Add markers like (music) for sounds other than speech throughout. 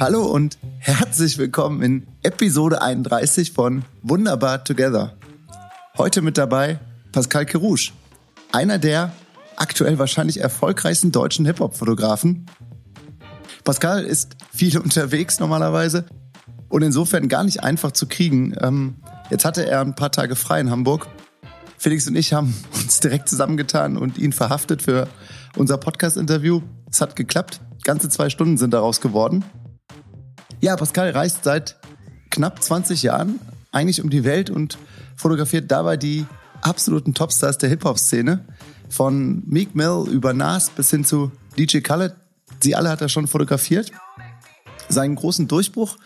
Hallo und herzlich willkommen in Episode 31 von Wunderbar Together. Heute mit dabei Pascal Kerouche, einer der aktuell wahrscheinlich erfolgreichsten deutschen Hip-Hop-Fotografen. Pascal ist viel (laughs) unterwegs normalerweise und insofern gar nicht einfach zu kriegen. Ähm, jetzt hatte er ein paar Tage frei in Hamburg. Felix und ich haben uns direkt zusammengetan und ihn verhaftet für unser Podcast-Interview. Es hat geklappt. Ganze zwei Stunden sind daraus geworden. Ja, Pascal reist seit knapp 20 Jahren eigentlich um die Welt und fotografiert dabei die absoluten Topstars der Hip-Hop-Szene. Von Meek Mill über Nas bis hin zu DJ Khaled. Sie alle hat er schon fotografiert. Seinen großen Durchbruch,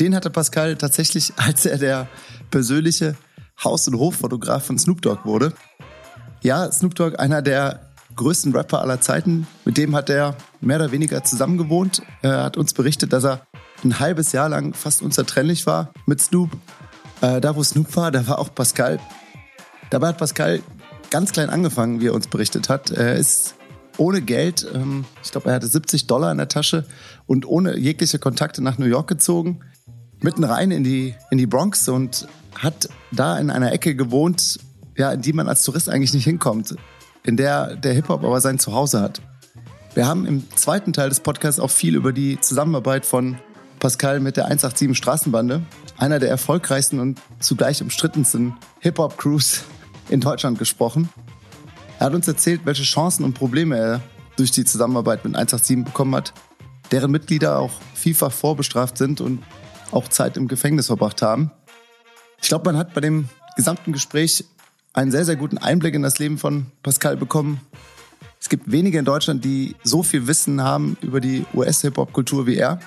den hatte Pascal tatsächlich, (laughs) als er der persönliche Haus- und Hoffotograf von Snoop Dogg wurde. Ja, Snoop Dogg, einer der größten Rapper aller Zeiten, mit dem hat er mehr oder weniger zusammengewohnt. Er hat uns berichtet, dass er ein halbes Jahr lang fast unzertrennlich war mit Snoop. Äh, da, wo Snoop war, da war auch Pascal. Dabei hat Pascal ganz klein angefangen, wie er uns berichtet hat. Er ist ohne Geld, ähm, ich glaube, er hatte 70 Dollar in der Tasche und ohne jegliche Kontakte nach New York gezogen, mitten rein in die, in die Bronx und hat da in einer Ecke gewohnt, ja, in die man als Tourist eigentlich nicht hinkommt, in der der Hip-Hop aber sein Zuhause hat. Wir haben im zweiten Teil des Podcasts auch viel über die Zusammenarbeit von Pascal mit der 187 Straßenbande, einer der erfolgreichsten und zugleich umstrittensten Hip-Hop-Crews in Deutschland gesprochen. Er hat uns erzählt, welche Chancen und Probleme er durch die Zusammenarbeit mit 187 bekommen hat, deren Mitglieder auch vielfach vorbestraft sind und auch Zeit im Gefängnis verbracht haben. Ich glaube, man hat bei dem gesamten Gespräch einen sehr, sehr guten Einblick in das Leben von Pascal bekommen. Es gibt wenige in Deutschland, die so viel Wissen haben über die US-Hip-Hop-Kultur wie er.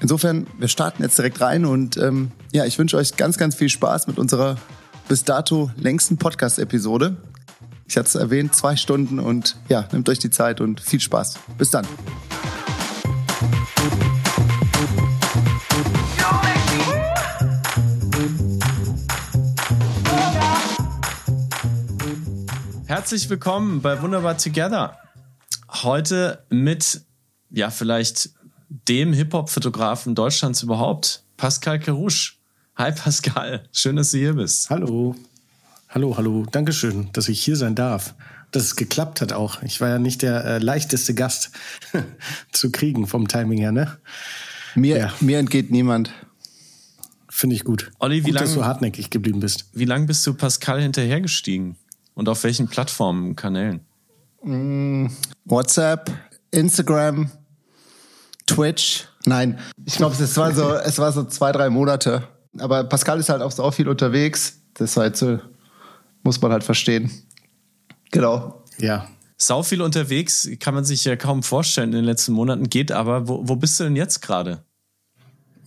Insofern, wir starten jetzt direkt rein und ähm, ja, ich wünsche euch ganz, ganz viel Spaß mit unserer bis dato längsten Podcast-Episode. Ich hatte es erwähnt, zwei Stunden und ja, nehmt euch die Zeit und viel Spaß. Bis dann. Herzlich willkommen bei Wunderbar Together. Heute mit, ja, vielleicht dem Hip-Hop-Fotografen Deutschlands überhaupt, Pascal Kerouche. Hi Pascal, schön, dass du hier bist. Hallo. Hallo, hallo. Dankeschön, dass ich hier sein darf. Dass es geklappt hat auch. Ich war ja nicht der äh, leichteste Gast (laughs) zu kriegen vom Timing her, ne? Mir, ja. mir entgeht niemand. Finde ich gut. Olli, wie lange dass du hartnäckig geblieben bist. Wie lange bist du Pascal hinterhergestiegen? Und auf welchen Plattformen, Kanälen? Mm, WhatsApp, Instagram, Twitch. Nein, ich glaube, es war so, es war so zwei, drei Monate. Aber Pascal ist halt auch so viel unterwegs. Das halt so, muss man halt verstehen. Genau. Ja. Sau viel unterwegs, kann man sich ja kaum vorstellen in den letzten Monaten, geht aber. Wo, wo bist du denn jetzt gerade?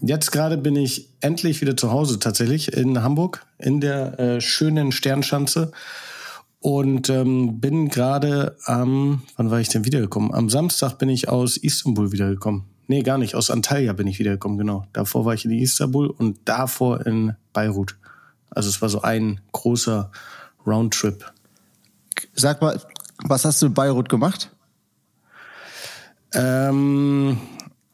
Jetzt gerade bin ich endlich wieder zu Hause tatsächlich in Hamburg, in der äh, schönen Sternschanze. Und ähm, bin gerade am, wann war ich denn wiedergekommen? Am Samstag bin ich aus Istanbul wiedergekommen. Nee, gar nicht. Aus Antalya bin ich wiedergekommen, genau. Davor war ich in Istanbul und davor in Beirut. Also es war so ein großer Roundtrip. Sag mal, was hast du in Beirut gemacht? Ähm,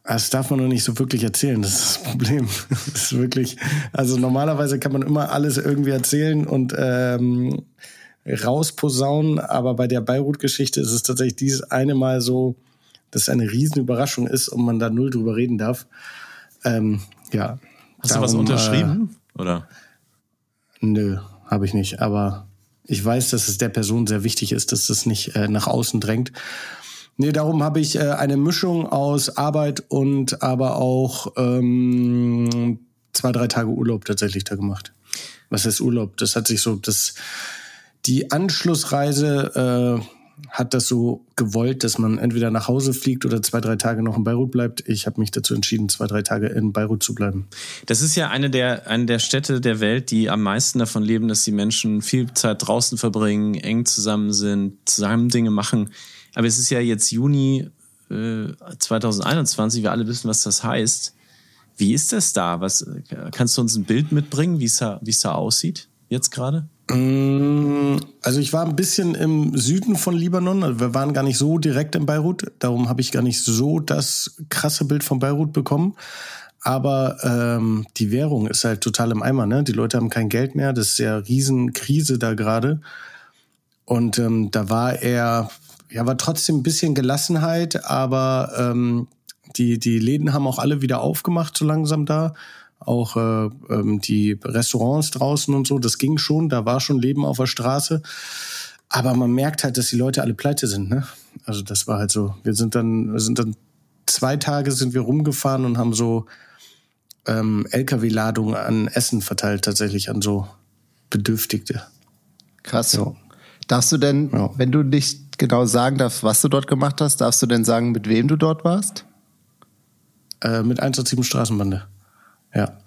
das darf man noch nicht so wirklich erzählen, das ist das Problem. (laughs) Das ist wirklich, also normalerweise kann man immer alles irgendwie erzählen und ähm, rausposaunen, aber bei der Beirut-Geschichte ist es tatsächlich dieses eine Mal so, dass es eine Riesenüberraschung ist und man da null drüber reden darf. Ähm, ja. Hast darum, du was unterschrieben? Äh, oder? Nö, habe ich nicht. Aber ich weiß, dass es der Person sehr wichtig ist, dass das nicht äh, nach außen drängt. Nee, darum habe ich äh, eine Mischung aus Arbeit und aber auch ähm, zwei, drei Tage Urlaub tatsächlich da gemacht. Was heißt Urlaub? Das hat sich so, das die Anschlussreise äh, hat das so gewollt, dass man entweder nach Hause fliegt oder zwei, drei Tage noch in Beirut bleibt. Ich habe mich dazu entschieden, zwei, drei Tage in Beirut zu bleiben. Das ist ja eine der, eine der Städte der Welt, die am meisten davon leben, dass die Menschen viel Zeit draußen verbringen, eng zusammen sind, zusammen Dinge machen. Aber es ist ja jetzt Juni äh, 2021, wir alle wissen, was das heißt. Wie ist das da? Was, kannst du uns ein Bild mitbringen, wie es da, wie es da aussieht jetzt gerade? Mm, also ich war ein bisschen im Süden von Libanon. Also wir waren gar nicht so direkt in Beirut. Darum habe ich gar nicht so das krasse Bild von Beirut bekommen. Aber ähm, die Währung ist halt total im Eimer. Ne? Die Leute haben kein Geld mehr. Das ist ja Riesenkrise da gerade. Und ähm, da war er, ja, war trotzdem ein bisschen Gelassenheit, aber ähm, die, die Läden haben auch alle wieder aufgemacht, so langsam da auch äh, ähm, die Restaurants draußen und so, das ging schon, da war schon Leben auf der Straße. Aber man merkt halt, dass die Leute alle pleite sind, ne? Also das war halt so. Wir sind dann, wir sind dann zwei Tage sind wir rumgefahren und haben so ähm, LKW-Ladungen an Essen verteilt, tatsächlich an so Bedürftigte. Krass. Ja. Darfst du denn, ja. wenn du nicht genau sagen darfst, was du dort gemacht hast, darfst du denn sagen, mit wem du dort warst? Äh, mit 107 Straßenbande. Ja.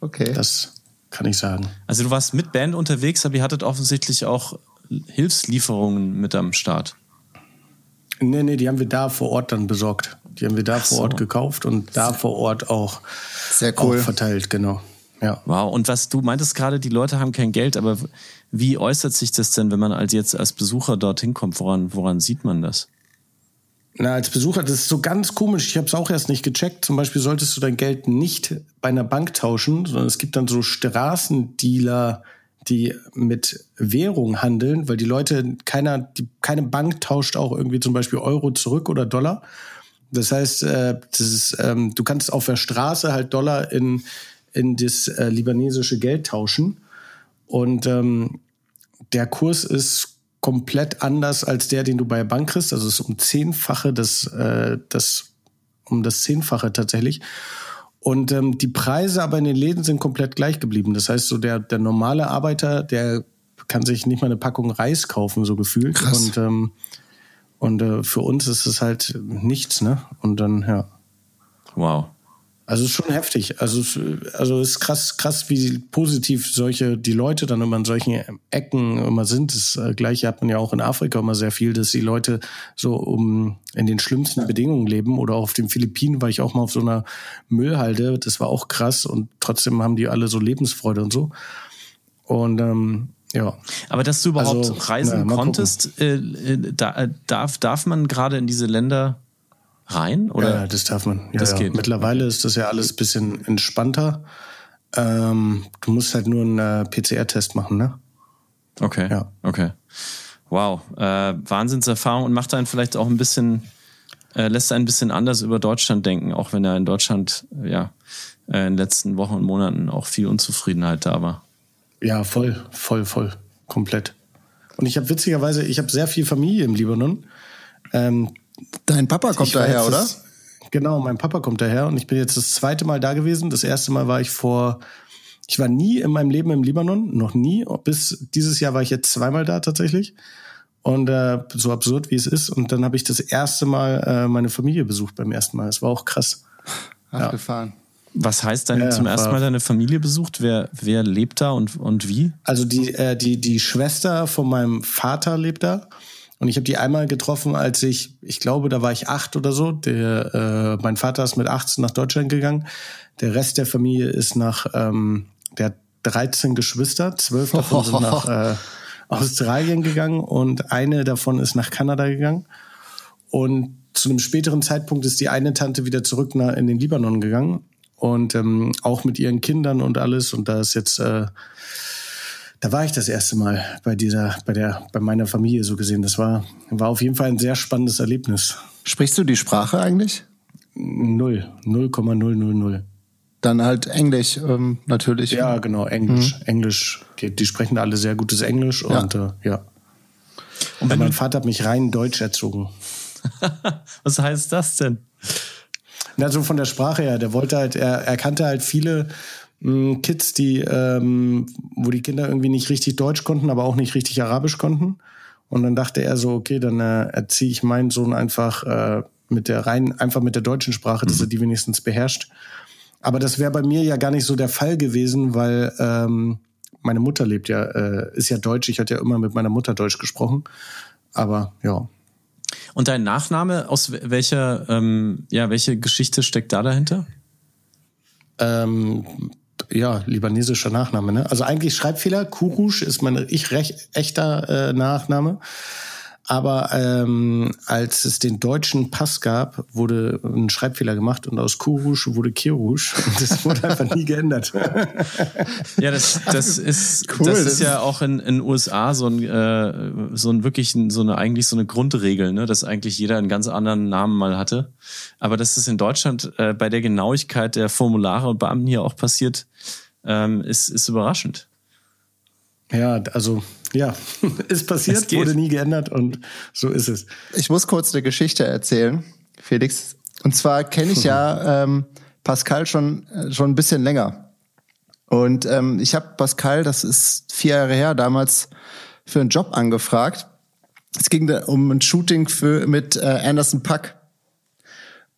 Okay. Das kann ich sagen. Also du warst mit Band unterwegs, aber ihr hattet offensichtlich auch Hilfslieferungen mit am Start. Nee, nee, die haben wir da vor Ort dann besorgt. Die haben wir da Ach vor Ort gekauft und da vor Ort auch, Sehr cool. auch verteilt, genau. Ja. Wow, und was du meintest gerade, die Leute haben kein Geld, aber wie äußert sich das denn, wenn man als jetzt als Besucher dorthin kommt? Woran, woran sieht man das? Na, als Besucher, das ist so ganz komisch. Ich habe es auch erst nicht gecheckt. Zum Beispiel solltest du dein Geld nicht bei einer Bank tauschen, sondern es gibt dann so Straßendealer, die mit Währung handeln, weil die Leute, keiner, die, keine Bank tauscht auch irgendwie zum Beispiel Euro zurück oder Dollar. Das heißt, äh, das ist, ähm, du kannst auf der Straße halt Dollar in, in das äh, libanesische Geld tauschen. Und ähm, der Kurs ist komplett anders als der, den du bei der Bank kriegst. Also es ist um zehnfache das, äh, das um das zehnfache tatsächlich. Und ähm, die Preise aber in den Läden sind komplett gleich geblieben. Das heißt, so der der normale Arbeiter, der kann sich nicht mal eine Packung Reis kaufen, so gefühlt. Krass. Und ähm, und äh, für uns ist es halt nichts, ne? Und dann ja. Wow. Also ist schon heftig. Also also ist krass krass, wie positiv solche die Leute dann immer in solchen Ecken immer sind. Das äh, gleiche hat man ja auch in Afrika immer sehr viel, dass die Leute so um in den schlimmsten Bedingungen leben oder auf den Philippinen war ich auch mal auf so einer Müllhalde. Das war auch krass und trotzdem haben die alle so Lebensfreude und so. Und ähm, ja. Aber dass du überhaupt also, reisen na, konntest, äh, äh, da, äh, darf, darf man gerade in diese Länder rein? Oder? Ja, das darf man. Ja, das geht. Mittlerweile ist das ja alles bisschen entspannter. Ähm, du musst halt nur einen äh, PCR-Test machen, ne? Okay. Ja. Okay. Wow. Äh, Wahnsinnserfahrung und macht einen vielleicht auch ein bisschen, äh, lässt einen ein bisschen anders über Deutschland denken, auch wenn er in Deutschland, ja, äh, in den letzten Wochen und Monaten auch viel Unzufriedenheit da war. Ja, voll, voll, voll. Komplett. Und ich habe witzigerweise, ich habe sehr viel Familie im Libanon. Ähm, Dein Papa kommt daher, oder? Das, genau, mein Papa kommt daher und ich bin jetzt das zweite Mal da gewesen. Das erste Mal war ich vor, ich war nie in meinem Leben im Libanon, noch nie. Bis dieses Jahr war ich jetzt zweimal da tatsächlich. Und äh, so absurd wie es ist. Und dann habe ich das erste Mal äh, meine Familie besucht beim ersten Mal. Das war auch krass. Abgefahren. Ja. Was heißt dann ja, zum ersten Mal deine Familie besucht? Wer, wer lebt da und, und wie? Also die, äh, die, die Schwester von meinem Vater lebt da. Und ich habe die einmal getroffen, als ich, ich glaube, da war ich acht oder so. Der, äh, mein Vater ist mit 18 nach Deutschland gegangen. Der Rest der Familie ist nach, ähm, der hat 13 Geschwister, zwölf davon sind (laughs) nach äh, Australien gegangen und eine davon ist nach Kanada gegangen. Und zu einem späteren Zeitpunkt ist die eine Tante wieder zurück nach, in den Libanon gegangen und ähm, auch mit ihren Kindern und alles. Und da ist jetzt äh, da war ich das erste Mal bei dieser, bei der, bei meiner Familie so gesehen. Das war, war auf jeden Fall ein sehr spannendes Erlebnis. Sprichst du die Sprache eigentlich? Null. 0,000. Dann halt Englisch, ähm, natürlich. Ja, genau, Englisch. Mhm. Englisch. Die, die, sprechen alle sehr gutes Englisch ja. und äh, ja. Und mein Vater hat mich rein Deutsch erzogen. (laughs) Was heißt das denn? Na, so von der Sprache her. Der wollte halt, er, er kannte halt viele Kids, die, ähm, wo die Kinder irgendwie nicht richtig Deutsch konnten, aber auch nicht richtig Arabisch konnten. Und dann dachte er so, okay, dann äh, erziehe ich meinen Sohn einfach äh, mit der rein, einfach mit der deutschen Sprache, dass mhm. er die wenigstens beherrscht. Aber das wäre bei mir ja gar nicht so der Fall gewesen, weil ähm, meine Mutter lebt ja, äh, ist ja Deutsch. Ich hatte ja immer mit meiner Mutter Deutsch gesprochen. Aber ja. Und dein Nachname, aus welcher, ähm, ja, welche Geschichte steckt da dahinter? Ähm, ja, libanesischer Nachname. Ne? Also eigentlich Schreibfehler. Kurush ist mein ich recht, echter äh, Nachname. Aber ähm, als es den deutschen Pass gab, wurde ein Schreibfehler gemacht und aus Kurusch wurde Kirusch. (laughs) Und das wurde einfach nie geändert. ja, das, das ist cool. das ist ja auch in den USA so ein äh, so ein wirklich so eine eigentlich so eine Grundregel, ne, dass eigentlich jeder einen ganz anderen Namen mal hatte. Aber dass das in Deutschland äh, bei der Genauigkeit der Formulare und Beamten hier auch passiert, ähm, ist ist überraschend. Ja, also ja, (laughs) ist passiert, wurde nie geändert und so ist es. Ich muss kurz eine Geschichte erzählen, Felix. Und zwar kenne ich ja (laughs) ähm, Pascal schon äh, schon ein bisschen länger. Und ähm, ich habe Pascal, das ist vier Jahre her, damals für einen Job angefragt. Es ging da um ein Shooting für mit äh, Anderson Puck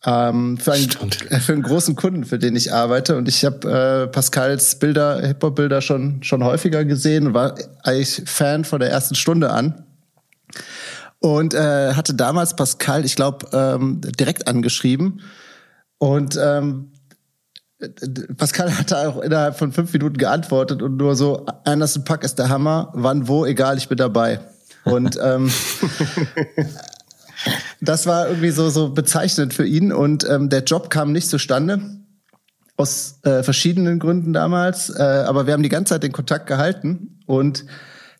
ähm, für, einen, (laughs) für einen großen Kunden, für den ich arbeite. Und ich habe äh, Pascals Bilder, Hip-Hop-Bilder schon, schon häufiger gesehen und war eigentlich Fan von der ersten Stunde an. Und äh, hatte damals Pascal, ich glaube, ähm, direkt angeschrieben. Und ähm, Pascal hatte auch innerhalb von fünf Minuten geantwortet und nur so, Anderson Pack ist der Hammer, wann, wo, egal, ich bin dabei. Und ähm, (laughs) das war irgendwie so, so bezeichnend für ihn und ähm, der Job kam nicht zustande. Aus äh, verschiedenen Gründen damals. Äh, aber wir haben die ganze Zeit den Kontakt gehalten. Und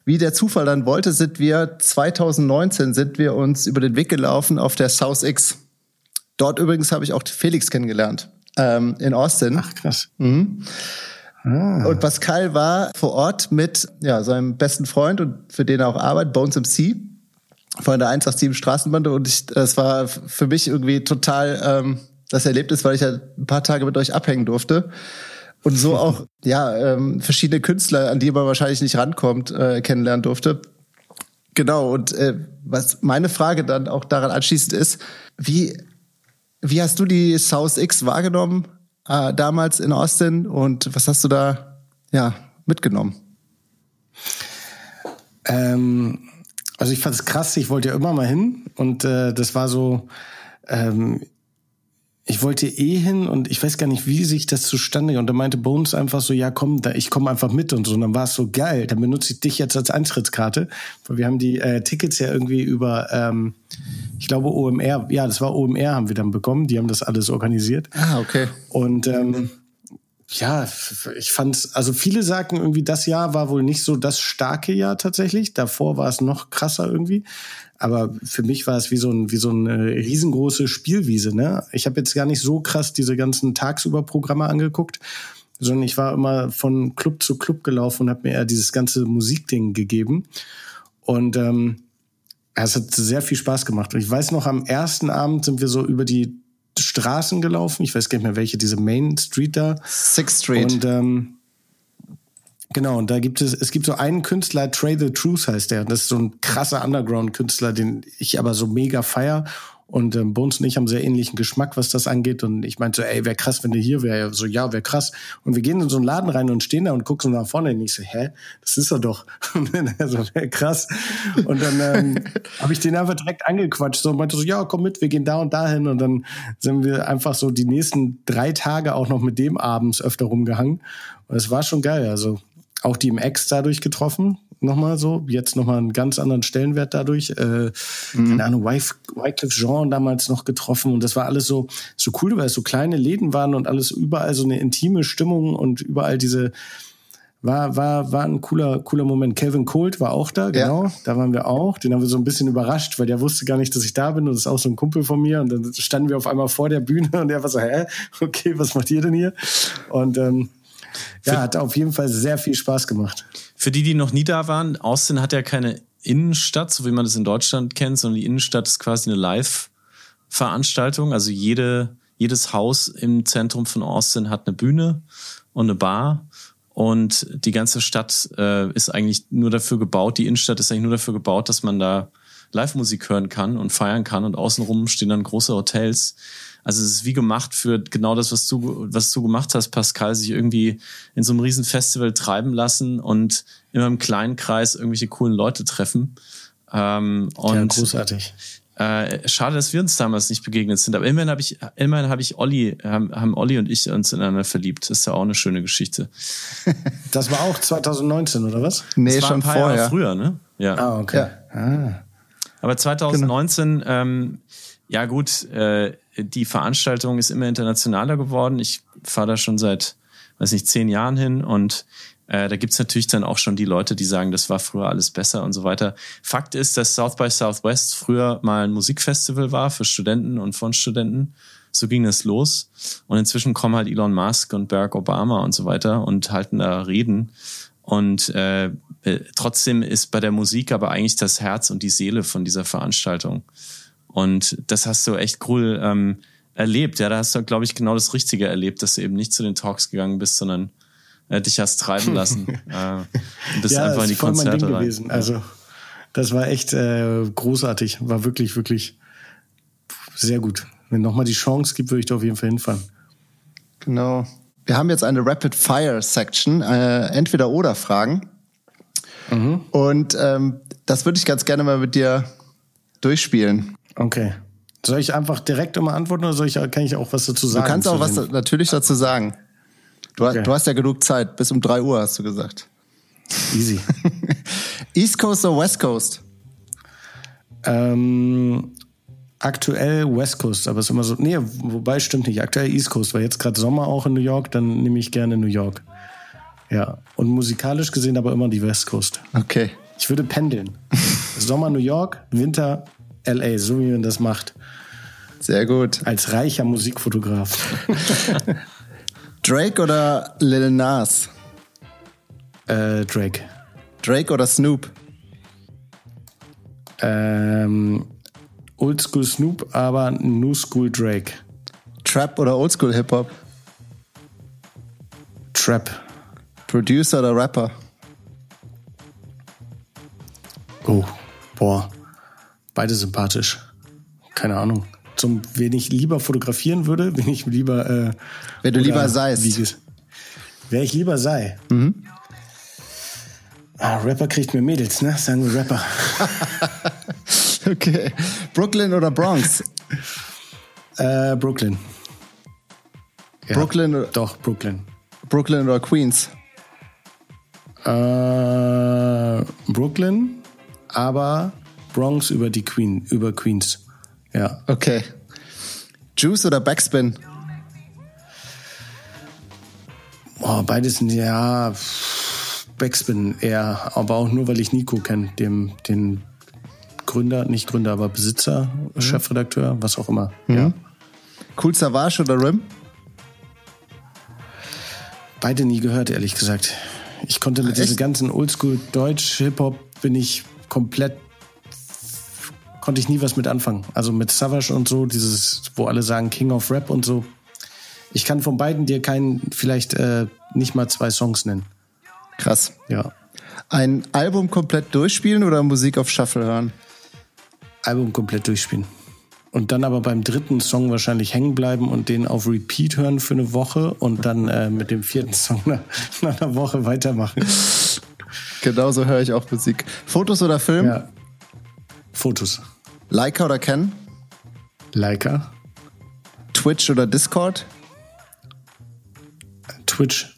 wie der Zufall dann wollte, sind wir 2019 sind wir uns über den Weg gelaufen auf der South X. Dort übrigens habe ich auch Felix kennengelernt. Ähm, in Austin. Ach, krass. Mhm. Ah. Und Pascal war vor Ort mit ja, seinem besten Freund und für den er auch arbeitet, Bones MC von der 187 Straßenbande und ich, das war für mich irgendwie total ähm, das Erlebnis, weil ich ja ein paar Tage mit euch abhängen durfte und so auch (laughs) ja ähm, verschiedene Künstler, an die man wahrscheinlich nicht rankommt, äh, kennenlernen durfte. Genau und äh, was meine Frage dann auch daran anschließend ist, wie wie hast du die South X wahrgenommen äh, damals in Austin und was hast du da ja mitgenommen? Ähm also ich fand es krass, ich wollte ja immer mal hin und äh, das war so, ähm, ich wollte eh hin und ich weiß gar nicht, wie sich das zustande und da meinte Bones einfach so, ja komm, da, ich komme einfach mit und so und dann war es so geil, dann benutze ich dich jetzt als Eintrittskarte, weil wir haben die äh, Tickets ja irgendwie über, ähm, ich glaube OMR, ja das war OMR haben wir dann bekommen, die haben das alles organisiert. Ah, okay. Und ähm, ja, ich fand's, also viele sagen irgendwie, das Jahr war wohl nicht so das starke Jahr tatsächlich. Davor war es noch krasser irgendwie. Aber für mich war es wie so ein, wie so eine riesengroße Spielwiese, ne? Ich habe jetzt gar nicht so krass diese ganzen Tagsüber-Programme angeguckt, sondern ich war immer von Club zu Club gelaufen und habe mir eher dieses ganze Musikding gegeben. Und ähm, es hat sehr viel Spaß gemacht. Und ich weiß noch, am ersten Abend sind wir so über die Straßen gelaufen. Ich weiß gar nicht mehr welche, diese Main Street da. Sixth Street. Und ähm, genau, und da gibt es, es gibt so einen Künstler, Trey the Truth heißt der. Das ist so ein krasser Underground-Künstler, den ich aber so mega feier. Und ähm, Bones und ich haben sehr ähnlichen Geschmack, was das angeht. Und ich meinte so, ey, wäre krass, wenn der hier wäre. So, ja, wäre krass. Und wir gehen in so einen Laden rein und stehen da und gucken so nach vorne. Und ich so, hä, das ist er doch. (laughs) Und dann er so, wäre krass. Und dann ähm, (laughs) habe ich den einfach direkt angequatscht. So und meinte so, ja, komm mit, wir gehen da und dahin. Und dann sind wir einfach so die nächsten drei Tage auch noch mit dem abends öfter rumgehangen. Und es war schon geil. Also auch die im Ex dadurch getroffen nochmal so, jetzt nochmal einen ganz anderen Stellenwert dadurch. Äh, mhm. Keine Ahnung, Wycliffe Jean damals noch getroffen und das war alles so, so cool, weil es so kleine Läden waren und alles überall so eine intime Stimmung und überall diese, war, war, war ein cooler, cooler Moment. Kevin Colt war auch da, genau. Ja. Da waren wir auch. Den haben wir so ein bisschen überrascht, weil der wusste gar nicht, dass ich da bin. Und das ist auch so ein Kumpel von mir. Und dann standen wir auf einmal vor der Bühne (laughs) und der war so, hä? Okay, was macht ihr denn hier? Und ähm, ja, hat auf jeden Fall sehr viel Spaß gemacht. Für die, die noch nie da waren, Austin hat ja keine Innenstadt, so wie man das in Deutschland kennt, sondern die Innenstadt ist quasi eine Live-Veranstaltung. Also jede, jedes Haus im Zentrum von Austin hat eine Bühne und eine Bar. Und die ganze Stadt äh, ist eigentlich nur dafür gebaut, die Innenstadt ist eigentlich nur dafür gebaut, dass man da Live-Musik hören kann und feiern kann. Und außenrum stehen dann große Hotels, also es ist wie gemacht für genau das, was du, was du gemacht hast, Pascal, sich irgendwie in so einem riesen Festival treiben lassen und immer im kleinen Kreis irgendwelche coolen Leute treffen. Ähm, und ja, großartig. Äh, schade, dass wir uns damals nicht begegnet sind. Aber immerhin habe ich, immerhin habe ich Olli, haben, haben Olli und ich uns ineinander verliebt. Das ist ja auch eine schöne Geschichte. (laughs) Das war auch 2019, oder was? Nee, das war schon ein paar vorher. Jahre früher, ne? Ja. Ah, okay. Ja. Ah. Aber 2019, ähm, ja gut, äh, die Veranstaltung ist immer internationaler geworden. Ich fahre da schon seit, weiß nicht, zehn Jahren hin und äh, da gibt's natürlich dann auch schon die Leute, die sagen, das war früher alles besser und so weiter. Fakt ist, dass South by Southwest früher mal ein Musikfestival war für Studenten und von Studenten. So ging das los. Und inzwischen kommen halt Elon Musk und Barack Obama und so weiter und halten da Reden. Und äh, äh, trotzdem ist bei der Musik aber eigentlich das Herz und die Seele von dieser Veranstaltung. Und das hast du echt cool ähm, erlebt. Ja, da hast du, glaube ich, genau das Richtige erlebt, dass du eben nicht zu den Talks gegangen bist, sondern äh, dich hast treiben lassen. (laughs) äh, und bist ja, einfach in das die ist voll mein Konzerte Ding rein. gewesen. Also, das war echt äh, großartig. War wirklich, wirklich sehr gut. Wenn nochmal die Chance gibt, würde ich da auf jeden Fall hinfahren. Genau. Wir haben jetzt eine Rapid Fire Section, äh, entweder oder Fragen. Und ähm, das würde ich ganz gerne mal mit dir durchspielen. Okay. Soll ich einfach direkt immer antworten oder soll ich, kann ich auch was dazu Du sagen? kannst auch was den- natürlich dazu sagen. Du, Okay. du hast ja genug Zeit, bis um 3 Uhr hast du gesagt. Easy. (laughs) East Coast oder West Coast? ähm, aktuell West Coast, aber es ist immer so. Nee, wobei stimmt nicht. Aktuell East Coast, weil jetzt gerade Sommer auch in New York, dann nehme ich gerne New York. Ja. Und musikalisch gesehen aber immer die West Coast. Okay. Ich würde pendeln. (laughs) Sommer New York, Winter LA, so wie man das macht. Sehr gut. Als reicher Musikfotograf. (laughs) Drake oder Lil Nas? äh, Drake. Drake oder Snoop? Ähm, Oldschool Snoop, aber New School Drake. Trap oder Oldschool Hip Hop? Trap. Producer oder Rapper? Oh, boah. Beide sympathisch. Keine Ahnung. Zum, wen ich lieber fotografieren würde, wen ich lieber. Äh, Wer du oder lieber seist. wie Wer ich lieber sei. Ah, Rapper kriegt mir Mädels, ne? Sagen wir Rapper. (laughs) Okay. Brooklyn oder Bronx? äh, Brooklyn. Ja, Brooklyn, oder- Doch, Brooklyn. Brooklyn oder Queens? Äh, Brooklyn, aber Bronx über die Queen, über Queens. Ja. Okay. Juice oder Backspin? Oh, beides sind ja Backspin eher, aber auch nur, weil ich Nico kenne, dem, den Gründer, nicht Gründer, aber Besitzer, Chefredakteur, was auch immer. Ja. Cool Savage oder Rim? Beide nie gehört, ehrlich gesagt. Ich konnte mit Ach, echt? diesem ganzen Oldschool Deutsch Hip-Hop bin ich komplett konnte ich nie was mit anfangen. Also mit Savage und so, dieses, wo alle sagen King of Rap und so. Ich kann von beiden dir keinen, vielleicht äh, nicht mal zwei Songs nennen. Krass. Ja. Ein Album komplett durchspielen oder Musik auf Shuffle hören? Album komplett durchspielen. Und dann aber beim dritten Song wahrscheinlich hängen bleiben und den auf Repeat hören für eine Woche und dann äh, mit dem vierten Song nach, nach einer Woche weitermachen. Genauso höre ich auch Musik. Fotos oder Film? Ja. Fotos. Leica oder Ken? Leica. Twitch oder Discord? Twitch.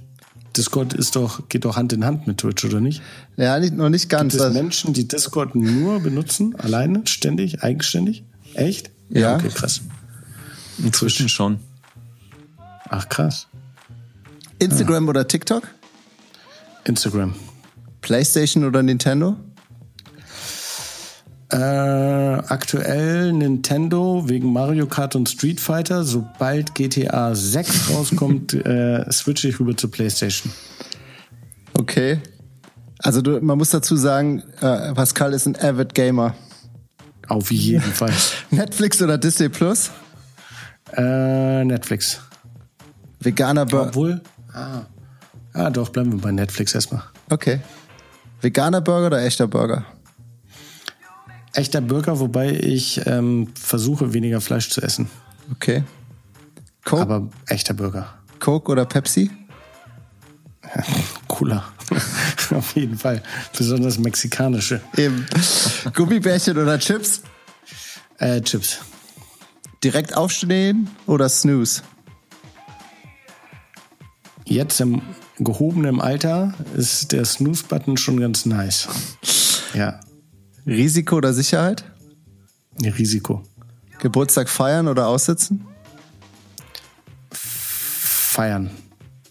Discord ist doch, geht doch Hand in Hand mit Twitch, oder nicht? Ja, nicht, noch nicht ganz. Gibt es Also- Menschen, die Discord nur benutzen, alleine, ständig, eigenständig? Echt? Ja. Okay, krass. Inzwischen schon. Ach, krass. Instagram oder TikTok? Instagram. PlayStation oder Nintendo? Äh, aktuell Nintendo wegen Mario Kart und Street Fighter. Sobald GTA 6 (laughs) rauskommt, äh, switche ich rüber zur PlayStation. Okay. Also du, man muss dazu sagen, äh, Pascal ist ein avid Gamer. Auf jeden Fall. (laughs) Netflix oder Disney Plus? Äh, Netflix. Veganer Burger. Obwohl. Ah. ah, doch, bleiben wir bei Netflix erstmal. Okay. Veganer Burger oder echter Burger? Echter Burger, wobei ich ähm, versuche, weniger Fleisch zu essen. Okay. Coke, Aber echter Burger. Coke oder Pepsi? (laughs) Cooler. (laughs) Auf jeden Fall. Besonders mexikanische. Eben. Gummibärchen oder Chips? Äh, Chips. Direkt aufstehen oder Snooze? Jetzt im gehobenen Alter ist der Snooze-Button schon ganz nice. (laughs) Ja. Risiko oder Sicherheit? Risiko. Geburtstag feiern oder aussitzen? Feiern.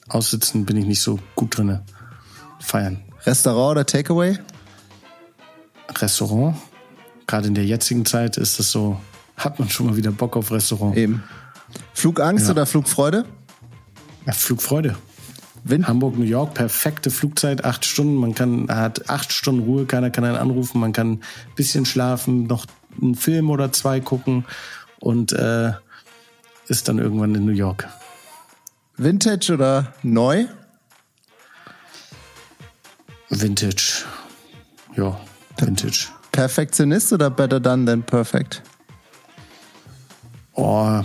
Aussitzen bin ich nicht so gut drinne. Feiern. Restaurant oder Takeaway? Restaurant. Gerade in der jetzigen Zeit ist es so, hat man schon mal wieder Bock auf Restaurant. Eben. Flugangst Ja. oder Flugfreude? Ja, Flugfreude. Wind Hamburg, New York, perfekte Flugzeit, acht Stunden. Man kann, hat acht Stunden Ruhe, keiner kann einen anrufen, man kann ein bisschen schlafen, noch einen Film oder zwei gucken und äh, ist dann irgendwann in New York. Vintage oder neu? Vintage. Ja, Vintage. Perfektionist oder better done than perfect? Oh,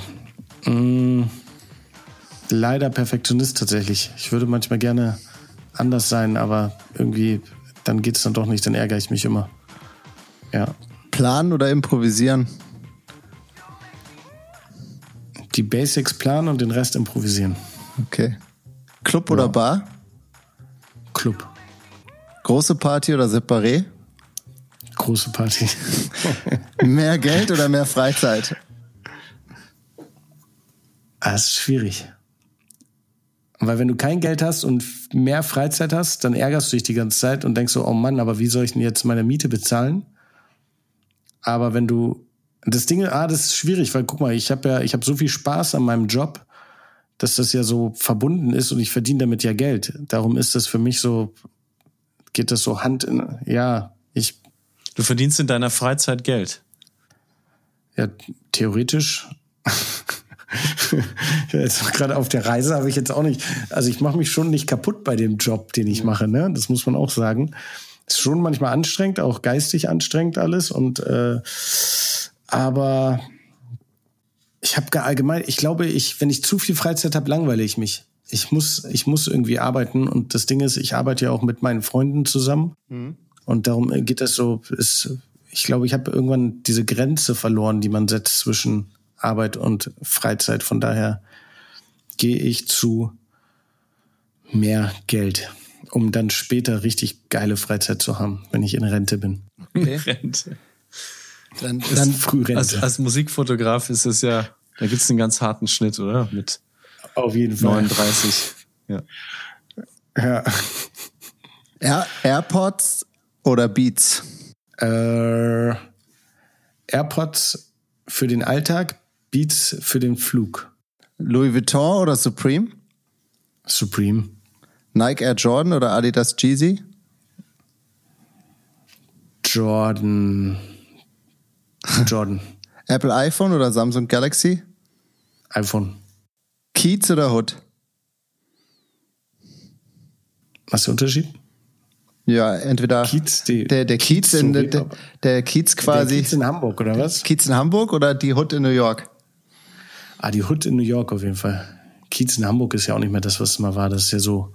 mh, leider Perfektionist tatsächlich. Ich würde manchmal gerne anders sein, aber irgendwie, dann geht's dann doch nicht, dann ärgere ich mich immer. Ja. Planen oder improvisieren? Die Basics planen und den Rest improvisieren. Okay. Club oder Bar? Club. Große Party oder separé? Große Party. (laughs) Mehr Geld oder mehr Freizeit? Ah, Das ist schwierig. Weil wenn du kein Geld hast und mehr Freizeit hast, dann ärgerst du dich die ganze Zeit und denkst so, oh Mann, aber wie soll ich denn jetzt meine Miete bezahlen? Aber wenn du das Ding, ah, das ist schwierig, weil guck mal, ich habe ja, ich habe so viel Spaß an meinem Job, dass das ja so verbunden ist und ich verdiene damit ja Geld. Darum ist das für mich so, geht das so Hand in, ja, ich, Du verdienst in deiner Freizeit Geld. ja, theoretisch. (laughs) jetzt gerade auf der Reise habe ich jetzt auch nicht, also ich mache mich schon nicht kaputt bei dem Job, den ich mache, ne? Das muss man auch sagen. Ist schon manchmal anstrengend, auch geistig anstrengend alles und äh, aber ich habe allgemein, ich glaube, ich, wenn ich zu viel Freizeit habe, langweile ich mich. Ich muss, ich muss irgendwie arbeiten und das Ding ist, ich arbeite ja auch mit meinen Freunden zusammen und darum geht das so. Ist, ich glaube, ich habe irgendwann diese Grenze verloren, die man setzt zwischen Arbeit und Freizeit. Von daher gehe ich zu mehr Geld, um dann später richtig geile Freizeit zu haben, wenn ich in Rente bin. Rente. Dann, Dann Frührente. Als, als Musikfotograf ist es ja, da gibt's einen ganz harten Schnitt, oder? Mit auf jeden Fall. 39. Ja. Ja. Air AirPods oder Beats? Äh, AirPods für den Alltag, Beats für den Flug. Louis Vuitton oder Supreme? Supreme. Nike Air Jordan oder Adidas Jeezy? Jordan. (laughs) Jordan. Apple iPhone oder Samsung Galaxy? iPhone. Kiez oder Hood? Was ist der Unterschied? Ja, entweder Kiez, die- der, der Kiez, Kiez in, so der, der Kiez quasi, Der Kiez in Hamburg, oder was? Kiez in Hamburg oder die Hood in New York? Ah, die Hood in New York auf jeden Fall. Kiez in Hamburg ist ja auch nicht mehr das, was es mal war. Das ist ja so,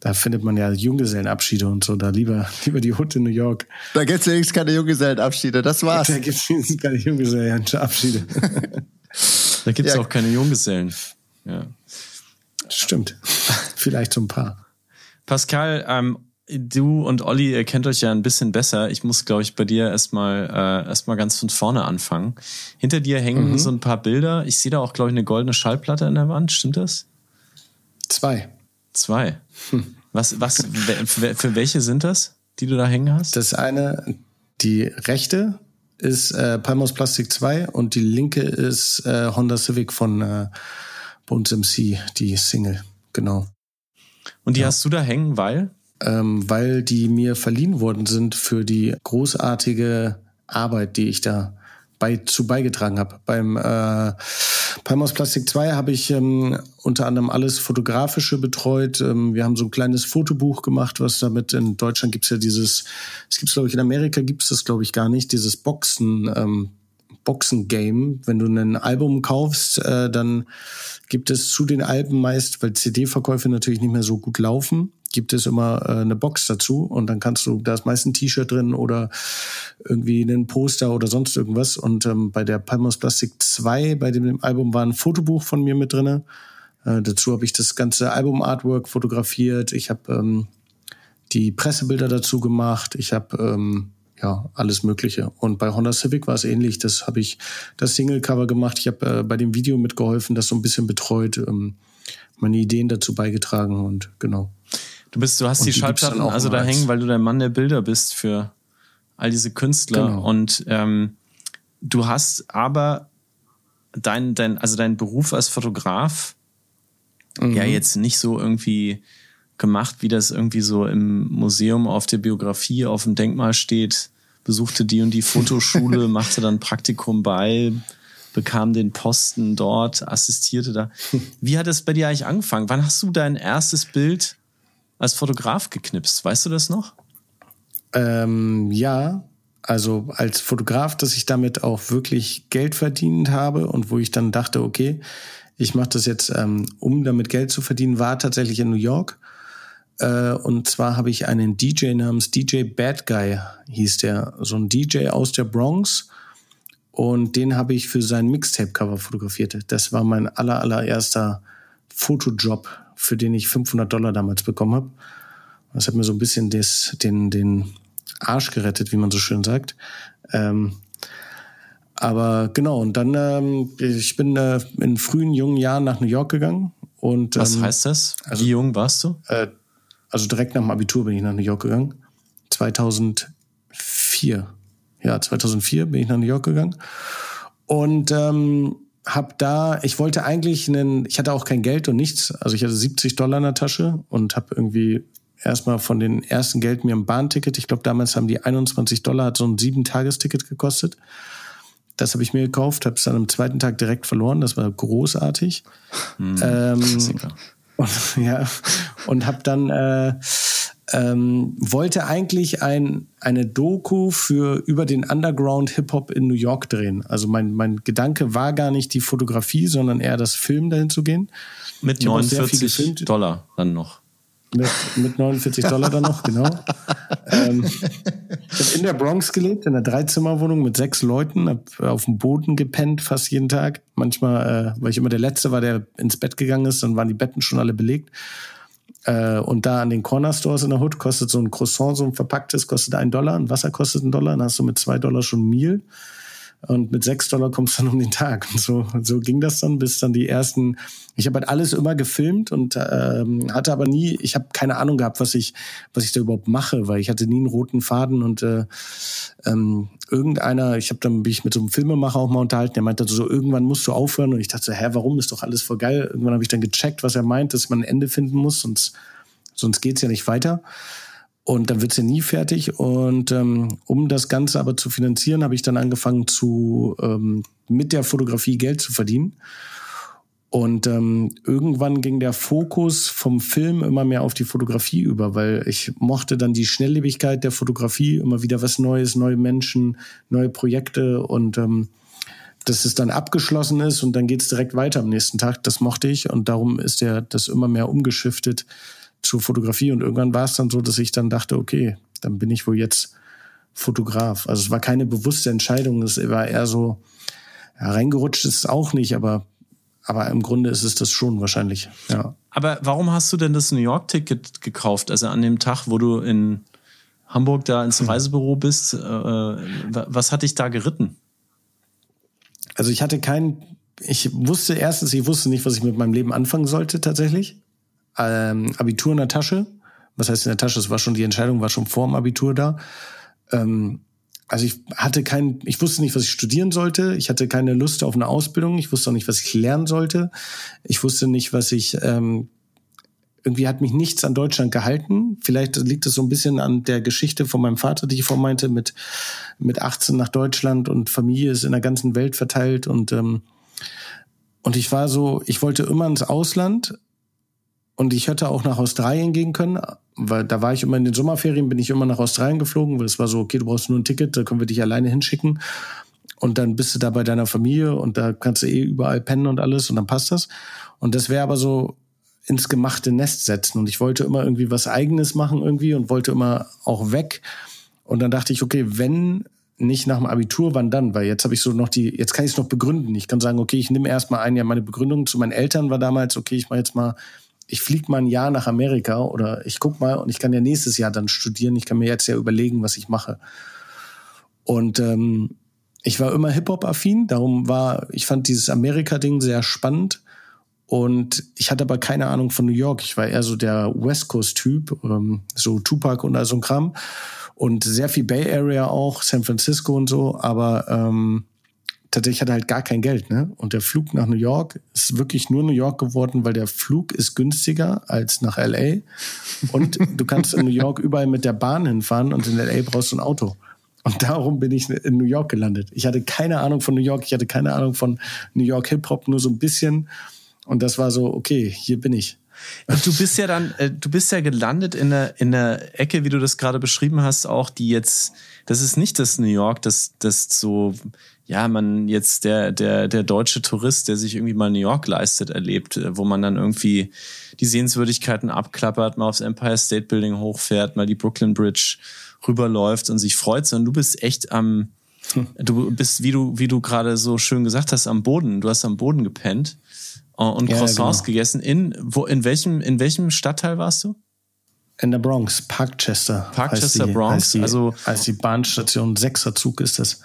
da findet man ja Junggesellenabschiede und so. Da lieber, (laughs) lieber die Hood in New York. Da gibt's wenigstens keine Junggesellenabschiede, das war's. Da gibt es keine Junggesellenabschiede. Da gibt's Ja. auch keine Junggesellen. Ja. Stimmt. Vielleicht so ein paar. Pascal, ähm, du und Olli, ihr kennt euch ja ein bisschen besser. Ich muss, glaube ich, bei dir erstmal äh, erstmal ganz von vorne anfangen. Hinter dir hängen so ein paar Bilder. Ich sehe da auch, glaube ich, eine goldene Schallplatte an der Wand. Stimmt das? Zwei. Zwei. Was, was, wer- für, welche sind das, die du da hängen hast? Das eine, die rechte ist äh, Palmos Plastic 2 und die linke ist äh, Honda Civic von äh, Bones MC, die Single. Genau. Und die hast du da hängen, weil? Ähm, weil die mir verliehen worden sind für die großartige Arbeit, die ich da bei, zu beigetragen habe. Beim äh, Palmos Plastic 2 habe ich ähm, unter anderem alles Fotografische betreut. Ähm, wir haben so ein kleines Fotobuch gemacht, was damit in Deutschland gibt's ja dieses, es gibt's glaube ich in Amerika gibt's das glaube ich gar nicht, dieses Boxen, ähm, Boxen-Game. Wenn du ein Album kaufst, äh, dann gibt es zu den Alben meist, weil CD-Verkäufe natürlich nicht mehr so gut laufen, gibt es immer äh, eine Box dazu und dann kannst du, da ist meist ein T-Shirt drin oder irgendwie ein Poster oder sonst irgendwas. Und ähm, bei der Palmos Plastic 2, bei dem Album war ein Fotobuch von mir mit drinne. Äh, dazu habe ich das ganze Album-Artwork fotografiert. Ich habe ähm, die Pressebilder dazu gemacht. Ich habe ähm, ja alles Mögliche. Und bei Honda Civic war es ähnlich. Das habe ich das Single-Cover gemacht. Ich habe äh, bei dem Video mitgeholfen, das so ein bisschen betreut, ähm, meine Ideen dazu beigetragen und genau. Du bist, du hast und die, die Schallplatten also da hängen, weil du der Mann der Bilder bist für all diese Künstler. Genau. Und ähm, du hast aber dein, dein, also dein Beruf als Fotograf mhm. ja jetzt nicht so irgendwie gemacht, wie das irgendwie so im Museum auf der Biografie auf dem Denkmal steht. Besuchte die und die Fotoschule, (laughs) machte dann Praktikum bei, bekam den Posten dort, assistierte da. Wie hat es bei dir eigentlich angefangen? Wann hast du dein erstes Bild als Fotograf geknipst. Weißt du das noch? Ähm, ja, also als Fotograf, dass ich damit auch wirklich Geld verdient habe und wo ich dann dachte, okay, ich mache das jetzt, ähm, um damit Geld zu verdienen, war tatsächlich in New York. Äh, und zwar habe ich einen DJ namens DJ Bad Guy, hieß der, so ein DJ aus der Bronx. Und den habe ich für sein Mixtape-Cover fotografiert. Das war mein aller, allererster Fotojob für den ich 500 Dollar damals bekommen habe. Das hat mir so ein bisschen des, den, den Arsch gerettet, wie man so schön sagt. Ähm, aber genau, und dann, ähm, ich bin äh, in frühen jungen Jahren nach New York gegangen. Und, Was ähm, heißt das? Also, Wie jung warst du? Äh, also direkt nach dem Abitur bin ich nach New York gegangen. 2004. Ja, 2004 bin ich nach New York gegangen. Und ähm, habe da, ich wollte eigentlich einen, ich hatte auch kein Geld und nichts, also ich hatte 70 Dollar in der Tasche und habe irgendwie erstmal von den ersten Geld mir ein Bahnticket, ich glaube damals haben die 21 Dollar, hat so ein sieben-Tagesticket gekostet. Das habe ich mir gekauft, habe es dann am zweiten Tag direkt verloren, das war großartig. Hm, ähm, und, (laughs) ja, und habe dann äh, ähm, wollte eigentlich ein, eine Doku für über den Underground Hip-Hop in New York drehen. Also mein, mein Gedanke war gar nicht die Fotografie, sondern eher das Film dahin zu gehen. Mit 49 Dollar dann noch. Mit, mit 49 Dollar dann noch, genau. ähm, ich habe in der Bronx gelebt, in einer Dreizimmerwohnung mit sechs Leuten, habe auf dem Boden gepennt fast jeden Tag. Manchmal, äh, weil ich immer der Letzte war, der ins Bett gegangen ist, dann waren die Betten schon alle belegt. Äh, und da an den Corner Stores in der Hood kostet so ein Croissant, so ein verpacktes, kostet ein Dollar, ein Wasser kostet ein Dollar, dann hast du mit zwei Dollar schon Meal. Und mit sechs Dollar kommst du dann um den Tag. Und so, so ging das dann, bis dann die ersten. Ich habe halt alles immer gefilmt und ähm, hatte aber nie, ich habe keine Ahnung gehabt, was ich, was ich da überhaupt mache, weil ich hatte nie einen roten Faden und äh, ähm, irgendeiner, ich habe dann bin ich mit so einem Filmemacher auch mal unterhalten, der meinte so, irgendwann musst du aufhören und ich dachte so, hä, warum ist doch alles voll geil. Irgendwann habe ich dann gecheckt, was er meint, dass man ein Ende finden muss, sonst sonst geht's ja nicht weiter. Und dann wird's ja nie fertig. Und ähm, um das Ganze aber zu finanzieren, habe ich dann angefangen, zu ähm, mit der Fotografie Geld zu verdienen. Und ähm, irgendwann ging der Fokus vom Film immer mehr auf die Fotografie über, weil ich mochte dann die Schnelllebigkeit der Fotografie, immer wieder was Neues, neue Menschen, neue Projekte und ähm, dass es dann abgeschlossen ist und dann geht's direkt weiter am nächsten Tag. Das mochte ich und darum ist der das immer mehr umgeschiftet zur Fotografie. Und irgendwann war es dann so, dass ich dann dachte, okay, dann bin ich wohl jetzt Fotograf. Also es war keine bewusste Entscheidung, es war eher so, ja, reingerutscht ist es auch nicht, aber aber im Grunde ist es das schon wahrscheinlich. Ja. Aber warum hast du denn das New York-Ticket gekauft? Also an dem Tag, wo du in Hamburg da ins hm. Reisebüro bist, äh, was hat dich da geritten? Also ich hatte kein, ich wusste erstens, ich wusste nicht, was ich mit meinem Leben anfangen sollte tatsächlich. Ähm, Abitur in der Tasche. Was heißt in der Tasche? Es war schon die Entscheidung, war schon vor dem Abitur da. Ähm, also ich hatte kein, ich wusste nicht, was ich studieren sollte. Ich hatte keine Lust auf eine Ausbildung. Ich wusste auch nicht, was ich lernen sollte. Ich wusste nicht, was ich ähm, irgendwie hat mich nichts an Deutschland gehalten. Vielleicht liegt es so ein bisschen an der Geschichte von meinem Vater, die ich vormeinte, mit mit 18 nach Deutschland und Familie ist in der ganzen Welt verteilt und ähm, und ich war so, ich wollte immer ins Ausland und ich hätte auch nach Australien gehen können, weil da war ich immer in den Sommerferien, bin ich immer nach Australien geflogen, weil es war so, okay, du brauchst nur ein Ticket, da können wir dich alleine hinschicken. Und dann bist du da bei deiner Familie und da kannst du eh überall pennen und alles und dann passt das. Und das wäre aber so, ins gemachte Nest setzen. Und ich wollte immer irgendwie was Eigenes machen irgendwie und wollte immer auch weg. Und dann dachte ich, okay, wenn nicht nach dem Abitur, wann dann? Weil jetzt habe ich so noch die, jetzt kann ich es noch begründen. Ich kann sagen, okay, ich nehme erstmal ein Jahr meine Begründung zu meinen Eltern war damals, okay, ich mache jetzt mal, ich fliege mal ein Jahr nach Amerika oder ich guck mal und ich kann ja nächstes Jahr dann studieren. Ich kann mir jetzt ja überlegen, was ich mache. Und ähm, ich war immer Hip-Hop-affin, darum war, ich fand dieses Amerika-Ding sehr spannend. Und ich hatte aber keine Ahnung von New York. Ich war eher so der West Coast-Typ, ähm, so Tupac und all so ein Kram. Und sehr viel Bay Area auch, San Francisco und so. Aber ähm, tatsächlich hatte halt gar kein Geld. Ne? Und der Flug nach New York ist wirklich nur New York geworden, weil der Flug ist günstiger als nach LA. Und du kannst in New York (laughs) überall mit der Bahn hinfahren und in LA brauchst du ein Auto. Und darum bin ich in New York gelandet. Ich hatte keine Ahnung von New York, ich hatte keine Ahnung von New York Hip-Hop, nur so ein bisschen. Und das war so, okay, hier bin ich. Du bist ja dann, äh, du bist ja gelandet in der, in der Ecke, wie du das gerade beschrieben hast, auch die jetzt, das ist nicht das New York, das, das so, ja, man jetzt der, der, der deutsche Tourist, der sich irgendwie mal New York leistet, erlebt, äh, wo man dann irgendwie die Sehenswürdigkeiten abklappert, mal aufs Empire State Building hochfährt, mal die Brooklyn Bridge rüberläuft und sich freut, sondern du bist echt am, hm. du bist, wie du, wie du gerade so schön gesagt hast, am Boden. Du hast am Boden gepennt und ja, Croissants genau. gegessen. In, wo, in welchem, in welchem Stadtteil warst du? In der Bronx, Parkchester. Parkchester, die, Bronx. Als die, also, als die Bahnstation Sechser Zug ist das,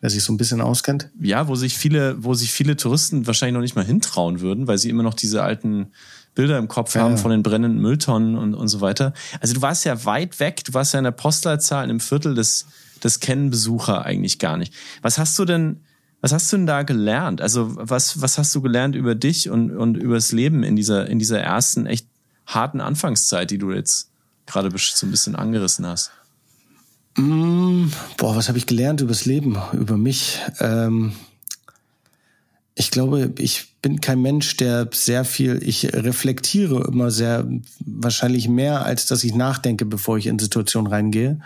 wer sich so ein bisschen auskennt. Ja, wo sich viele, wo sich viele Touristen wahrscheinlich noch nicht mal hintrauen würden, weil sie immer noch diese alten Bilder im Kopf ja, haben von den brennenden Mülltonnen und, und so weiter. Also du warst ja weit weg, du warst ja in der Postleitzahl in einem Viertel, das, das kennen Besucher eigentlich gar nicht. Was hast du denn, was hast du denn da gelernt? Also was, was hast du gelernt über dich und, und über das Leben in dieser, in dieser ersten echt harten Anfangszeit, die du jetzt gerade so ein bisschen angerissen hast? Mm, boah, was habe ich gelernt über das Leben, über mich? Ähm, ich glaube, ich bin kein Mensch, der sehr viel, ich reflektiere immer sehr, wahrscheinlich mehr, als dass ich nachdenke, bevor ich in Situationen reingehe.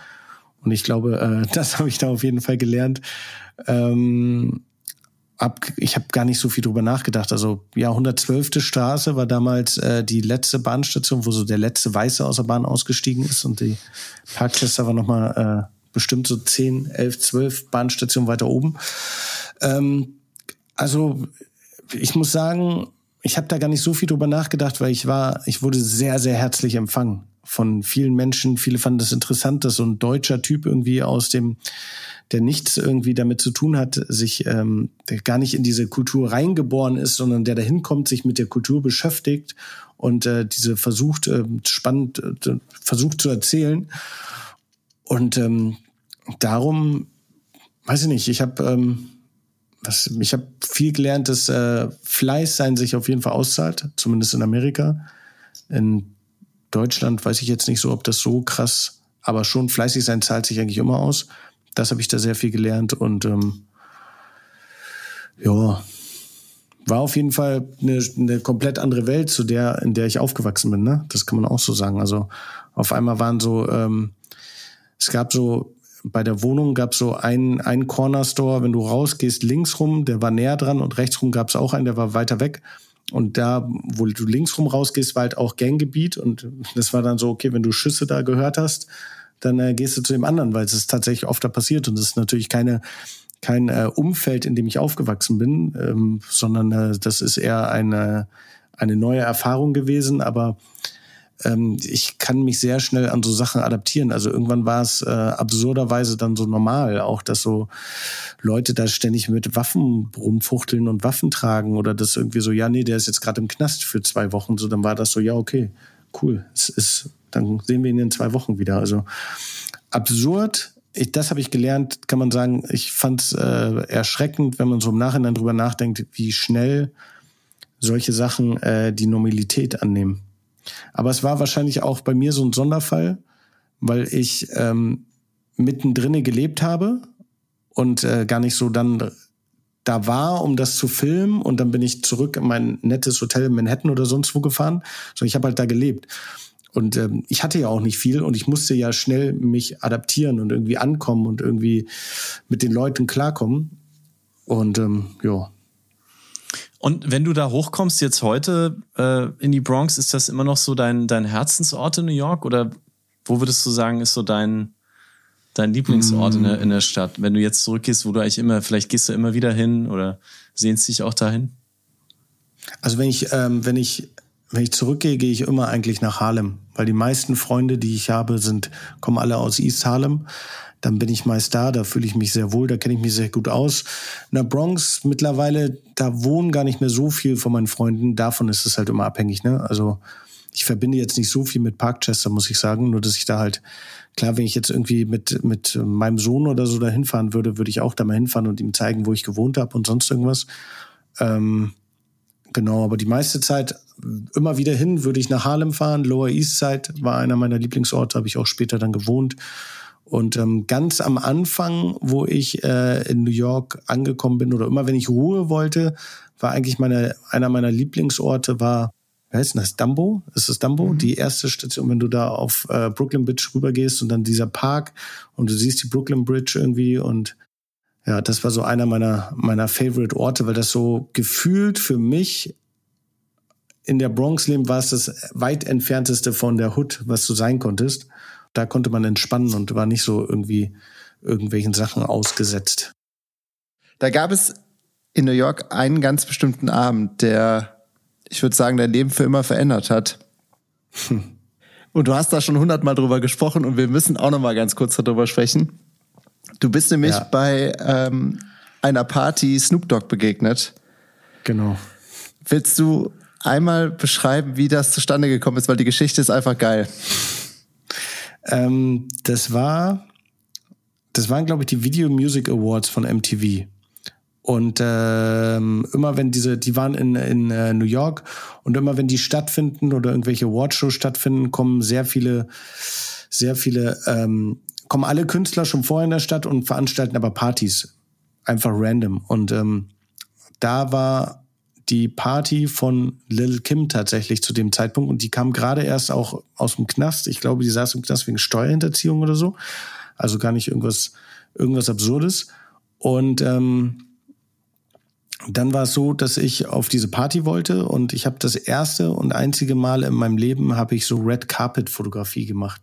Und ich glaube, äh, (laughs) das habe ich da auf jeden Fall gelernt. Ähm, ab, ich habe gar nicht so viel drüber nachgedacht. Also ja, 112. Straße war damals äh, die letzte Bahnstation, wo so der letzte Weiße aus der Bahn ausgestiegen ist und die Parkchester war nochmal äh, bestimmt so 10, 11, 12 Bahnstationen weiter oben. Ähm, also ich muss sagen, ich habe da gar nicht so viel drüber nachgedacht, weil ich war, ich wurde sehr, sehr herzlich empfangen von vielen Menschen. Viele fanden das interessant, dass so ein deutscher Typ irgendwie aus dem, der nichts irgendwie damit zu tun hat, sich ähm, gar nicht in diese Kultur reingeboren ist, sondern der dahin kommt, sich mit der Kultur beschäftigt und äh, diese versucht äh, spannend äh, versucht zu erzählen. Und ähm, darum, weiß ich nicht, ich habe ähm, was, ich habe viel gelernt, dass äh, Fleiß sein sich auf jeden Fall auszahlt, zumindest in Amerika. In Deutschland weiß ich jetzt nicht so, ob das so krass, aber schon fleißig sein zahlt sich eigentlich immer aus. Das habe ich da sehr viel gelernt und ähm, ja, war auf jeden Fall eine, eine komplett andere Welt zu der, in der ich aufgewachsen bin. Ne? Das kann man auch so sagen. Also auf einmal waren so, ähm, es gab so bei der Wohnung gab es so einen, einen Corner Store, wenn du rausgehst, links rum, der war näher dran und rechts rum gab es auch einen, der war weiter weg. Und da, wo du links rum rausgehst, war halt auch Ganggebiet. Und das war dann so, okay, wenn du Schüsse da gehört hast, dann äh, gehst du zu dem anderen, weil es ist tatsächlich oft da passiert. Und es ist natürlich keine, kein äh, Umfeld, in dem ich aufgewachsen bin, ähm, sondern äh, das ist eher eine, eine neue Erfahrung gewesen. Aber ähm, ich kann mich sehr schnell an so Sachen adaptieren. Also irgendwann war es äh, absurderweise dann so normal, auch dass so Leute da ständig mit Waffen rumfuchteln und Waffen tragen oder das irgendwie so, ja, nee, der ist jetzt gerade im Knast für zwei Wochen. So, dann war das so, ja, okay, cool. Es ist, dann sehen wir ihn in zwei Wochen wieder. Also absurd. Ich, das habe ich gelernt, kann man sagen. Ich fand es äh, erschreckend, wenn man so im Nachhinein drüber nachdenkt, wie schnell solche Sachen äh, die Normalität annehmen. Aber es war wahrscheinlich auch bei mir so ein Sonderfall, weil ich ähm, mittendrin gelebt habe und äh, gar nicht so dann da war, um das zu filmen und dann bin ich zurück in mein nettes Hotel in Manhattan oder sonst wo gefahren, sondern ich habe halt da gelebt. Und ähm, ich hatte ja auch nicht viel und ich musste ja schnell mich adaptieren und irgendwie ankommen und irgendwie mit den Leuten klarkommen. Und ähm, ja, Und wenn du da hochkommst jetzt heute äh, in die Bronx, ist das immer noch so dein, dein Herzensort in New York? Oder wo würdest du sagen, ist so dein, dein Lieblingsort mm. in, der, in der Stadt? Wenn du jetzt zurückgehst, wo du eigentlich immer, vielleicht gehst du immer wieder hin oder sehnst dich auch dahin? Also wenn ich, ähm, wenn ich, wenn ich zurückgehe, gehe ich immer eigentlich nach Harlem, weil die meisten Freunde, die ich habe, sind, kommen alle aus East Harlem. Dann bin ich meist da, da fühle ich mich sehr wohl, da kenne ich mich sehr gut aus. In der Bronx mittlerweile, da wohnen gar nicht mehr so viel von meinen Freunden. Davon ist es halt immer abhängig, ne? Also ich verbinde jetzt nicht so viel mit Parkchester, muss ich sagen, nur dass ich da halt, klar, wenn ich jetzt irgendwie mit, mit meinem Sohn oder so da hinfahren würde, würde ich auch da mal hinfahren und ihm zeigen, wo ich gewohnt habe und sonst irgendwas. Ähm, Genau, aber die meiste Zeit immer wieder hin würde ich nach Harlem fahren. Lower East Side war einer meiner Lieblingsorte, habe ich auch später dann gewohnt. Und ähm, ganz am Anfang, wo ich äh, in New York angekommen bin, oder immer wenn ich Ruhe wollte, war eigentlich meine, einer meiner Lieblingsorte war, wie heißt denn das, Dumbo? Ist das Dumbo? Mhm. Die erste Station, wenn du da auf äh, Brooklyn Bridge rübergehst und dann dieser Park und du siehst die Brooklyn Bridge irgendwie und ja, das war so einer meiner, meiner Favorite Orte, weil das so gefühlt für mich in der Bronx leben war es das weit entfernteste von der Hood, was du sein konntest. Da konnte man entspannen und war nicht so irgendwie irgendwelchen Sachen ausgesetzt. Da gab es in New York einen ganz bestimmten Abend, der, ich würde sagen, dein Leben für immer verändert hat. Hm. (laughs) Und du hast da schon hundertmal drüber gesprochen und wir müssen auch noch mal ganz kurz darüber sprechen. Du bist nämlich ja. bei ähm, einer Party Snoop Dogg begegnet. Genau. Willst du einmal beschreiben, wie das zustande gekommen ist, weil die Geschichte ist einfach geil. Ähm, das war, das waren glaube ich die Video Music Awards von MTV. Und ähm, immer wenn diese, die waren in, in äh, New York und immer wenn die stattfinden oder irgendwelche Awardshows stattfinden, kommen sehr viele, sehr viele ähm, kommen alle Künstler schon vorher in der Stadt und veranstalten aber Partys. Einfach random. Und ähm, da war die Party von Lil Kim tatsächlich zu dem Zeitpunkt und die kam gerade erst auch aus dem Knast. Ich glaube, die saß im Knast wegen Steuerhinterziehung oder so. Also gar nicht irgendwas, irgendwas Absurdes. Und ähm, dann war es so, dass ich auf diese Party wollte und ich habe das erste und einzige Mal in meinem Leben habe ich so Red Carpet Fotografie gemacht.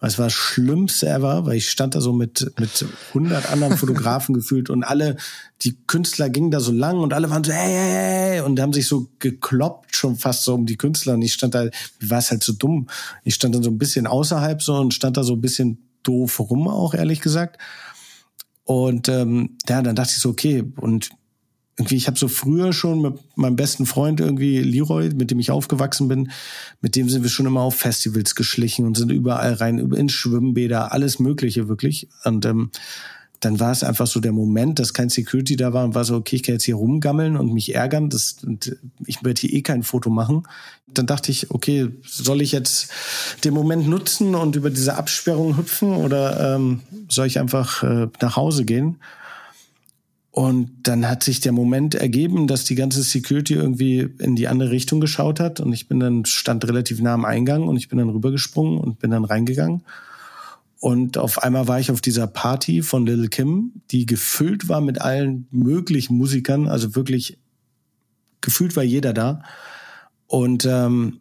Es war das Schlimmste ever, weil ich stand da so mit, mit 100 anderen Fotografen (laughs) gefühlt und alle, die Künstler gingen da so lang und alle waren so, hey, hey, hey, und haben sich so gekloppt schon fast so um die Künstler und ich stand da, mir war es halt so dumm. Ich stand dann so ein bisschen außerhalb so und stand da so ein bisschen doof rum auch, ehrlich gesagt. Und ähm, ja, dann dachte ich so, okay, und irgendwie, ich habe so früher schon mit meinem besten Freund irgendwie Leroy, mit dem ich aufgewachsen bin, mit dem sind wir schon immer auf Festivals geschlichen und sind überall rein, in Schwimmbäder, alles Mögliche wirklich. Und ähm, dann war es einfach so der Moment, dass kein Security da war und war so, okay, ich kann jetzt hier rumgammeln und mich ärgern, das, und ich werde hier eh kein Foto machen. Dann dachte ich, okay, soll ich jetzt den Moment nutzen und über diese Absperrung hüpfen oder ähm, soll ich einfach äh, nach Hause gehen? Und dann hat sich der Moment ergeben, dass die ganze Security irgendwie in die andere Richtung geschaut hat. Und ich bin dann, stand relativ nah am Eingang und ich bin dann rübergesprungen und bin dann reingegangen. Und auf einmal war ich auf dieser Party von Little Kim, die gefüllt war mit allen möglichen Musikern. Also wirklich gefühlt war jeder da. Und ähm,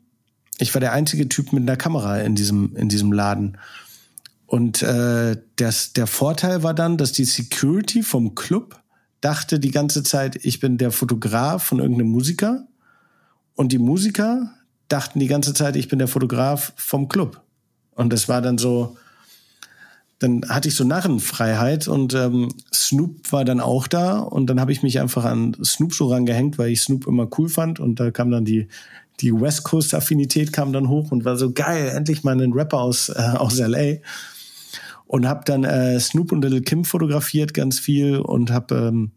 ich war der einzige Typ mit einer Kamera in diesem, in diesem Laden. Und äh, das, der Vorteil war dann, dass die Security vom Club dachte die ganze Zeit, ich bin der Fotograf von irgendeinem Musiker. Und die Musiker dachten die ganze Zeit, ich bin der Fotograf vom Club. Und das war dann so, dann hatte ich so Narrenfreiheit und ähm, Snoop war dann auch da und dann habe ich mich einfach an Snoop so rangehängt, weil ich Snoop immer cool fand und da kam dann die die West Coast Affinität kam dann hoch und war so geil, endlich mal ein Rapper aus äh, aus LA und habe dann äh, Snoop und Little Kim fotografiert ganz viel und habe ähm,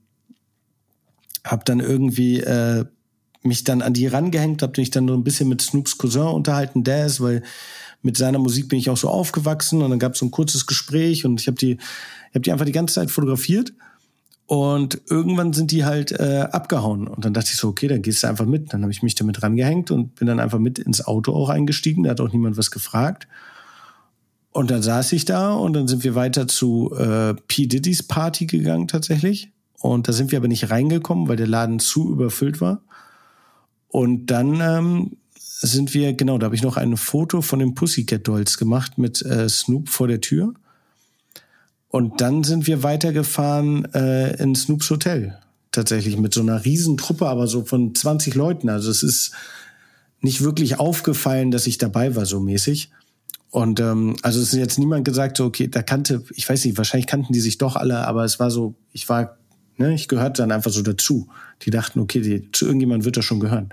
hab dann irgendwie äh, mich dann an die rangehängt, habe mich dann so ein bisschen mit Snoops Cousin unterhalten, Daz, weil mit seiner Musik bin ich auch so aufgewachsen und dann gab es so ein kurzes Gespräch und ich habe die, habe die einfach die ganze Zeit fotografiert und irgendwann sind die halt äh, abgehauen und dann dachte ich so, okay, dann gehst du einfach mit. Dann habe ich mich damit rangehängt und bin dann einfach mit ins Auto auch eingestiegen. Da hat auch niemand was gefragt. Und dann saß ich da und dann sind wir weiter zu äh, P. Diddy's Party gegangen tatsächlich. Und da sind wir aber nicht reingekommen, weil der Laden zu überfüllt war. Und dann ähm, sind wir, genau, da habe ich noch ein Foto von den Pussycat Dolls gemacht mit äh, Snoop vor der Tür. Und dann sind wir weitergefahren äh, in Snoops Hotel. Tatsächlich mit so einer Riesentruppe, aber so von 20 Leuten. Also es ist nicht wirklich aufgefallen, dass ich dabei war, so mäßig. Und ähm, also es ist jetzt niemand gesagt, so, okay, da kannte, ich weiß nicht, wahrscheinlich kannten die sich doch alle, aber es war so, ich war, ne, ich gehörte dann einfach so dazu. Die dachten, okay, die, zu irgendjemand wird das schon gehören.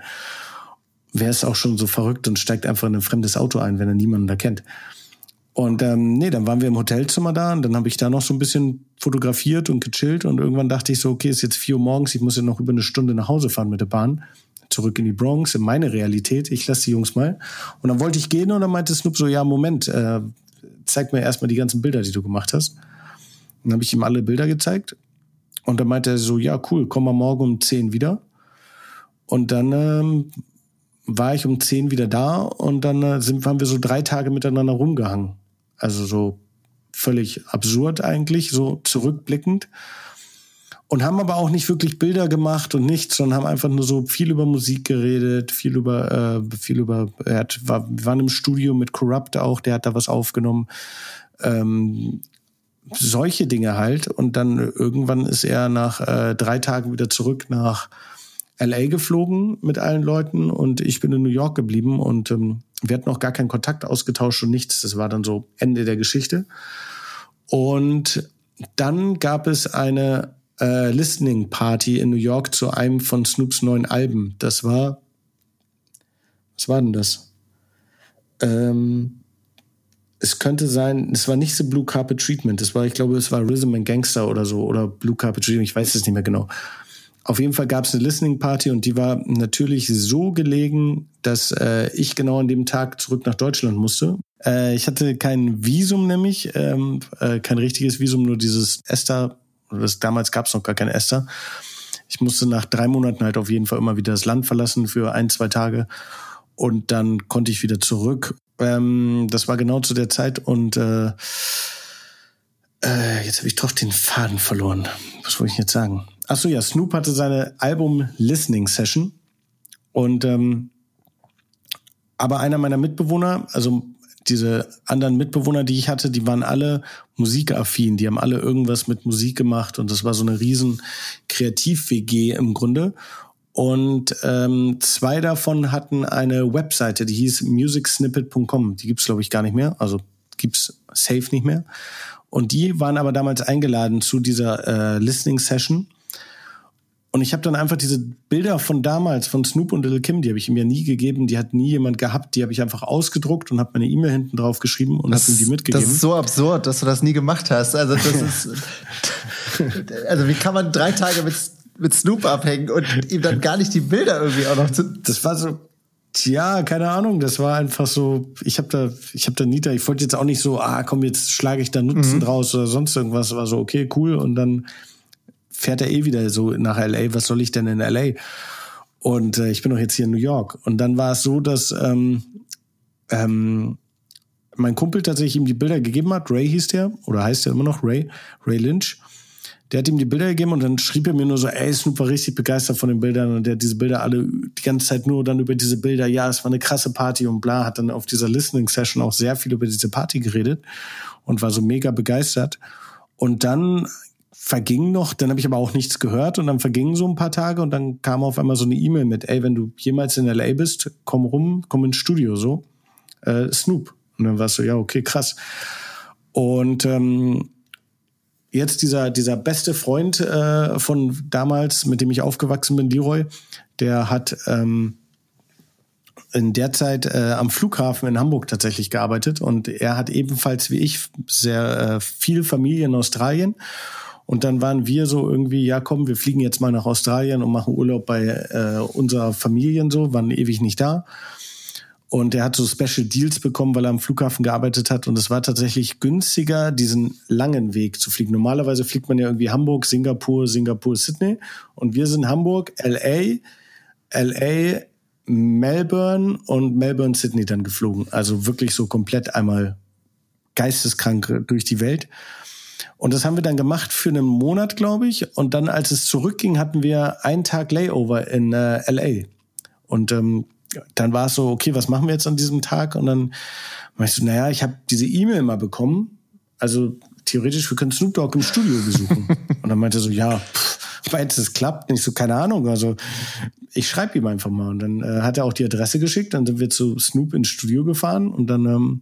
Wer ist auch schon so verrückt und steigt einfach in ein fremdes Auto ein, wenn er niemanden da kennt. Und ähm, nee, dann waren wir im Hotelzimmer da und dann habe ich da noch so ein bisschen fotografiert und gechillt und irgendwann dachte ich so, okay, ist jetzt vier Uhr morgens, ich muss ja noch über eine Stunde nach Hause fahren mit der Bahn, zurück in die Bronx, in meine Realität, ich lasse die Jungs mal. Und dann wollte ich gehen und dann meinte Snoop so, ja, Moment, äh, zeig mir erstmal die ganzen Bilder, die du gemacht hast. Dann habe ich ihm alle Bilder gezeigt und dann meinte er so, ja, cool, komm mal morgen um zehn wieder. Und dann ähm, war ich um zehn wieder da und dann äh, sind, waren wir so drei Tage miteinander rumgehangen. Also so völlig absurd eigentlich, so zurückblickend. Und haben aber auch nicht wirklich Bilder gemacht und nichts, sondern haben einfach nur so viel über Musik geredet, viel über, äh, viel über, er hat, war, wir waren im Studio mit Corrupt auch, der hat da was aufgenommen. Ähm, solche Dinge halt. Und dann irgendwann ist er nach äh, drei Tagen wieder zurück nach LA geflogen mit allen Leuten und ich bin in New York geblieben und ähm, wir hatten noch gar keinen Kontakt ausgetauscht und nichts. Das war dann so Ende der Geschichte. Und dann gab es eine äh, Listening Party in New York zu einem von Snoops neuen Alben. Das war, was war denn das? Ähm, es könnte sein, es war nicht so Blue Carpet Treatment. Das war, ich glaube, es war Rhythm and Gangster oder so oder Blue Carpet Treatment. Ich weiß es nicht mehr genau. Auf jeden Fall gab es eine Listening Party und die war natürlich so gelegen, dass äh, ich genau an dem Tag zurück nach Deutschland musste. Äh, ich hatte kein Visum nämlich, ähm, äh, kein richtiges Visum, nur dieses Esther. Das, damals gab es noch gar kein Esther. Ich musste nach drei Monaten halt auf jeden Fall immer wieder das Land verlassen für ein, zwei Tage. Und dann konnte ich wieder zurück. Ähm, das war genau zu der Zeit und äh, äh, jetzt habe ich doch den Faden verloren. Was wollte ich jetzt sagen? Ach so, ja, Snoop hatte seine Album-Listening-Session. Und ähm, aber einer meiner Mitbewohner, also diese anderen Mitbewohner, die ich hatte, die waren alle musikaffin, die haben alle irgendwas mit Musik gemacht und das war so eine riesen Kreativ-WG im Grunde. Und ähm, zwei davon hatten eine Webseite, die hieß musicsnippet.com. Die gibt's glaube ich, gar nicht mehr. Also gibt's safe nicht mehr. Und die waren aber damals eingeladen zu dieser äh, Listening-Session. Und ich habe dann einfach diese Bilder von damals, von Snoop und Little Kim, die habe ich ihm ja nie gegeben, die hat nie jemand gehabt, die habe ich einfach ausgedruckt und habe meine E-Mail hinten drauf geschrieben und habe ihm die mitgegeben. Das ist so absurd, dass du das nie gemacht hast. Also das (laughs) ist, also wie kann man drei Tage mit, mit Snoop abhängen und ihm dann gar nicht die Bilder irgendwie auch noch zu. Das war so, Tja, keine Ahnung. Das war einfach so. Ich habe da, ich habe da nie da. Ich wollte jetzt auch nicht so, ah, komm, jetzt schlage ich da Nutzen mhm. draus oder sonst irgendwas. War so okay, cool. Und dann fährt er eh wieder so nach LA, was soll ich denn in LA? Und äh, ich bin doch jetzt hier in New York. Und dann war es so, dass ähm, ähm, mein Kumpel tatsächlich ihm die Bilder gegeben hat. Ray hieß der, oder heißt der immer noch Ray, Ray Lynch. Der hat ihm die Bilder gegeben und dann schrieb er mir nur so, ey, Snoop war richtig begeistert von den Bildern und der hat diese Bilder alle die ganze Zeit nur dann über diese Bilder, ja, es war eine krasse Party und bla, hat dann auf dieser Listening Session auch sehr viel über diese Party geredet und war so mega begeistert. Und dann verging noch, dann habe ich aber auch nichts gehört und dann vergingen so ein paar Tage und dann kam auf einmal so eine E-Mail mit, ey, wenn du jemals in LA bist, komm rum, komm ins Studio so, äh, Snoop. Und dann war es so, ja, okay, krass. Und ähm, jetzt dieser, dieser beste Freund äh, von damals, mit dem ich aufgewachsen bin, Leroy, der hat ähm, in der Zeit äh, am Flughafen in Hamburg tatsächlich gearbeitet und er hat ebenfalls wie ich sehr äh, viel Familie in Australien und dann waren wir so irgendwie, ja komm, wir fliegen jetzt mal nach Australien und machen Urlaub bei äh, unserer Familie so, waren ewig nicht da. Und er hat so Special Deals bekommen, weil er am Flughafen gearbeitet hat. Und es war tatsächlich günstiger, diesen langen Weg zu fliegen. Normalerweise fliegt man ja irgendwie Hamburg, Singapur, Singapur, Sydney. Und wir sind Hamburg, LA, LA, Melbourne und Melbourne, Sydney dann geflogen. Also wirklich so komplett einmal geisteskrank durch die Welt. Und das haben wir dann gemacht für einen Monat, glaube ich. Und dann, als es zurückging, hatten wir einen Tag Layover in äh, LA. Und ähm, dann war es so, okay, was machen wir jetzt an diesem Tag? Und dann meinst du, naja, ich habe diese E-Mail mal bekommen. Also theoretisch, wir können Snoop Dogg im Studio besuchen. (laughs) und dann meinte er so, ja, pff, meinst du, es klappt? Nicht so, keine Ahnung. Also ich schreibe ihm einfach mal. Und dann äh, hat er auch die Adresse geschickt. Dann sind wir zu Snoop ins Studio gefahren und dann ähm,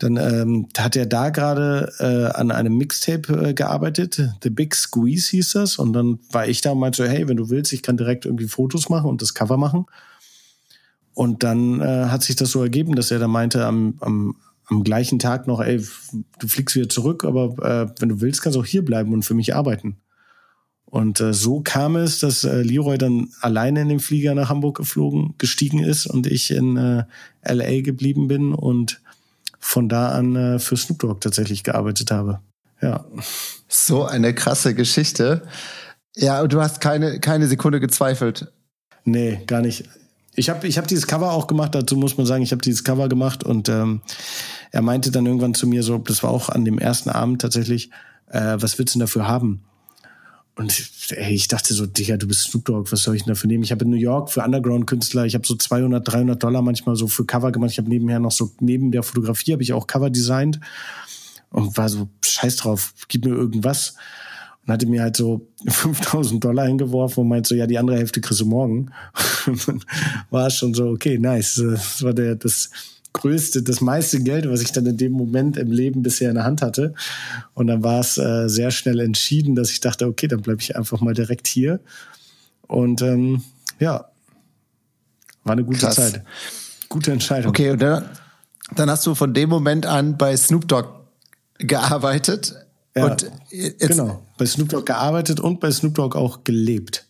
dann ähm, hat er da gerade äh, an einem Mixtape äh, gearbeitet. The Big Squeeze hieß das. Und dann war ich da und meinte, hey, wenn du willst, ich kann direkt irgendwie Fotos machen und das Cover machen. Und dann äh, hat sich das so ergeben, dass er da meinte am, am, am gleichen Tag noch, ey, du fliegst wieder zurück, aber äh, wenn du willst, kannst du auch hier bleiben und für mich arbeiten. Und äh, so kam es, dass äh, Leroy dann alleine in den Flieger nach Hamburg geflogen, gestiegen ist und ich in äh, LA geblieben bin und von da an äh, für Snoop Dogg tatsächlich gearbeitet habe. Ja. So eine krasse Geschichte. Ja, und du hast keine, keine Sekunde gezweifelt. Nee, gar nicht. Ich habe ich hab dieses Cover auch gemacht, dazu muss man sagen, ich habe dieses Cover gemacht und ähm, er meinte dann irgendwann zu mir so, das war auch an dem ersten Abend tatsächlich, äh, was willst du denn dafür haben? Und ey, ich dachte so, Digga, du bist Snoop Dogg, was soll ich denn dafür nehmen? Ich habe in New York für Underground-Künstler, ich habe so 200, 300 Dollar manchmal so für Cover gemacht. Ich habe nebenher noch so, neben der Fotografie habe ich auch Cover designt und war so, scheiß drauf, gib mir irgendwas. Und hatte mir halt so (laughs) 5000 Dollar hingeworfen und meinte so, ja, die andere Hälfte kriegst du morgen. (laughs) War schon so, okay, nice. Das war der, das, größte, das meiste Geld, was ich dann in dem Moment im Leben bisher in der Hand hatte. Und dann war es äh, sehr schnell entschieden, dass ich dachte, okay, dann bleibe ich einfach mal direkt hier. Und ähm, ja, war eine gute Krass. Zeit. Gute Entscheidung. Okay, und dann, dann hast du von dem Moment an bei Snoop Dogg gearbeitet. Ja, und jetzt, genau, bei Snoop Dogg gearbeitet und bei Snoop Dogg auch gelebt.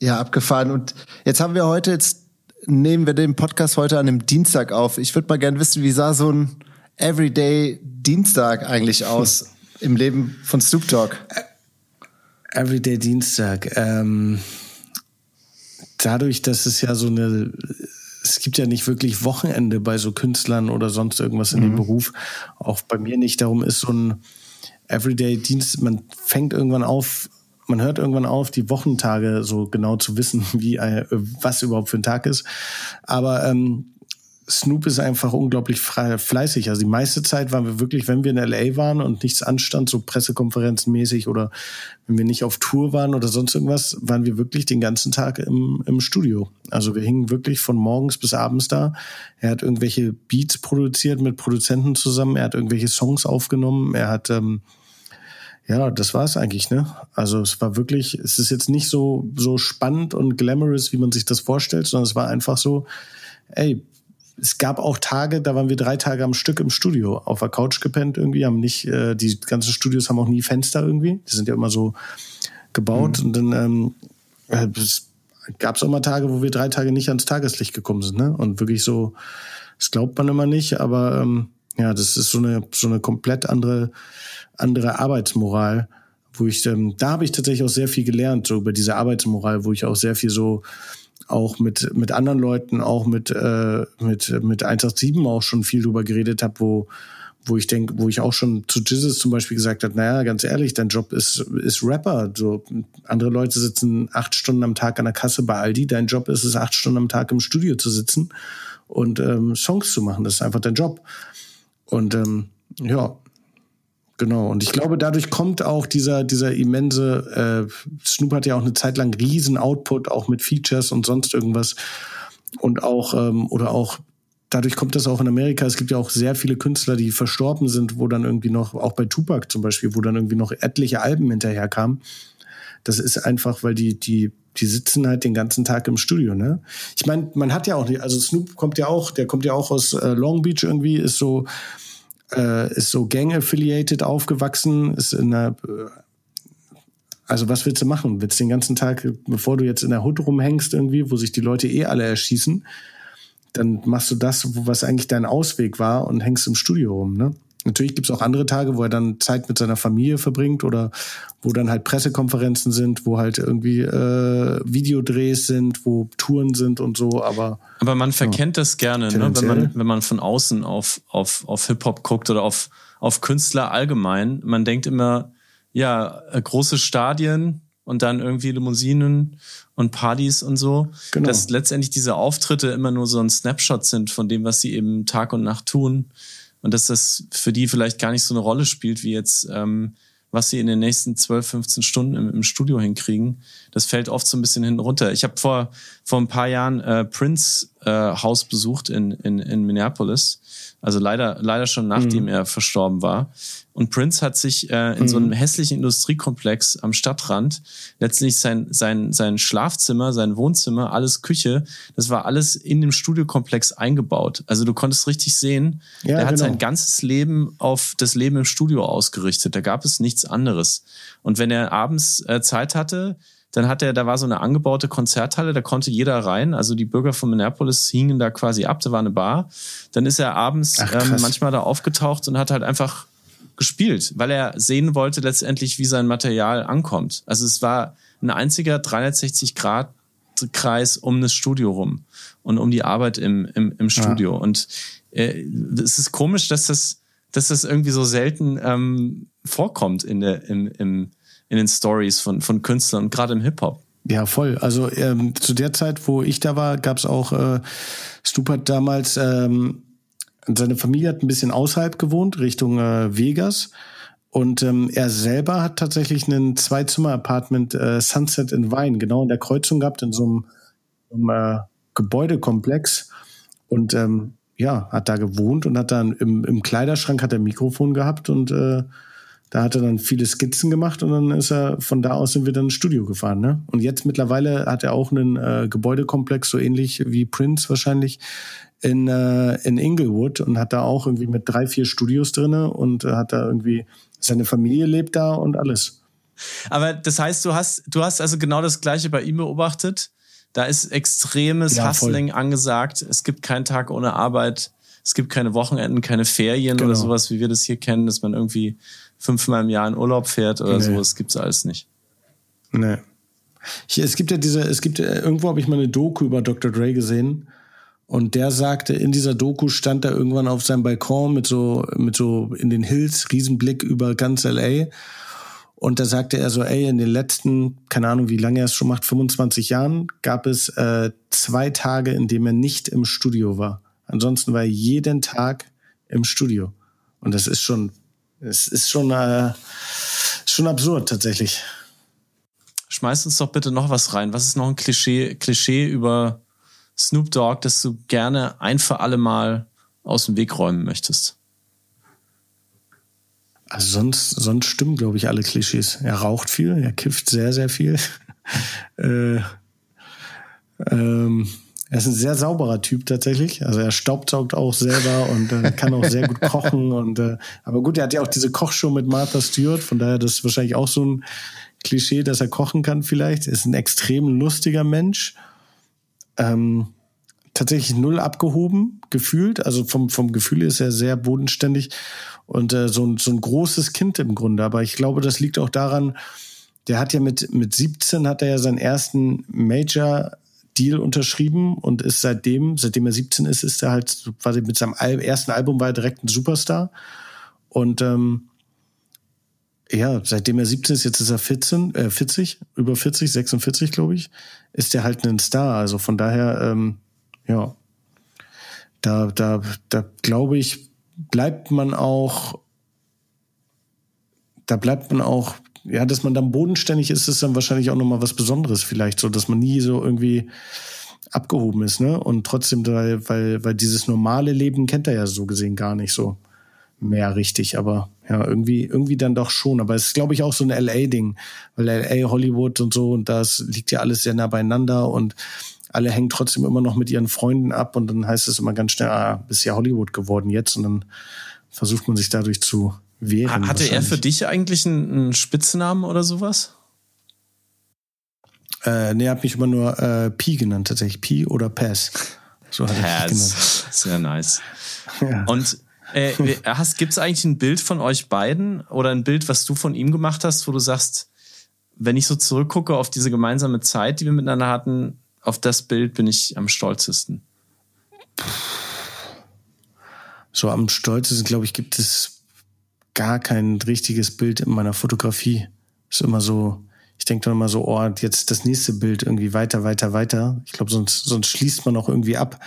Ja, abgefahren. Und jetzt haben wir heute jetzt nehmen wir den Podcast heute an einem Dienstag auf. Ich würde mal gerne wissen, wie sah so ein Everyday Dienstag eigentlich aus (laughs) im Leben von Snoop Dogg? Everyday Dienstag. Ähm, dadurch, dass es ja so eine, es gibt ja nicht wirklich Wochenende bei so Künstlern oder sonst irgendwas in mhm. dem Beruf. Auch bei mir nicht. Darum ist so ein Everyday Dienst, man fängt irgendwann auf, man hört irgendwann auf, die Wochentage so genau zu wissen, (laughs) wie äh, was überhaupt für ein Tag ist. Aber ähm, Snoop ist einfach unglaublich fleißig. Also die meiste Zeit waren wir wirklich, wenn wir in LA waren und nichts anstand, so Pressekonferenzenmäßig oder wenn wir nicht auf Tour waren oder sonst irgendwas, waren wir wirklich den ganzen Tag im, im Studio. Also wir hingen wirklich von morgens bis abends da. Er hat irgendwelche Beats produziert mit Produzenten zusammen. Er hat irgendwelche Songs aufgenommen. Er hat ähm, ja, das war es eigentlich, ne? Also es war wirklich, es ist jetzt nicht so, so spannend und glamorous, wie man sich das vorstellt, sondern es war einfach so, ey, es gab auch Tage, da waren wir drei Tage am Stück im Studio, auf der Couch gepennt irgendwie, haben nicht, äh, die ganzen Studios haben auch nie Fenster irgendwie, die sind ja immer so gebaut mhm. und dann ähm, äh, gab es auch mal Tage, wo wir drei Tage nicht ans Tageslicht gekommen sind, ne? Und wirklich so, das glaubt man immer nicht, aber ähm, ja, das ist so eine, so eine komplett andere andere Arbeitsmoral, wo ich, ähm, da habe ich tatsächlich auch sehr viel gelernt, so über diese Arbeitsmoral, wo ich auch sehr viel so auch mit, mit anderen Leuten, auch mit, äh, mit, mit 187 auch schon viel drüber geredet habe, wo, wo ich denke, wo ich auch schon zu Jesus zum Beispiel gesagt habe, naja, ganz ehrlich, dein Job ist, ist Rapper. So, andere Leute sitzen acht Stunden am Tag an der Kasse bei Aldi, dein Job ist es, acht Stunden am Tag im Studio zu sitzen und ähm, Songs zu machen. Das ist einfach dein Job. Und ähm, ja, Genau, und ich glaube, dadurch kommt auch dieser, dieser immense, äh, Snoop hat ja auch eine Zeit lang riesen Output, auch mit Features und sonst irgendwas. Und auch, ähm, oder auch, dadurch kommt das auch in Amerika. Es gibt ja auch sehr viele Künstler, die verstorben sind, wo dann irgendwie noch, auch bei Tupac zum Beispiel, wo dann irgendwie noch etliche Alben hinterherkamen. Das ist einfach, weil die, die, die sitzen halt den ganzen Tag im Studio, ne? Ich meine, man hat ja auch, also Snoop kommt ja auch, der kommt ja auch aus äh, Long Beach irgendwie, ist so, äh, ist so gang-affiliated aufgewachsen, ist in einer äh, also was willst du machen? Willst du den ganzen Tag, bevor du jetzt in der Hut rumhängst irgendwie, wo sich die Leute eh alle erschießen, dann machst du das, was eigentlich dein Ausweg war und hängst im Studio rum, ne? Natürlich gibt es auch andere Tage, wo er dann Zeit mit seiner Familie verbringt oder wo dann halt Pressekonferenzen sind, wo halt irgendwie äh, Videodrehs sind, wo Touren sind und so, aber. Aber man verkennt ja, das gerne, ne? wenn man, wenn man von außen auf, auf, auf Hip-Hop guckt oder auf, auf Künstler allgemein. Man denkt immer, ja, äh, große Stadien und dann irgendwie Limousinen und Partys und so, genau. dass letztendlich diese Auftritte immer nur so ein Snapshot sind von dem, was sie eben Tag und Nacht tun und dass das für die vielleicht gar nicht so eine Rolle spielt, wie jetzt ähm, was sie in den nächsten 12, 15 Stunden im, im Studio hinkriegen. Das fällt oft so ein bisschen hinten runter. Ich habe vor, vor ein paar Jahren äh, Prince äh, Haus besucht in, in, in Minneapolis. Also leider, leider schon nachdem mhm. er verstorben war. Und Prince hat sich äh, in mhm. so einem hässlichen Industriekomplex am Stadtrand letztlich sein, sein, sein Schlafzimmer, sein Wohnzimmer, alles Küche, das war alles in dem Studiokomplex eingebaut. Also du konntest richtig sehen, ja, er hat genau. sein ganzes Leben auf das Leben im Studio ausgerichtet. Da gab es nichts anderes. Und wenn er abends äh, Zeit hatte, dann hat er, da war so eine angebaute Konzerthalle, da konnte jeder rein. Also die Bürger von Minneapolis hingen da quasi ab, da war eine Bar. Dann ist er abends Ach, ähm, manchmal da aufgetaucht und hat halt einfach gespielt, weil er sehen wollte letztendlich, wie sein Material ankommt. Also es war ein einziger 360 Grad Kreis um das Studio rum und um die Arbeit im, im, im Studio. Ja. Und äh, es ist komisch, dass das, dass das irgendwie so selten ähm, vorkommt in, der, im, im, in den Stories von, von Künstlern, gerade im Hip-Hop. Ja, voll. Also ähm, zu der Zeit, wo ich da war, gab es auch, äh, Stup hat damals ähm, seine Familie hat ein bisschen außerhalb gewohnt, Richtung äh, Vegas. Und ähm, er selber hat tatsächlich einen Zwei-Zimmer-Apartment äh, Sunset in Wein, genau in der Kreuzung gehabt, in so einem, einem äh, Gebäudekomplex. Und ähm, ja, hat da gewohnt und hat dann im, im Kleiderschrank hat er ein Mikrofon gehabt und äh, da hat er dann viele Skizzen gemacht und dann ist er von da aus sind wir dann ins Studio gefahren. Ne? Und jetzt mittlerweile hat er auch einen äh, Gebäudekomplex, so ähnlich wie Prince wahrscheinlich, in, äh, in Inglewood und hat da auch irgendwie mit drei, vier Studios drinne und äh, hat da irgendwie, seine Familie lebt da und alles. Aber das heißt, du hast, du hast also genau das Gleiche bei ihm beobachtet. Da ist extremes ja, Hustling angesagt. Es gibt keinen Tag ohne Arbeit. Es gibt keine Wochenenden, keine Ferien genau. oder sowas, wie wir das hier kennen, dass man irgendwie fünfmal im Jahr in Urlaub fährt oder nee. so. Das gibt's alles nicht. Nee. Ich, es gibt ja diese, es gibt ja, irgendwo habe ich mal eine Doku über Dr. Dre gesehen. Und der sagte, in dieser Doku stand er irgendwann auf seinem Balkon mit so, mit so in den Hills, Riesenblick über ganz LA. Und da sagte er so, ey, in den letzten, keine Ahnung, wie lange er es schon macht, 25 Jahren, gab es äh, zwei Tage, in denen er nicht im Studio war. Ansonsten war er jeden Tag im Studio. Und das ist schon es ist schon, äh, schon absurd tatsächlich. Schmeiß uns doch bitte noch was rein. Was ist noch ein Klischee, Klischee über Snoop Dogg, das du gerne ein für alle Mal aus dem Weg räumen möchtest? Also sonst, sonst stimmen, glaube ich, alle Klischees. Er raucht viel, er kifft sehr, sehr viel. (laughs) äh, ähm, er ist ein sehr sauberer Typ tatsächlich. Also er staubsaugt auch selber und äh, kann auch sehr gut kochen. (laughs) Und äh, aber gut, er hat ja auch diese Kochshow mit Martha Stewart, von daher das ist wahrscheinlich auch so ein Klischee, dass er kochen kann vielleicht. Er ist ein extrem lustiger Mensch. Ähm, tatsächlich null abgehoben gefühlt. Also vom, vom Gefühl ist er sehr bodenständig und äh, so, ein, so ein großes Kind im Grunde. Aber ich glaube, das liegt auch daran, der hat ja mit, mit 17 hat er ja seinen ersten Major Deal unterschrieben und ist seitdem, seitdem er 17 ist, ist er halt quasi mit seinem ersten Album war er direkt ein Superstar. Und ähm, ja, seitdem er 17 ist, jetzt ist er 14, äh, 40, über 40, 46, glaube ich, ist er halt ein Star. Also von daher, ähm, ja, da, da, da glaube ich, bleibt man auch, da bleibt man auch ja, dass man dann bodenständig ist, ist dann wahrscheinlich auch nochmal was Besonderes vielleicht, so dass man nie so irgendwie abgehoben ist, ne? Und trotzdem, weil, weil, weil dieses normale Leben kennt er ja so gesehen gar nicht so mehr richtig, aber ja, irgendwie, irgendwie dann doch schon. Aber es ist, glaube ich, auch so ein LA-Ding, weil LA, Hollywood und so, und das liegt ja alles sehr nah beieinander und alle hängen trotzdem immer noch mit ihren Freunden ab und dann heißt es immer ganz schnell, ah, bist ja Hollywood geworden jetzt und dann versucht man sich dadurch zu wären. Hatte er für dich eigentlich einen, einen Spitznamen oder sowas? Äh, nee, er hat mich immer nur äh, Pi genannt, tatsächlich. Pi oder Pass. So hat er mich genannt. (laughs) Sehr nice. Ja. Und äh, gibt es eigentlich ein Bild von euch beiden oder ein Bild, was du von ihm gemacht hast, wo du sagst, wenn ich so zurückgucke auf diese gemeinsame Zeit, die wir miteinander hatten, auf das Bild bin ich am stolzesten? So am stolzesten, glaube ich, gibt es gar kein richtiges Bild in meiner Fotografie. Ist immer so, ich denke dann immer so, oh, jetzt das nächste Bild irgendwie weiter, weiter, weiter. Ich glaube, sonst, sonst schließt man auch irgendwie ab.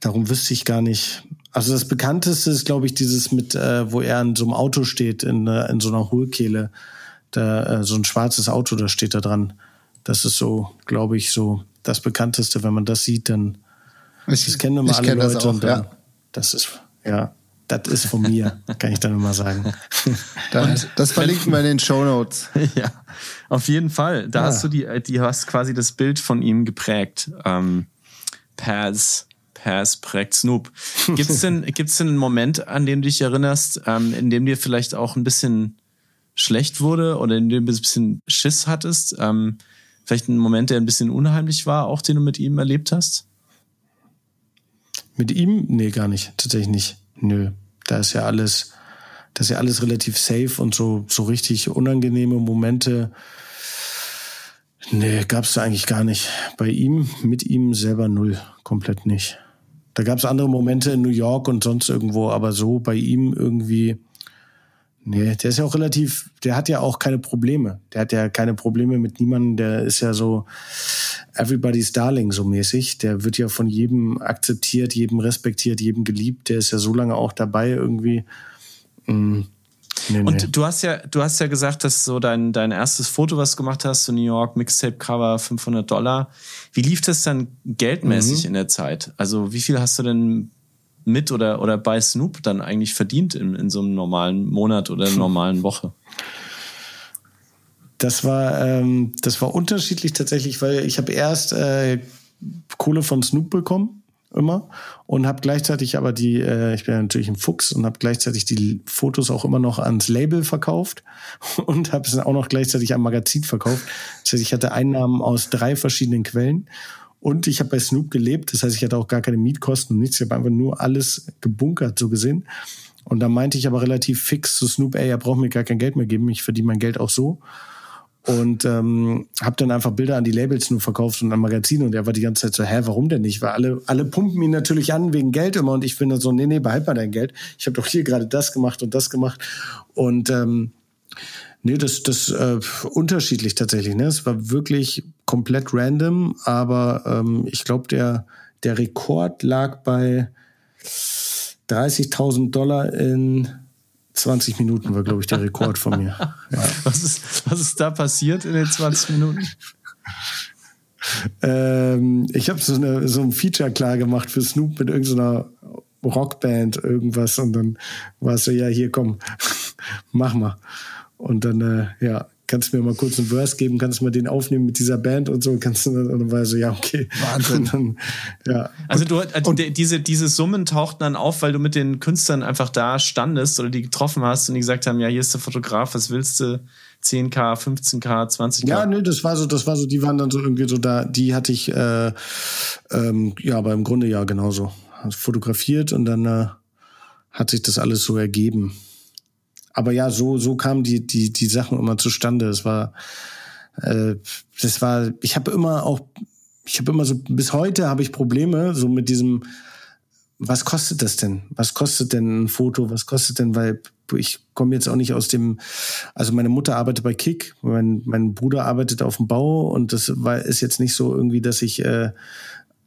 Darum wüsste ich gar nicht. Also das bekannteste ist, glaube ich, dieses mit, äh, wo er in so einem Auto steht, in, äh, in so einer Hohlkehle. Da, äh, so ein schwarzes Auto, da steht da dran. Das ist so, glaube ich, so das bekannteste. Wenn man das sieht, dann ich, das kennen immer alle kenn Leute. Das, auch, ja. das ist, ja, das ist von mir, (laughs) kann ich dann immer sagen. das, das verlinken wir in den Show Notes. (laughs) ja, auf jeden Fall. Da ja. hast du die, die hast quasi das Bild von ihm geprägt. Ähm, Paz, Paz prägt Snoop. (laughs) Gibt es denn, gibt's denn einen Moment, an den du dich erinnerst, ähm, in dem dir vielleicht auch ein bisschen schlecht wurde oder in dem du ein bisschen Schiss hattest? Ähm, vielleicht ein Moment, der ein bisschen unheimlich war, auch den du mit ihm erlebt hast? Mit ihm? Nee, gar nicht. Tatsächlich nicht. Nö. Da ist ja alles, das ist ja alles relativ safe und so, so richtig unangenehme Momente. Nee, gab's da eigentlich gar nicht. Bei ihm, mit ihm selber null. Komplett nicht. Da gab's andere Momente in New York und sonst irgendwo, aber so bei ihm irgendwie, Nee, der ist ja auch relativ, der hat ja auch keine Probleme. Der hat ja keine Probleme mit niemandem, der ist ja so everybody's darling so mäßig. Der wird ja von jedem akzeptiert, jedem respektiert, jedem geliebt. Der ist ja so lange auch dabei irgendwie. Mm, nee, Und nee. du hast ja, du hast ja gesagt, dass so dein, dein erstes Foto, was du gemacht hast, so New York Mixtape Cover 500 Dollar. Wie lief das dann geldmäßig mhm. in der Zeit? Also wie viel hast du denn mit oder, oder bei Snoop dann eigentlich verdient in, in so einem normalen Monat oder einer normalen Woche? Das war, ähm, das war unterschiedlich tatsächlich, weil ich habe erst äh, Kohle von Snoop bekommen immer und habe gleichzeitig aber die, äh, ich bin ja natürlich ein Fuchs und habe gleichzeitig die Fotos auch immer noch ans Label verkauft (laughs) und habe es auch noch gleichzeitig am Magazin verkauft. Das heißt, ich hatte Einnahmen aus drei verschiedenen Quellen und ich habe bei Snoop gelebt, das heißt, ich hatte auch gar keine Mietkosten und nichts. Ich habe einfach nur alles gebunkert, so gesehen. Und da meinte ich aber relativ fix zu Snoop, ey, er braucht mir gar kein Geld mehr geben, ich verdiene mein Geld auch so. Und ähm, habe dann einfach Bilder an die Labels nur verkauft und an Magazine. Und er war die ganze Zeit so, hä, warum denn nicht? Weil alle, alle pumpen ihn natürlich an wegen Geld immer. Und ich bin dann so, nee, nee, behalt mal dein Geld. Ich habe doch hier gerade das gemacht und das gemacht. Und ähm, Nee, das, das äh, unterschiedlich tatsächlich. Ne? Es war wirklich komplett random, aber ähm, ich glaube, der, der Rekord lag bei 30.000 Dollar in 20 Minuten, war, glaube ich, der Rekord von mir. (laughs) Ja. Was, ist, was ist da passiert in den 20 Minuten? ähm, ich habe so, eine, so ein Feature klar gemacht für Snoop mit irgendeiner Rockband, irgendwas. Und dann war es so, ja, hier komm, (laughs) mach mal. Und dann, äh, ja, kannst du mir mal kurz einen Verse geben, kannst du mal den aufnehmen mit dieser Band und so, kannst du dann, und dann war so, ja, okay. Wahnsinn. (laughs) Dann, ja. Also du, also und, diese, diese Summen tauchten dann auf, weil du mit den Künstlern einfach da standest oder die getroffen hast und die gesagt haben, ja, hier ist der Fotograf, was willst du? 10k, 15k, 20k? Ja, nö, das war so, das war so, die waren dann so irgendwie so da, die hatte ich, äh, ähm, ja, aber im Grunde ja genauso. Fotografiert und dann äh, hat sich das alles so ergeben aber ja, so, so kamen die, die, die Sachen immer zustande. Es war, äh, das war, ich habe immer auch, ich habe immer so, bis heute habe ich Probleme so mit diesem, was kostet das denn? Was kostet denn ein Foto? Was kostet denn, weil ich komme jetzt auch nicht aus dem, also meine Mutter arbeitet bei Kick, mein, mein Bruder arbeitet auf dem Bau und das war, ist jetzt nicht so irgendwie, dass ich äh,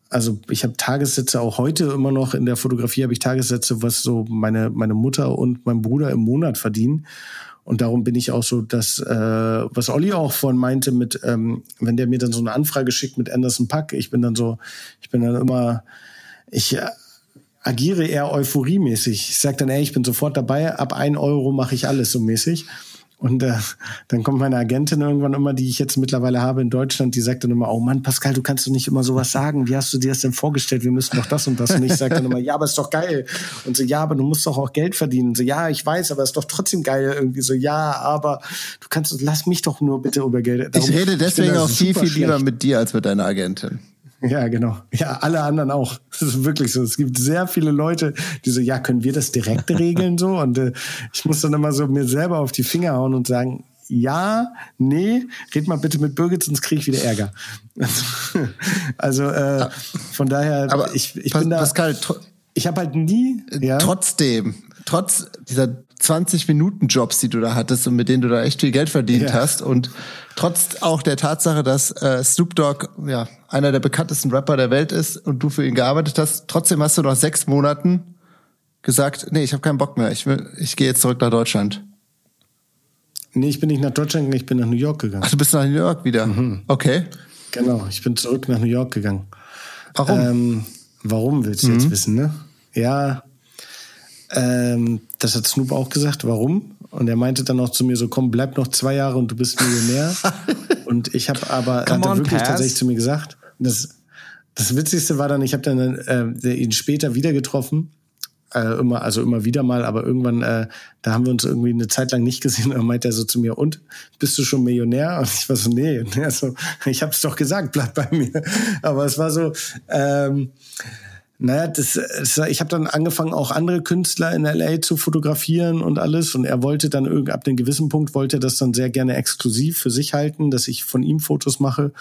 also ich habe Tagessätze auch heute immer noch in der Fotografie habe ich Tagessätze, was so meine meine Mutter und mein Bruder im Monat verdienen. Und darum bin ich auch so, dass äh, was Olli auch vorhin meinte mit, ähm, wenn der mir dann so eine Anfrage schickt mit Anderson Pack, ich bin dann so, ich bin dann immer, ich äh, agiere eher euphoriemäßig. Ich sag dann, ey, ich bin sofort dabei, ab ein Euro mache ich alles so mäßig. Und äh, dann kommt meine Agentin irgendwann immer, die ich jetzt mittlerweile habe in Deutschland, die sagt dann immer, oh Mann, Pascal, du kannst doch nicht immer sowas sagen. Wie hast du dir das denn vorgestellt? Wir müssen doch das und das. Und ich sage dann immer, ja, aber ist doch geil. Und so, ja, aber du musst doch auch Geld verdienen. So, ja, ich weiß, aber ist doch trotzdem geil. Irgendwie so, ja, aber du kannst, lass mich doch nur bitte über Geld. Darum, ich rede deswegen ich auch viel, viel lieber schlecht. mit dir als mit deiner Agentin. Ja, genau. Ja, alle anderen auch. (laughs) Das ist wirklich so. Es gibt sehr viele Leute, die so, ja, können wir das direkt regeln so? Und äh, ich muss dann immer so mir selber auf die Finger hauen und sagen, ja, nee, red mal bitte mit Birgit, sonst kriege ich wieder Ärger. (laughs) also äh, von daher, Aber ich, ich bin da. Pascal, ich habe halt nie. Ja, trotzdem, trotz dieser 20-Minuten-Jobs, die du da hattest und mit denen du da echt viel Geld verdient Ja. hast. Und trotz auch der Tatsache, dass äh, Snoop Dogg ja einer der bekanntesten Rapper der Welt ist und du für ihn gearbeitet hast, trotzdem hast du nach sechs Monaten gesagt, nee, ich habe keinen Bock mehr, ich, will, ich gehe jetzt zurück nach Deutschland. Nee, ich bin nicht nach Deutschland gegangen, ich bin nach New York gegangen. Ach, du bist nach New York wieder. Mhm. Okay. Genau, ich bin zurück nach New York gegangen. Warum? Ähm, warum willst du jetzt wissen, ne? Ja, ähm, das hat Snoop auch gesagt. Warum? Und er meinte dann auch zu mir so, komm, bleib noch zwei Jahre und du bist Millionär. (laughs) und ich habe aber, Come hat er on, wirklich Pass. tatsächlich zu mir gesagt. Das, das Witzigste war dann, ich habe dann äh, ihn später wieder getroffen. Äh, immer, also immer wieder mal, aber irgendwann, äh, da haben wir uns irgendwie eine Zeit lang nicht gesehen. Und dann meinte er so zu mir, und bist du schon Millionär? Und ich war so, nee. Und er so, ich habe es doch gesagt, bleib bei mir. Aber es war so, ähm, naja, das, das, ich habe dann angefangen, auch andere Künstler in LA zu fotografieren und alles. Und er wollte dann irgend ab einem gewissen Punkt wollte er das dann sehr gerne exklusiv für sich halten, dass ich von ihm Fotos mache,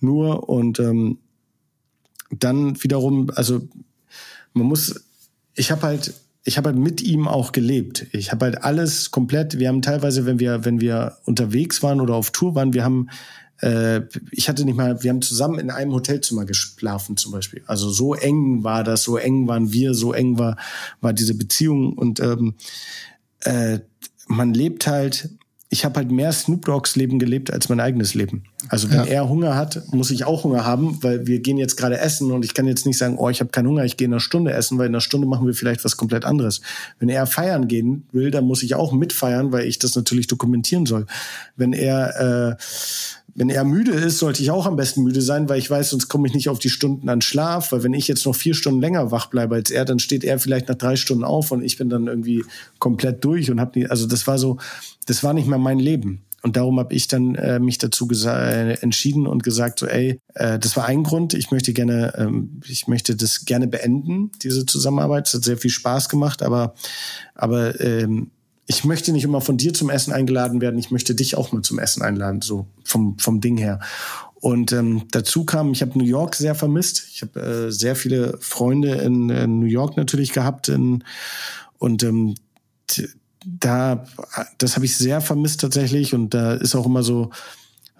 nur. Und ähm, dann wiederum, also man muss, ich habe halt, ich habe halt mit ihm auch gelebt. Ich habe halt alles komplett. Wir haben teilweise, wenn wir, wenn wir unterwegs waren oder auf Tour waren, wir haben äh, ich hatte nicht mal, wir haben zusammen in einem Hotelzimmer geschlafen zum Beispiel. Also so eng war das, so eng waren wir, so eng war, war diese Beziehung und ähm, äh, man lebt halt, ich habe halt mehr Snoop Dogs Leben gelebt als mein eigenes Leben. Also wenn Ja. er Hunger hat, muss ich auch Hunger haben, weil wir gehen jetzt gerade essen und ich kann jetzt nicht sagen, oh, ich habe keinen Hunger, ich gehe in einer Stunde essen, weil in einer Stunde machen wir vielleicht was komplett anderes. Wenn er feiern gehen will, dann muss ich auch mitfeiern, weil ich das natürlich dokumentieren soll. Wenn er äh, wenn er müde ist, sollte ich auch am besten müde sein, weil ich weiß, sonst komme ich nicht auf die Stunden an Schlaf. Weil wenn ich jetzt noch vier Stunden länger wach bleibe als er, dann steht er vielleicht nach drei Stunden auf und ich bin dann irgendwie komplett durch und habe nie, also das war so, das war nicht mehr mein Leben. Und darum habe ich dann äh, mich dazu äh, entschieden und gesagt, so, ey, äh, das war ein Grund. Ich möchte gerne, ähm, ich möchte das gerne beenden, diese Zusammenarbeit. Es hat sehr viel Spaß gemacht, aber, aber ähm, ich möchte nicht immer von dir zum Essen eingeladen werden, ich möchte dich auch mal zum Essen einladen, so vom, vom Ding her. Und ähm, dazu kam, ich habe New York sehr vermisst. Ich habe äh, sehr viele Freunde in, in New York natürlich gehabt. In, und ähm, da, das habe ich sehr vermisst tatsächlich. Und da ist auch immer so,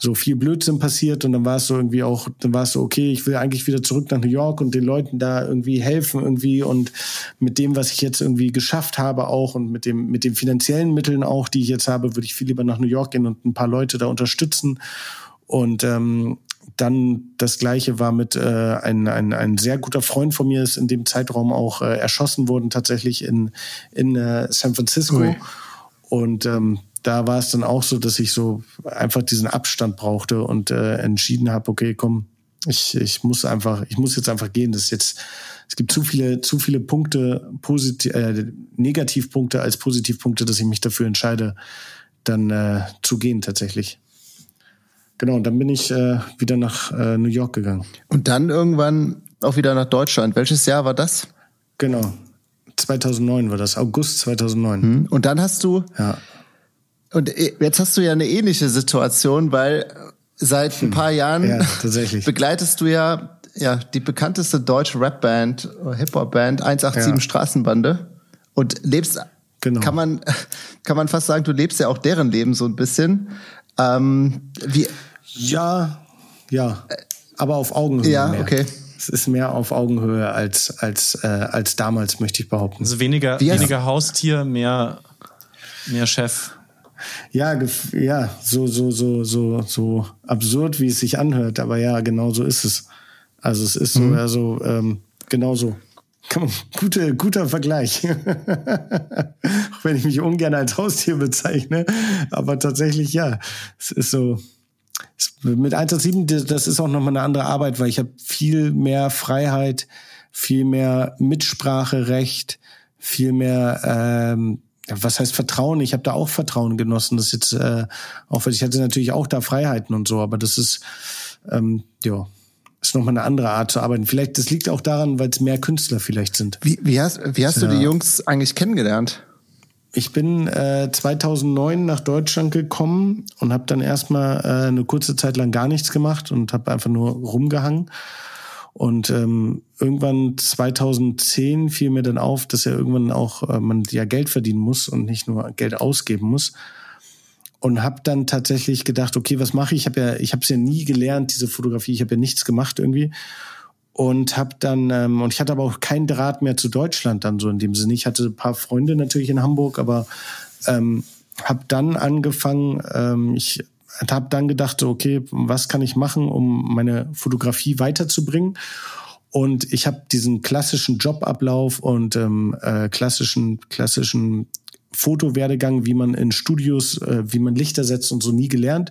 so viel Blödsinn passiert und dann war es so irgendwie auch, dann war es so, okay, ich will eigentlich wieder zurück nach New York und den Leuten da irgendwie helfen irgendwie und mit dem, was ich jetzt irgendwie geschafft habe auch und mit dem, mit den finanziellen Mitteln auch, die ich jetzt habe, würde ich viel lieber nach New York gehen und ein paar Leute da unterstützen und ähm, dann das gleiche war mit äh, ein, ein, ein sehr guter Freund von mir ist in dem Zeitraum auch äh, erschossen worden tatsächlich in, in äh, San Francisco. Ui. Und ähm, da war es dann auch so, dass ich so einfach diesen Abstand brauchte und äh, entschieden habe, okay, komm, ich, ich muss einfach, ich muss jetzt einfach gehen. Das ist jetzt, es gibt zu viele, zu viele Punkte, positiv, äh, Negativpunkte als Positivpunkte, dass ich mich dafür entscheide, dann äh, zu gehen tatsächlich. Genau, und dann bin ich äh, wieder nach äh, New York gegangen. Und dann irgendwann auch wieder nach Deutschland. Welches Jahr war das? Genau. 2009 war das, August 2009. Und dann hast du, Ja. Und e- jetzt hast du ja eine ähnliche Situation, weil seit ein paar Jahren Ja, tatsächlich. (laughs) begleitest du ja, ja die bekannteste deutsche Rapband, Hip-Hop-Band 187 Ja. Straßenbande und lebst, Genau. kann man, (laughs) kann man fast sagen, du lebst ja auch deren Leben so ein bisschen. Ähm, wie, Ja, ja. Aber auf Augenhöhe. Ja, mehr. okay. Es ist mehr auf Augenhöhe als, als, äh, als damals, möchte ich behaupten. Also weniger, Wie weniger Haustier, mehr, mehr Chef. Ja, gef- ja, so, so, so, so, so absurd, wie es sich anhört, aber ja, genau so ist es. Also es ist so, Mhm. also ähm, genau so. (laughs) Gute, guter Vergleich. (laughs) Auch wenn ich mich ungern als Haustier bezeichne, aber tatsächlich ja, es ist so. es- Mit 187, das ist auch nochmal eine andere Arbeit, weil ich habe viel mehr Freiheit, viel mehr Mitspracherecht, viel mehr ähm, was heißt Vertrauen? Ich habe da auch Vertrauen genossen. Das ist jetzt äh, auch, ich hatte natürlich auch da Freiheiten und so, aber das ist ähm, ja ist nochmal eine andere Art zu arbeiten. Vielleicht das liegt auch daran, weil es mehr Künstler vielleicht sind. wie, wie hast, wie hast du Ja. die Jungs eigentlich kennengelernt? Ich bin äh, 2009 nach Deutschland gekommen und habe dann erstmal äh, eine kurze Zeit lang gar nichts gemacht und habe einfach nur rumgehangen. Und ähm, irgendwann 2010 fiel mir dann auf, dass ja irgendwann auch äh, man ja Geld verdienen muss und nicht nur Geld ausgeben muss. Und habe dann tatsächlich gedacht, okay, was mache ich? Ich habe ja, ich habe es ja nie gelernt, diese Fotografie. Ich habe ja nichts gemacht irgendwie und habe dann ähm, und ich hatte aber auch keinen Draht mehr zu Deutschland dann so in dem Sinne. Ich hatte ein paar Freunde natürlich in Hamburg, aber ähm, habe dann angefangen. Ähm, ich habe dann gedacht, okay, was kann ich machen, um meine Fotografie weiterzubringen? Und ich habe diesen klassischen Jobablauf und ähm, äh, klassischen klassischen Fotowerdegang, wie man in Studios, äh, wie man Lichter setzt und so nie gelernt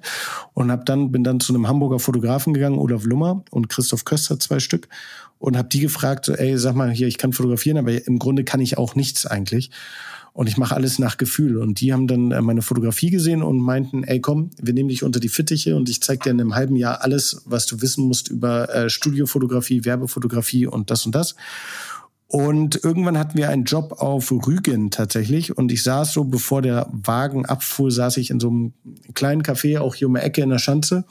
und hab dann bin dann zu einem Hamburger Fotografen gegangen, Olaf Lummer und Christoph Köster zwei Stück und habe die gefragt, ey, sag mal hier, ich kann fotografieren, aber im Grunde kann ich auch nichts eigentlich und ich mache alles nach Gefühl und die haben dann äh, meine Fotografie gesehen und meinten, ey, komm, wir nehmen dich unter die Fittiche und ich zeig dir in einem halben Jahr alles, was du wissen musst über äh, Studiofotografie, Werbefotografie und das und das. Und irgendwann hatten wir einen Job auf Rügen tatsächlich. Und ich saß so, bevor der Wagen abfuhr, saß ich in so einem kleinen Café, auch hier um die Ecke in der Schanze.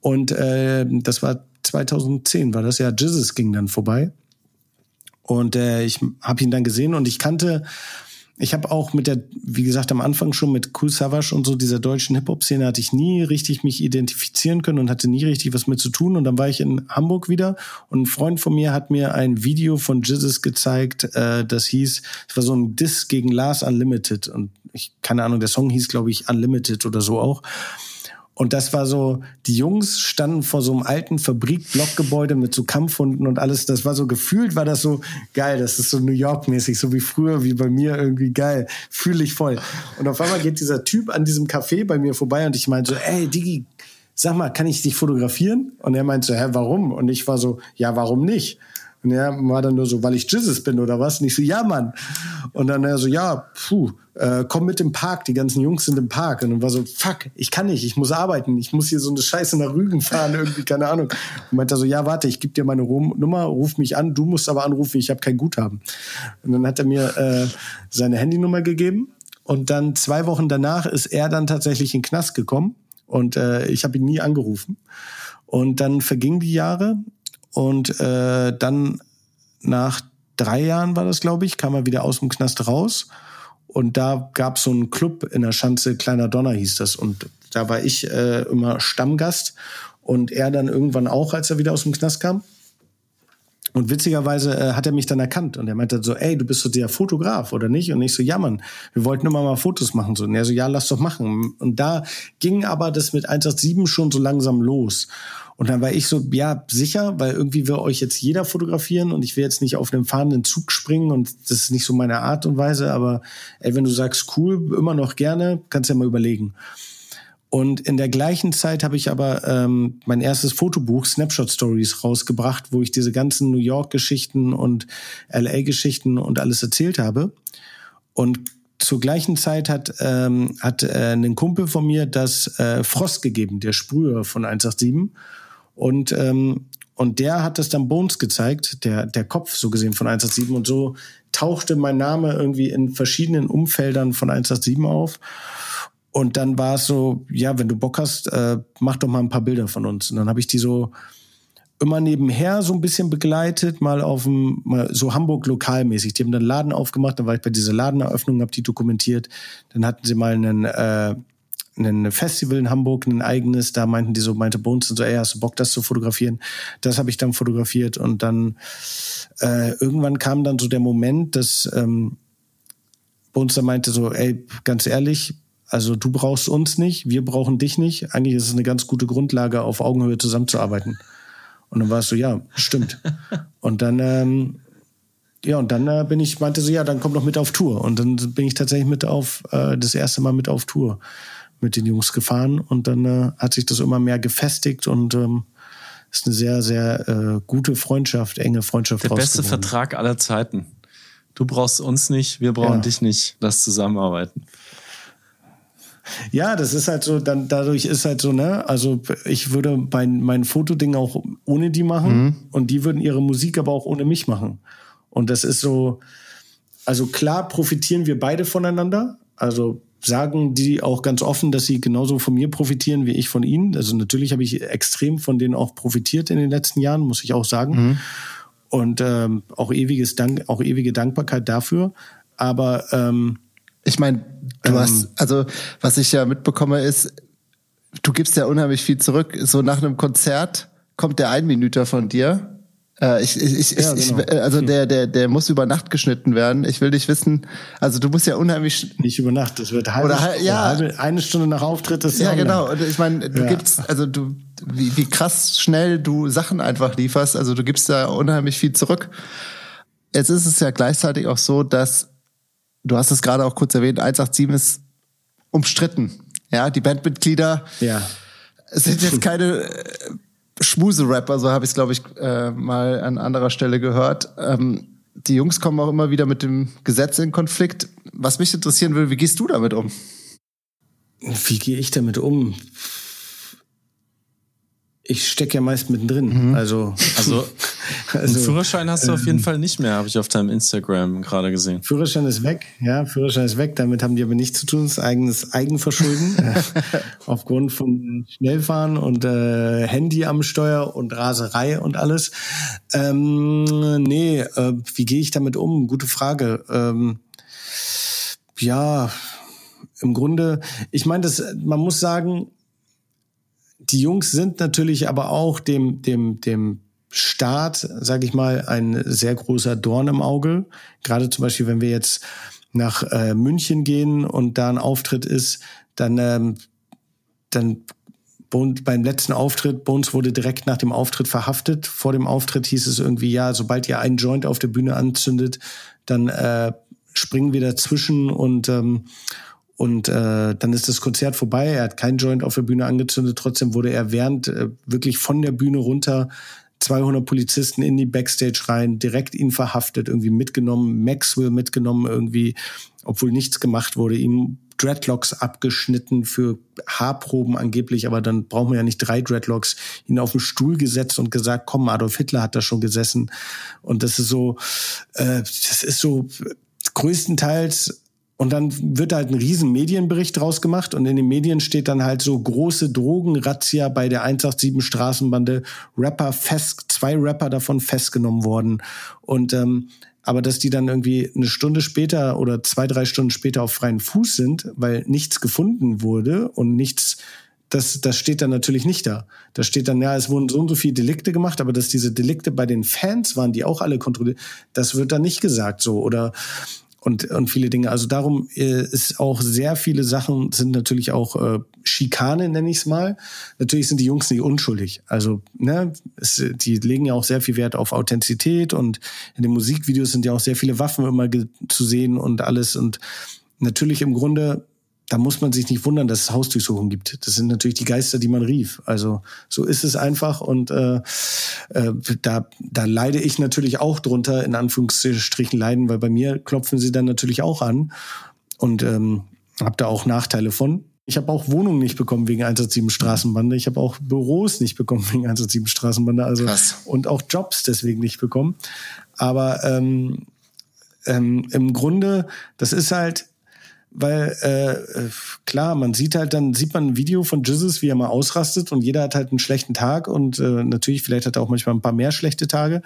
Und äh, das war 2010, war das ja. Jesus ging dann vorbei. Und äh, ich habe ihn dann gesehen und ich kannte ich habe auch mit der, wie gesagt, am Anfang schon mit Cool Savage und so dieser deutschen Hip-Hop-Szene hatte ich nie richtig mich identifizieren können und hatte nie richtig was mit zu tun. Und dann war ich in Hamburg wieder und ein Freund von mir hat mir ein Video von Jizzes gezeigt, äh, das hieß, es war so ein Diss gegen Lars Unlimited. Und ich, keine Ahnung, der Song hieß, glaube ich, Unlimited oder so auch. Und das war so, die Jungs standen vor so einem alten Fabrik-Blockgebäude mit so Kampfhunden und alles. Das war so gefühlt, war das so geil. Das ist so New York-mäßig, so wie früher, wie bei mir irgendwie geil. Fühle ich voll. Und auf einmal geht dieser Typ an diesem Café bei mir vorbei und ich meinte so, ey, Digi, sag mal, kann ich dich fotografieren? Und er meinte so, hä, warum? Und ich war so, ja, warum nicht? Und er war dann nur so, weil ich Jizzes bin oder was? Und ich so, ja, Mann. Und dann er so, ja, puh, äh, komm mit im Park, die ganzen Jungs sind im Park. Und dann war so, fuck, ich kann nicht, ich muss arbeiten, ich muss hier so eine Scheiße nach Rügen fahren, irgendwie, keine Ahnung. Und meinte er so, ja, warte, ich gebe dir meine Nummer, ruf mich an, du musst aber anrufen, ich habe kein Guthaben. Und dann hat er mir äh, seine Handynummer gegeben. Und dann zwei Wochen danach ist er dann tatsächlich in den Knast gekommen. Und äh, ich habe ihn nie angerufen. Und dann vergingen die Jahre und äh, dann nach drei Jahren war das, glaube ich, kam er wieder aus dem Knast raus. Und da gab es so einen Club in der Schanze, Kleiner Donner hieß das. Und da war ich äh, immer Stammgast und er dann irgendwann auch, als er wieder aus dem Knast kam. Und witzigerweise äh, hat er mich dann erkannt und er meinte so, ey, du bist so der Fotograf oder nicht? Und ich so, ja Mann, wir wollten immer mal Fotos machen. So. Und er so, ja, lass doch machen. Und da ging aber das mit 187 schon so langsam los. Und dann war ich so, ja, sicher, weil irgendwie will euch jetzt jeder fotografieren und ich will jetzt nicht auf einem fahrenden Zug springen und das ist nicht so meine Art und Weise, aber ey, wenn du sagst, cool, immer noch gerne, kannst ja mal überlegen. Und in der gleichen Zeit habe ich aber ähm, mein erstes Fotobuch, Snapshot Stories, rausgebracht, wo ich diese ganzen New York-Geschichten und LA-Geschichten und alles erzählt habe. Und zur gleichen Zeit hat, ähm, hat äh, ein Kumpel von mir das äh, Frost gegeben, der Sprüher von 187. Und, ähm, und der hat das dann Bones gezeigt, der, der Kopf so gesehen von 187. Und so tauchte mein Name irgendwie in verschiedenen Umfeldern von 187 auf. Und dann war es so, ja, wenn du Bock hast, äh, mach doch mal ein paar Bilder von uns. Und dann habe ich die so immer nebenher so ein bisschen begleitet, mal auf dem, mal so Hamburg lokalmäßig. Die haben dann Laden aufgemacht, dann war ich bei dieser Ladeneröffnung, habe die dokumentiert. Dann hatten sie mal einen äh, ein Festival in Hamburg, ein eigenes, da meinten die so, meinte Bones und so, ey, hast du Bock, das zu fotografieren? Das habe ich dann fotografiert und dann äh, irgendwann kam dann so der Moment, dass ähm, Bones dann meinte so, ey, ganz ehrlich, also du brauchst uns nicht, wir brauchen dich nicht. Eigentlich ist es eine ganz gute Grundlage, auf Augenhöhe zusammenzuarbeiten. Und dann war es so, ja, stimmt. und dann ähm, ja, und dann äh, bin ich, meinte so, ja, dann komm doch mit auf Tour. Und dann bin ich tatsächlich mit auf, äh, das erste Mal mit auf Tour mit den Jungs gefahren und dann äh, hat sich das immer mehr gefestigt und ähm, ist eine sehr, sehr äh, gute Freundschaft, enge Freundschaft. Der beste Vertrag aller Zeiten. Du brauchst uns nicht, wir brauchen ja. dich nicht. Lass zusammenarbeiten. Ja, das ist halt so, dann dadurch ist halt so, ne, also ich würde mein, mein Fotoding auch ohne die machen mhm. und die würden ihre Musik aber auch ohne mich machen. Und das ist so, also klar profitieren wir beide voneinander. Also sagen die auch ganz offen, dass sie genauso von mir profitieren wie ich von ihnen. Also natürlich habe ich extrem von denen auch profitiert in den letzten Jahren, muss ich auch sagen. Mhm. Und ähm, auch ewiges Dank, auch ewige Dankbarkeit dafür. Aber ähm, ich meine, du ähm, hast, also was ich ja mitbekomme, ist, du gibst ja unheimlich viel zurück. So nach einem Konzert kommt der Einminüter von dir ich, ich, ich, ja, genau. ich, also der, der, der muss über Nacht geschnitten werden. Ich will dich wissen, also du musst ja unheimlich nicht über Nacht, das wird halbe, oder, ja, halbe, eine Stunde nach Auftritt ist ja genau. Und ich meine, du ja. gibst, also du, wie, wie krass schnell du Sachen einfach lieferst. Also du gibst da unheimlich viel zurück. Jetzt ist es ja gleichzeitig auch so, dass du hast es gerade auch kurz erwähnt, 187 ist umstritten. Ja, die Bandmitglieder ja. sind jetzt keine Schmuse-Rapper, so habe ich es, glaube ich, äh, mal an anderer Stelle gehört. Ähm, die Jungs kommen auch immer wieder mit dem Gesetz in Konflikt. Was mich interessieren will, wie gehst du damit um? Wie gehe ich damit um? Ich stecke ja meist mittendrin. Mhm. Also, also, (laughs) also Führerschein hast du auf jeden ähm, Fall nicht mehr, habe ich auf deinem Instagram gerade gesehen. Führerschein ist weg, ja, Führerschein ist weg. Damit haben die aber nichts zu tun. Das ist eigenes Eigenverschulden (laughs) (laughs) aufgrund von Schnellfahren und äh, Handy am Steuer und Raserei und alles. Ähm, nee, äh, wie gehe ich damit um? Gute Frage. Ähm, ja, im Grunde, ich meine, das, man muss sagen, die Jungs sind natürlich aber auch dem, dem, dem Staat, sage ich mal, ein sehr großer Dorn im Auge. Gerade zum Beispiel, wenn wir jetzt nach äh, München gehen und da ein Auftritt ist, dann, ähm, dann beim letzten Auftritt, Bones wurde direkt nach dem Auftritt verhaftet. Vor dem Auftritt hieß es irgendwie, ja, sobald ihr einen Joint auf der Bühne anzündet, dann äh, springen wir dazwischen und ähm, und äh, dann ist das Konzert vorbei. Er hat keinen Joint auf der Bühne angezündet. Trotzdem wurde er während äh, wirklich von der Bühne runter 200 Polizisten in die Backstage rein, direkt ihn verhaftet, irgendwie mitgenommen, Maxwell mitgenommen, irgendwie, obwohl nichts gemacht wurde, ihm Dreadlocks abgeschnitten für Haarproben angeblich, aber dann brauchen wir ja nicht drei Dreadlocks, ihn auf den Stuhl gesetzt und gesagt, komm, Adolf Hitler hat da schon gesessen. Und das ist so, äh, das ist so größtenteils und dann wird halt ein riesen Medienbericht draus gemacht und in den Medien steht dann halt so große Drogenrazzia bei der 187 Straßenbande, Rapper fest, zwei Rapper davon festgenommen worden. Und ähm, aber dass die dann irgendwie eine Stunde später oder zwei, drei Stunden später auf freien Fuß sind, weil nichts gefunden wurde und nichts, das, das steht dann natürlich nicht da. Da steht dann, ja, es wurden so und so viele Delikte gemacht, aber dass diese Delikte bei den Fans waren, die auch alle kontrolliert, das wird dann nicht gesagt so. Oder und, und viele Dinge. Also darum äh, ist auch sehr viele Sachen sind natürlich auch äh, Schikane, nenne ich es mal. Natürlich sind die Jungs nicht unschuldig. Also ne, es, die legen ja auch sehr viel Wert auf Authentizität und in den Musikvideos sind ja auch sehr viele Waffen immer zu sehen und alles. Und natürlich im Grunde da muss man sich nicht wundern, dass es Hausdurchsuchungen gibt. Das sind natürlich die Geister, die man rief. Also so ist es einfach und äh, äh, da, da leide ich natürlich auch drunter, in Anführungsstrichen leiden, weil bei mir klopfen sie dann natürlich auch an und ähm, habe da auch Nachteile von. Ich habe auch Wohnungen nicht bekommen wegen 187 Straßenbande. Ich habe auch Büros nicht bekommen (laughs) wegen 187 Straßenbande. Also Krass. und auch Jobs deswegen nicht bekommen. Aber ähm, ähm, im Grunde, das ist halt weil äh, klar, man sieht halt, dann sieht man ein Video von Jesus, wie er mal ausrastet und jeder hat halt einen schlechten Tag und äh, natürlich, vielleicht hat er auch manchmal ein paar mehr schlechte Tage.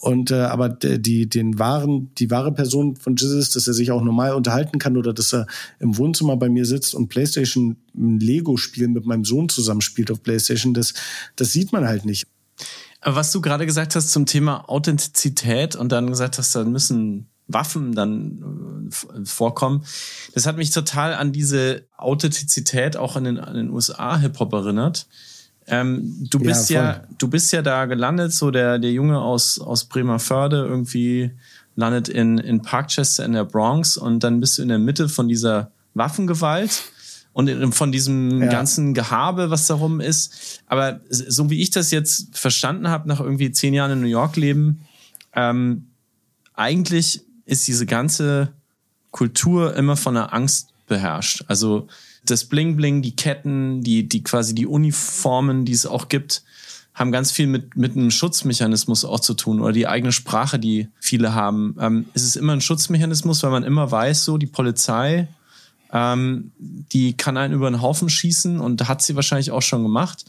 Und äh, aber die, den wahren, die wahre Person von Jesus, dass er sich auch normal unterhalten kann oder dass er im Wohnzimmer bei mir sitzt und Playstation ein Lego-Spiel mit meinem Sohn zusammenspielt auf Playstation, das, das sieht man halt nicht. Aber was du gerade gesagt hast zum Thema Authentizität und dann gesagt hast, da müssen Waffen dann äh, vorkommen. Das hat mich total an diese Authentizität auch in den, an den USA Hip-Hop erinnert. Ähm, du bist ja, ja, du bist ja da gelandet, so der, der Junge aus, aus Bremerförde irgendwie landet in, in Parkchester in der Bronx und dann bist du in der Mitte von dieser Waffengewalt und von diesem ja. ganzen Gehabe, was darum ist. Aber so wie ich das jetzt verstanden habe, nach irgendwie zehn Jahren in New York leben, ähm, eigentlich ist diese ganze Kultur immer von der Angst beherrscht. Also das Bling Bling, die Ketten, die, die quasi die Uniformen, die es auch gibt, haben ganz viel mit, mit einem Schutzmechanismus auch zu tun oder die eigene Sprache, die viele haben. Ähm, es ist immer ein Schutzmechanismus, weil man immer weiß, so die Polizei Ähm, die kann einen über den Haufen schießen und hat sie wahrscheinlich auch schon gemacht.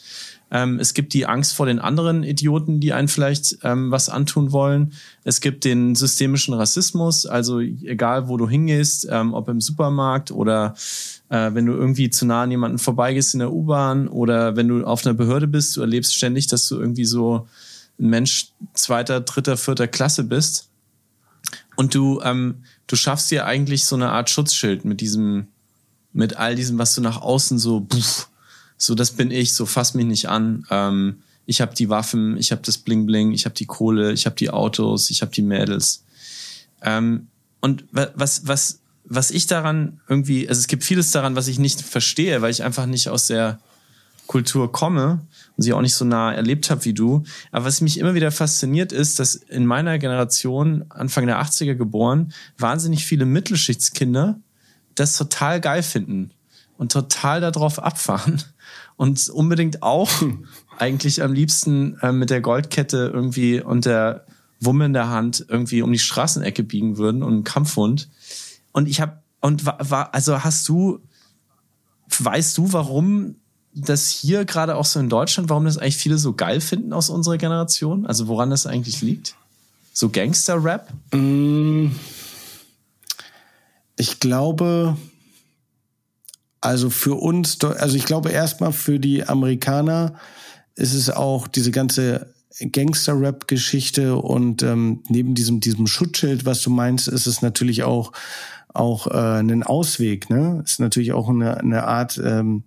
Ähm, es gibt die Angst vor den anderen Idioten, die einen vielleicht ähm, was antun wollen. Es gibt den systemischen Rassismus, also egal wo du hingehst, ähm, ob im Supermarkt oder äh, wenn du irgendwie zu nah an jemanden vorbeigehst in der U-Bahn oder wenn du auf einer Behörde bist, du erlebst ständig, dass du irgendwie so ein Mensch zweiter, dritter, vierter Klasse bist. Und du, ähm, du schaffst dir eigentlich so eine Art Schutzschild mit diesem, mit all diesem, was du nach außen so, puff, so das bin ich, so fass mich nicht an. Ähm, ich habe die Waffen, ich habe das Bling Bling, ich habe die Kohle, ich habe die Autos, ich habe die Mädels. Ähm, und was, was, was ich daran irgendwie, also es gibt vieles daran, was ich nicht verstehe, weil ich einfach nicht aus der Kultur komme und sie auch nicht so nah erlebt habe wie du. Aber was mich immer wieder fasziniert ist, dass in meiner Generation, Anfang der 80er geboren, wahnsinnig viele Mittelschichtskinder das total geil finden und total darauf abfahren und unbedingt auch eigentlich am liebsten äh, mit der Goldkette irgendwie und der Wumme in der Hand irgendwie um die Straßenecke biegen würden und einen Kampfhund. Und ich habe und war, war also hast du weißt du, warum das hier gerade auch so in Deutschland, warum das eigentlich viele so geil finden aus unserer Generation? Also woran das eigentlich liegt? So Gangster-Rap? Mm. Ich glaube, also für uns, also ich glaube erstmal für die Amerikaner ist es auch diese ganze Gangster-Rap-Geschichte und ähm, neben diesem diesem Schutzschild, was du meinst, ist es natürlich auch auch äh, ein Ausweg, ne? Ist natürlich auch eine, eine Art ähm,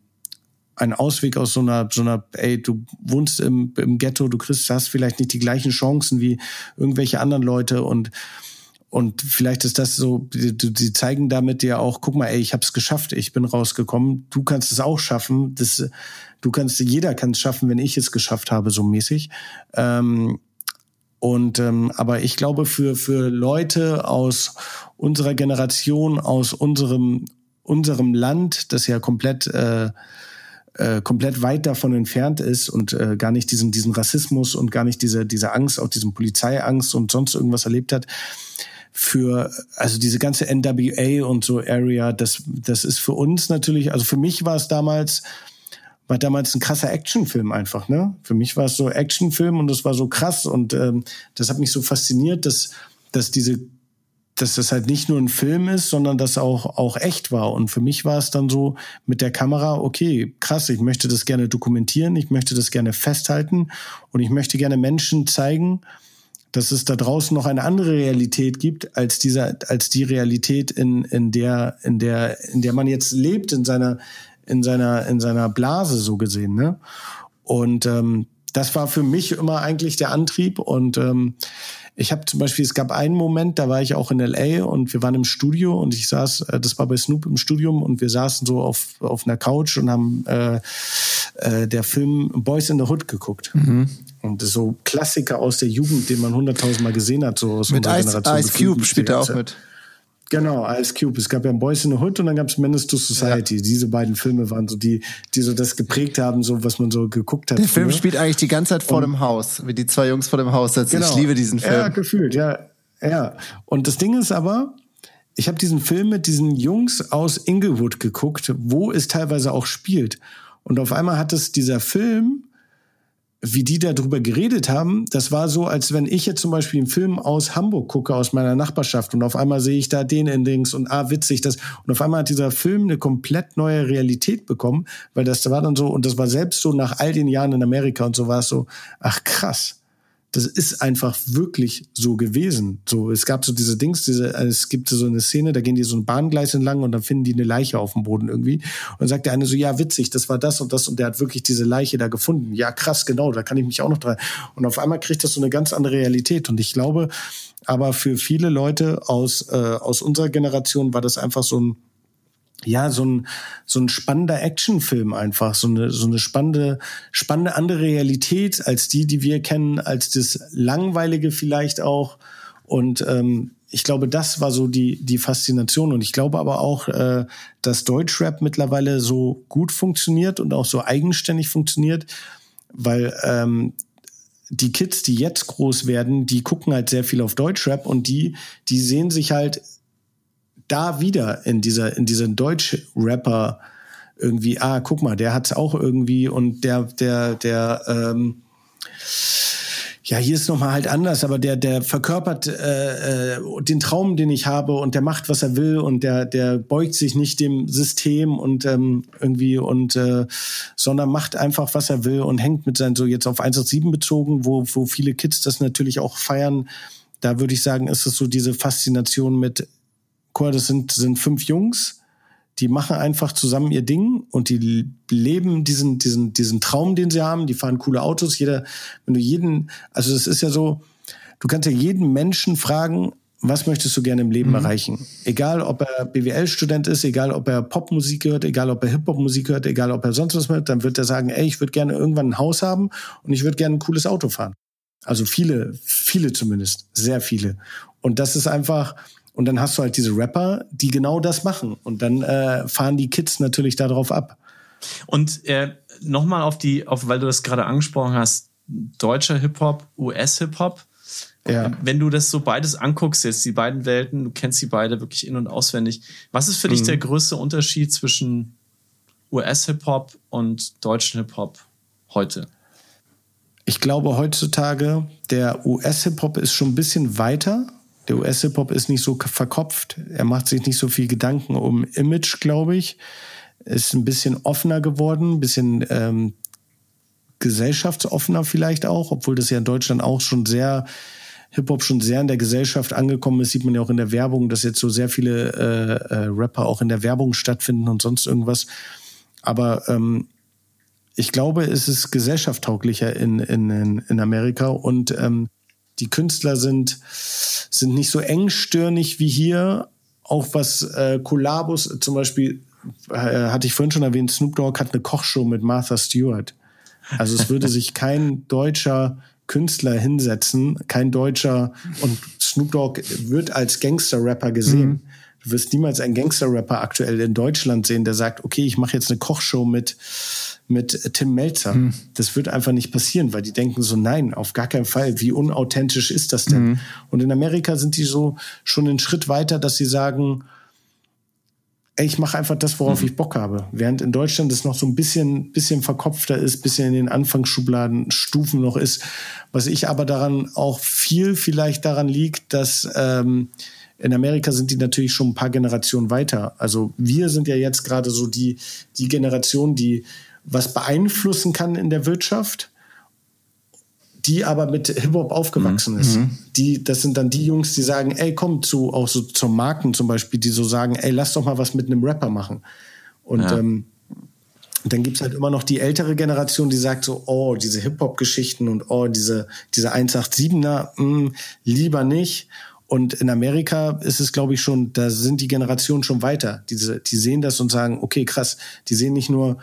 ein Ausweg aus so einer, so einer, ey, du wohnst im, im Ghetto, du kriegst, hast vielleicht nicht die gleichen Chancen wie irgendwelche anderen Leute und und vielleicht ist das so, die, die zeigen damit dir auch, guck mal, ey, ich hab's geschafft, ich bin rausgekommen, du kannst es auch schaffen. Das, du kannst, jeder kann es schaffen, wenn ich es geschafft habe, so mäßig. Ähm, und ähm, aber ich glaube, für, für Leute aus unserer Generation, aus unserem, unserem Land, das ja komplett äh, äh, komplett weit davon entfernt ist und äh, gar nicht diesen, diesen Rassismus und gar nicht diese, diese Angst, auch diesen Polizeiangst und sonst irgendwas erlebt hat, für, also diese ganze NWA und so Area, das, das ist für uns natürlich, also für mich war es damals, war damals ein krasser Actionfilm einfach, ne? Für mich war es so Actionfilm und das war so krass und ähm, das hat mich so fasziniert, dass, dass diese dass das halt nicht nur ein Film ist, sondern dass auch auch echt war. Und für mich war es dann so mit der Kamera, okay, krass, ich möchte das gerne dokumentieren, ich möchte das gerne festhalten und ich möchte gerne Menschen zeigen, dass es da draußen noch eine andere Realität gibt als dieser, als die Realität, in, in der, in der, in der man jetzt lebt, in seiner, in seiner, in seiner Blase so gesehen, ne? Und ähm, das war für mich immer eigentlich der Antrieb und ähm, ich habe zum Beispiel, es gab einen Moment, da war ich auch in LA und wir waren im Studio und ich saß, äh, das war bei Snoop im Studium und wir saßen so auf, auf einer Couch und haben äh, äh, der Film Boys in the Hood geguckt. Mhm. Und so Klassiker aus der Jugend, den man hunderttausendmal gesehen hat, so aus mit unserer Ice, Generation. Ice Cube spielt er auch mit. Genau, Ice Cube. Es gab ja Boys in the Hood und dann gab es Menace to Society. Ja. Diese beiden Filme waren so die, die so das geprägt haben, so was man so geguckt hat. Der Film spielt eigentlich die ganze Zeit vor und, dem Haus, wie die zwei Jungs vor dem Haus sitzen. Genau. Ich liebe diesen Film. Ja, gefühlt, ja. Ja. Und das Ding ist aber, ich habe diesen Film mit diesen Jungs aus Inglewood geguckt, wo es teilweise auch spielt. Und auf einmal hat es dieser Film wie die darüber geredet haben, das war so, als wenn ich jetzt zum Beispiel einen Film aus Hamburg gucke, aus meiner Nachbarschaft und auf einmal sehe ich da den Endings und ah, witzig, das. Und auf einmal hat dieser Film eine komplett neue Realität bekommen, weil das war dann so, und das war selbst so nach all den Jahren in Amerika und so war es so, ach krass das ist einfach wirklich so gewesen. So, es gab so diese Dings, diese, es gibt so eine Szene, da gehen die so ein Bahngleis entlang und dann finden die eine Leiche auf dem Boden irgendwie. Und dann sagt der eine so, ja, witzig, das war das und das und der hat wirklich diese Leiche da gefunden. Ja, krass, genau, da kann ich mich auch noch dran. Und auf einmal kriegt das so eine ganz andere Realität. Und ich glaube, aber für viele Leute aus, äh, aus unserer Generation war das einfach so ein, ja, so ein, so ein spannender Actionfilm einfach, so eine, so eine spannende, spannende andere Realität als die, die wir kennen, als das Langweilige vielleicht auch. Und ähm, ich glaube, das war so die, die Faszination. Und ich glaube aber auch, äh, dass Deutschrap mittlerweile so gut funktioniert und auch so eigenständig funktioniert, weil ähm, die Kids, die jetzt groß werden, die gucken halt sehr viel auf Deutschrap und die, die sehen sich halt da wieder in dieser, in diesen Deutsch-Rapper irgendwie, ah, guck mal, der hat's auch irgendwie und der, der, der, ähm, ja, hier ist nochmal halt anders, aber der, der verkörpert äh, äh, den Traum, den ich habe und der macht, was er will und der, der beugt sich nicht dem System und ähm, irgendwie und äh, sondern macht einfach, was er will und hängt mit seinen, so jetzt auf 187 bezogen, wo, wo viele Kids das natürlich auch feiern. Da würde ich sagen, ist es so diese Faszination mit, guck das sind, sind fünf Jungs, die machen einfach zusammen ihr Ding und die leben diesen, diesen, diesen Traum, den sie haben. Die fahren coole Autos. Jeder, wenn du jeden, also es ist ja so, du kannst ja jeden Menschen fragen, was möchtest du gerne im Leben mhm. erreichen? Egal, ob er BWL-Student ist, egal, ob er Popmusik hört, egal, ob er Hip-Hop-Musik hört, egal, ob er sonst was hört, dann wird er sagen, ey, ich würde gerne irgendwann ein Haus haben und ich würde gerne ein cooles Auto fahren. Also viele, viele zumindest, sehr viele. Und das ist einfach, und dann hast du halt diese Rapper, die genau das machen. Und dann äh, fahren die Kids natürlich darauf ab. Und äh, nochmal auf die, auf, weil du das gerade angesprochen hast, deutscher Hip-Hop, US-Hip-Hop. Ja. Wenn du das so beides anguckst, jetzt die beiden Welten, du kennst die beide wirklich in- und auswendig. Was ist für mhm. dich der größte Unterschied zwischen US-Hip-Hop und deutschen Hip-Hop heute? Ich glaube heutzutage, der US-Hip-Hop ist schon ein bisschen weiter der US-Hip-Hop ist nicht so verkopft. Er macht sich nicht so viel Gedanken um Image, glaube ich. Ist ein bisschen offener geworden, ein bisschen ähm, gesellschaftsoffener vielleicht auch, obwohl das ja in Deutschland auch schon sehr Hip-Hop schon sehr in der Gesellschaft angekommen ist, sieht man ja auch in der Werbung, dass jetzt so sehr viele äh, äh, Rapper auch in der Werbung stattfinden und sonst irgendwas. Aber ähm, ich glaube, es ist gesellschaftstauglicher in, in, in Amerika und ähm, die Künstler sind, sind nicht so engstirnig wie hier. Auch was äh, zum Beispiel, äh, hatte ich vorhin schon erwähnt, Snoop Dogg hat eine Kochshow mit Martha Stewart. Also es würde sich kein deutscher Künstler hinsetzen, kein Deutscher und Snoop Dogg wird als Gangster-Rapper gesehen. Mhm. Du wirst niemals einen Gangster-Rapper aktuell in Deutschland sehen, der sagt, okay, ich mache jetzt eine Kochshow mit mit Tim Melzer. Mhm. Das wird einfach nicht passieren, weil die denken so, nein, auf gar keinen Fall. Wie unauthentisch ist das denn? Mhm. Und in Amerika sind die so schon einen Schritt weiter, dass sie sagen, ey, ich mache einfach das, worauf mhm. ich Bock habe. Während in Deutschland es noch so ein bisschen, bisschen verkopfter ist, bisschen in den Anfangsschubladen Stufen noch ist. Was ich aber daran auch viel vielleicht daran liegt, dass ähm, in Amerika sind die natürlich schon ein paar Generationen weiter. Also wir sind ja jetzt gerade so die, die Generation, die was beeinflussen kann in der Wirtschaft, die aber mit Hip-Hop aufgewachsen mhm. ist. Mhm. Die, das sind dann die Jungs, die sagen, ey, komm zu, auch so zur Marken zum Beispiel, die so sagen, ey, lass doch mal was mit einem Rapper machen. Und ja. ähm, dann gibt's halt immer noch die ältere Generation, die sagt so, oh, diese Hip-Hop-Geschichten und oh, diese, diese 187er, mh, hm, lieber nicht. Und in Amerika ist es, glaube ich, schon, da sind die Generationen schon weiter. Diese, die sehen das und sagen, okay, krass, die sehen nicht nur,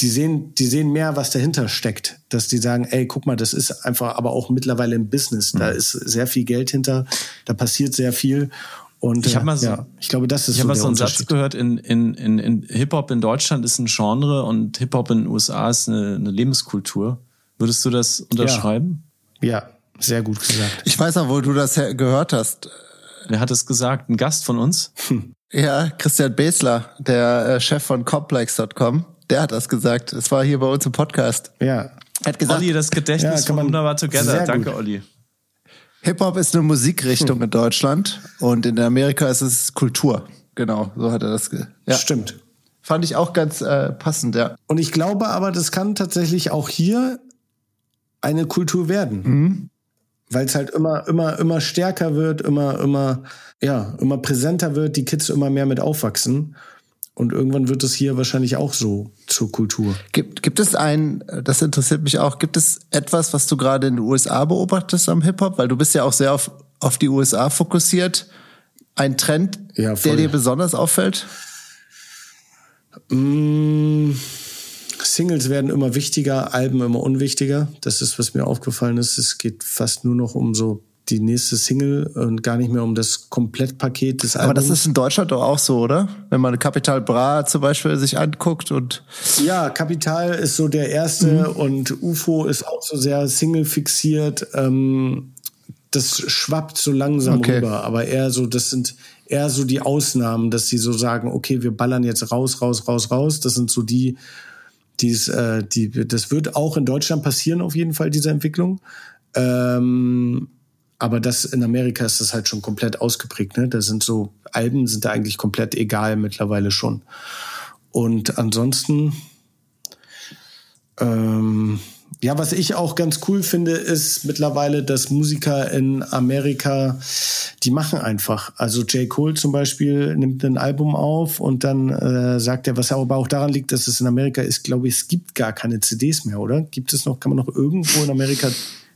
die sehen, die sehen mehr, was dahinter steckt. Dass die sagen, ey, guck mal, das ist einfach aber auch mittlerweile ein Business. Da mhm. ist sehr viel Geld hinter, da passiert sehr viel. Und ich habe mal so, ja, ich glaube, das ist ich so habe mal so einen Satz gehört: In, in, in, in Hip Hop in Deutschland ist ein Genre und Hip Hop in den USA ist eine, eine Lebenskultur. Würdest du das unterschreiben? Ja. ja, sehr gut gesagt. Ich weiß auch, wo du das gehört hast. Wer hat es gesagt? Ein Gast von uns? Ja, Christian Besler, der äh, Chef von Complex.com. Der hat das gesagt. Es war hier bei uns im Podcast. Ja. Er hat gesagt, Olli, das Gedächtnis ja, von Wunderbar Together. Danke, gut. Olli. Hip-Hop ist eine Musikrichtung hm. in Deutschland und in Amerika ist es Kultur. Genau, so hat er das. Ja. Stimmt. Fand ich auch ganz äh, passend, ja. Und ich glaube aber, das kann tatsächlich auch hier eine Kultur werden. Mhm. Weil es halt immer, immer, immer stärker wird, immer, immer, ja, immer präsenter wird, die Kids immer mehr mit aufwachsen. Und irgendwann wird es hier wahrscheinlich auch so zur Kultur. Gibt, gibt es ein, das interessiert mich auch, gibt es etwas, was du gerade in den USA beobachtest am Hip-Hop? Weil du bist ja auch sehr auf, auf die USA fokussiert. Ein Trend, ja, der dir besonders auffällt? Mmh. Singles werden immer wichtiger, Alben immer unwichtiger. Das ist, was mir aufgefallen ist. Es geht fast nur noch um so die nächste Single und gar nicht mehr um das Komplettpaket des Albums. Aber das ist in Deutschland doch auch so, oder? Wenn man Capital Bra zum Beispiel sich anguckt und ja, Capital ist so der erste mhm. und UFO ist auch so sehr Single fixiert. Ähm, das schwappt so langsam okay. rüber, aber eher so, das sind eher so die Ausnahmen, dass sie so sagen, okay, wir ballern jetzt raus, raus, raus, raus. Das sind so die, die's, äh, die, das wird auch in Deutschland passieren, auf jeden Fall, diese Entwicklung. Ähm, aber das in Amerika ist das halt schon komplett ausgeprägt. Ne? Da sind so Alben sind da eigentlich komplett egal mittlerweile schon. Und ansonsten ähm, ja, was ich auch ganz cool finde, ist mittlerweile, dass Musiker in Amerika, die machen einfach. Also J. Cole zum Beispiel nimmt ein Album auf und dann äh, sagt er, was aber auch daran liegt, dass es in Amerika ist, glaube ich, es gibt gar keine CDs mehr, oder? Gibt es noch, kann man noch irgendwo in Amerika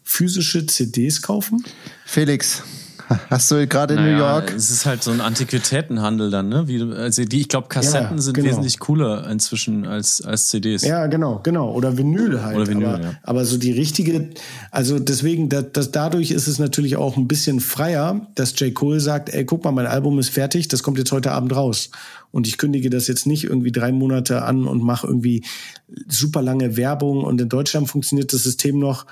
physische CDs kaufen? Felix, (laughs) Hast du gerade in naja, New York? Es ist halt so ein Antiquitätenhandel dann, ne? Wie, also die, ich glaube, Kassetten ja, sind genau. wesentlich cooler inzwischen als, als CDs. Ja, genau, genau. Oder Vinyl halt. Oder Vinyl, aber, ja. aber so die richtige, also deswegen, das, das, dadurch ist es natürlich auch ein bisschen freier, dass J. Cole sagt, ey, guck mal, mein Album ist fertig, das kommt jetzt heute Abend raus. Und ich kündige das jetzt nicht irgendwie drei Monate an und mache irgendwie super lange Werbung. Und in Deutschland funktioniert das System noch,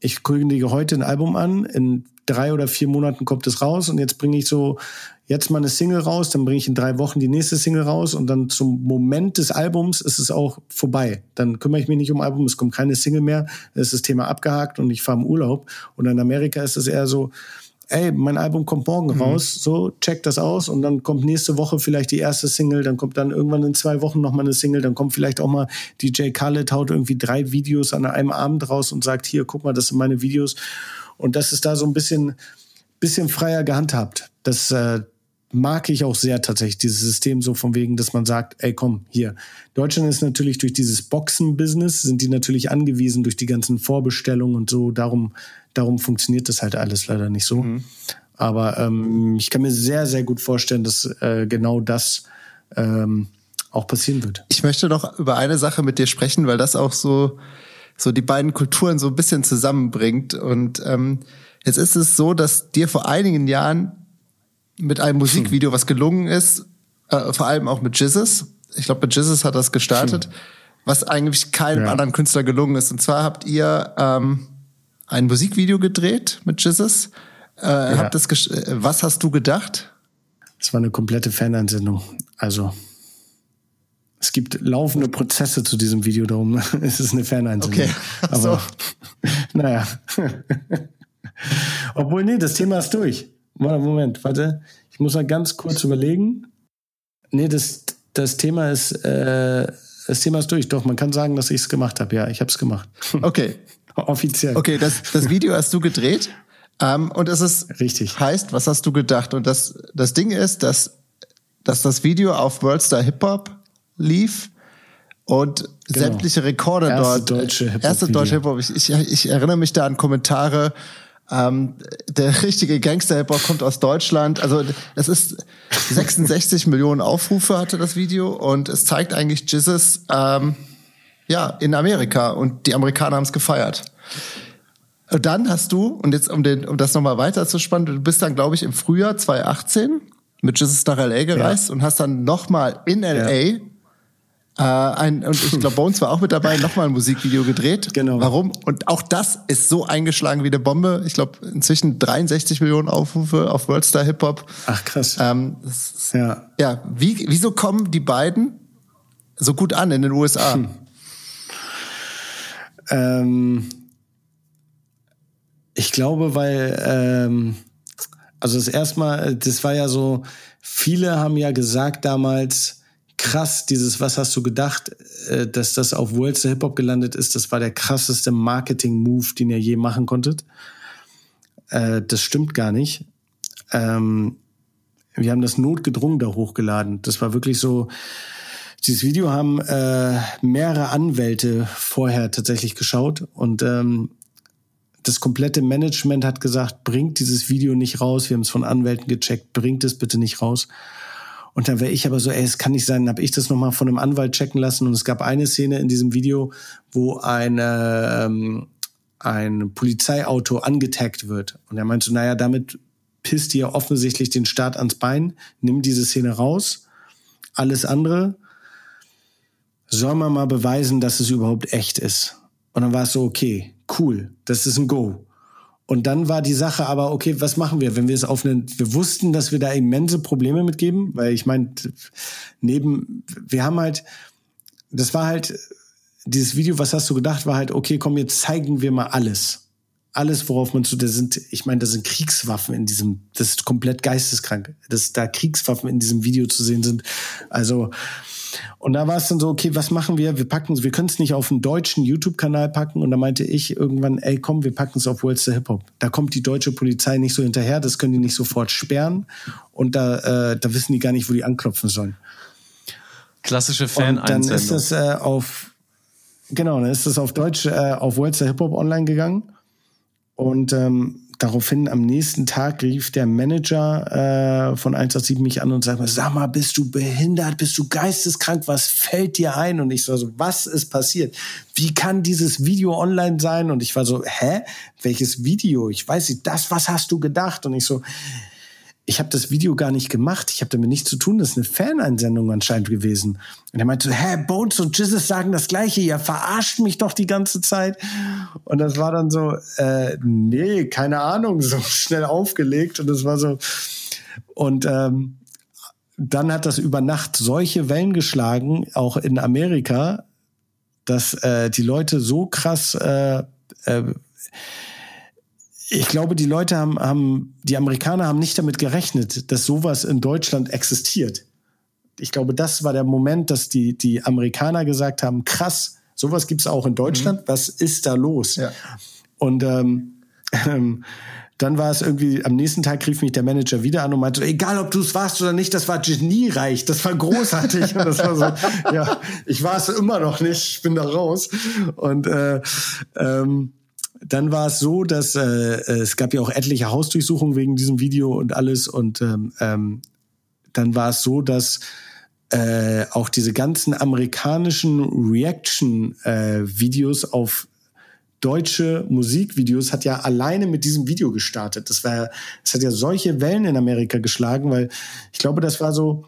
ich kündige heute ein Album an, in drei oder vier Monaten kommt es raus und jetzt bringe ich so jetzt mal eine Single raus, dann bringe ich in drei Wochen die nächste Single raus und dann zum Moment des Albums ist es auch vorbei. Dann kümmere ich mich nicht um Album, es kommt keine Single mehr, es ist das Thema abgehakt und ich fahre im Urlaub. Und in Amerika ist es eher so, ey, mein Album kommt morgen mhm. raus, so, check das aus und dann kommt nächste Woche vielleicht die erste Single, dann kommt dann irgendwann in zwei Wochen nochmal eine Single, dann kommt vielleicht auch mal DJ Khaled, haut irgendwie drei Videos an einem Abend raus und sagt, hier, guck mal, das sind meine Videos und das ist da so ein bisschen, bisschen freier gehandhabt. Das äh, mag ich auch sehr tatsächlich, dieses System so von wegen, dass man sagt, ey komm, hier. Deutschland ist natürlich durch dieses Boxen-Business, sind die natürlich angewiesen durch die ganzen Vorbestellungen und so. Darum, darum funktioniert das halt alles leider nicht so. Mhm. Aber ähm, ich kann mir sehr, sehr gut vorstellen, dass äh, genau das ähm, auch passieren wird. Ich möchte noch über eine Sache mit dir sprechen, weil das auch so so die beiden Kulturen so ein bisschen zusammenbringt. Und ähm, jetzt ist es so, dass dir vor einigen Jahren mit einem Musikvideo, was gelungen ist, äh, vor allem auch mit Jizzes, ich glaube, mit Jizzes hat das gestartet, was eigentlich keinem ja. anderen Künstler gelungen ist. Und zwar habt ihr ähm, ein Musikvideo gedreht mit Jizzes. Äh, ja. habt das äh, was hast du gedacht? Es war eine komplette Faneinsendung. Also es gibt laufende Prozesse zu diesem Video, darum (laughs) ist es eine Ferneinsendung. Okay. So. Aber (laughs) naja. (laughs) Obwohl, nee, das Thema ist durch. Moment, warte. Ich muss mal ganz kurz überlegen. Nee, das, das Thema ist, äh, das Thema ist durch. Doch, man kann sagen, dass ich es gemacht habe. Ja, ich habe es gemacht. Okay. Offiziell. Okay, das, das Video hast du gedreht. Ähm, und es ist richtig. Heißt, was hast du gedacht? Und das, das Ding ist, dass, dass das Video auf Worldstar Hip Hop lief und genau. sämtliche Rekorde erste dort. Deutsche Hip -Hop erste deutsche Hip-Hop. Ich, ich, ich erinnere mich da an Kommentare. Ähm, der richtige Gangster-Hip-Hop kommt aus Deutschland. Also es ist (laughs) 66 Millionen Aufrufe hatte das Video und es zeigt eigentlich Jesus ähm, ja in Amerika und die Amerikaner haben es gefeiert. Und dann hast du und jetzt um den um das nochmal weiter zu spannen, du bist dann glaube ich im Frühjahr 2018 mit Jesus nach LA gereist ja. und hast dann nochmal in LA ja äh, ein, und ich glaube, Bones war auch mit dabei, nochmal ein Musikvideo gedreht. Genau. Warum? Und auch das ist so eingeschlagen wie eine Bombe. Ich glaube, inzwischen 63 Millionen Aufrufe auf Worldstar Hip Hop. Ach krass. Ähm, ist, ja. Ja, wie, wieso kommen die beiden so gut an in den USA? Hm. Ähm, ich glaube, weil ähm, also das erstmal, das war ja so, viele haben ja gesagt damals, krass, dieses Was hast du gedacht, äh, dass das auf Worlds Hip Hop gelandet ist, das war der krasseste Marketing-Move, den ihr je machen konntet. Äh, das stimmt gar nicht. Ähm, wir haben das notgedrungen da hochgeladen. Das war wirklich so, dieses Video haben äh, mehrere Anwälte vorher tatsächlich geschaut und ähm, das komplette Management hat gesagt, bringt dieses Video nicht raus. Wir haben es von Anwälten gecheckt, bringt es bitte nicht raus. Und dann wäre ich aber so, ey, es kann nicht sein, habe ich das nochmal von einem Anwalt checken lassen. Und es gab eine Szene in diesem Video, wo eine, ähm, ein Polizeiauto angetaggt wird. Und er meinte, naja, damit pisst ihr offensichtlich den Staat ans Bein, nimm diese Szene raus. Alles andere soll man mal beweisen, dass es überhaupt echt ist. Und dann war es so, okay, cool, das ist ein Go. Und dann war die Sache aber, okay, was machen wir, wenn wir es auf einen, wir wussten, dass wir da immense Probleme mitgeben, weil ich meine, neben, wir haben halt, das war halt, dieses Video, was hast du gedacht, war halt, okay, komm, jetzt zeigen wir mal alles. Alles, worauf man zu, da sind, ich meine, da sind Kriegswaffen in diesem, das ist komplett geisteskrank, dass da Kriegswaffen in diesem Video zu sehen sind. Also, und da war es dann so, okay, was machen wir? Wir packen wir können es nicht auf einen deutschen YouTube-Kanal packen. Und da meinte ich irgendwann, ey, komm, wir packen es auf World's the Hip Hop. Da kommt die deutsche Polizei nicht so hinterher, das können die nicht sofort sperren. Und da, äh, da wissen die gar nicht, wo die anklopfen sollen. Klassische fan Und dann ist das äh, auf, genau, dann ist das auf Deutsch äh, auf World's the Hip Hop online gegangen. Und ähm, daraufhin am nächsten Tag rief der Manager äh, von 187 mich an und sagte, sag mal, bist du behindert, bist du geisteskrank, was fällt dir ein? Und ich so, was ist passiert? Wie kann dieses Video online sein? Und ich war so, hä? Welches Video? Ich weiß nicht, das, was hast du gedacht? Und ich so, ich habe das Video gar nicht gemacht, ich habe damit nichts zu tun, das ist eine Faneinsendung anscheinend gewesen. Und er meinte so, hä, Bones und Jizzes sagen das Gleiche, ihr verarscht mich doch die ganze Zeit. Und das war dann so, äh, nee, keine Ahnung, so (laughs) schnell aufgelegt. Und das war so, und ähm, dann hat das über Nacht solche Wellen geschlagen, auch in Amerika, dass äh, die Leute so krass äh, äh, ich glaube, die Leute haben, haben, die Amerikaner haben nicht damit gerechnet, dass sowas in Deutschland existiert. Ich glaube, das war der Moment, dass die, die Amerikaner gesagt haben, krass, sowas gibt's auch in Deutschland, mhm. was ist da los? Ja. Und ähm, ähm, dann war es irgendwie, am nächsten Tag rief mich der Manager wieder an und meinte, egal ob du es warst oder nicht, das war geniereich, das war großartig. und das war so, ja, ich war es immer noch nicht, ich bin da raus. Und äh, ähm, dann war es so, dass äh, es gab ja auch etliche Hausdurchsuchungen wegen diesem Video und alles. Und ähm, ähm, dann war es so, dass äh, auch diese ganzen amerikanischen Reaction-Videos äh, auf deutsche Musikvideos hat ja alleine mit diesem Video gestartet. Das war, es hat ja solche Wellen in Amerika geschlagen, weil ich glaube, das war so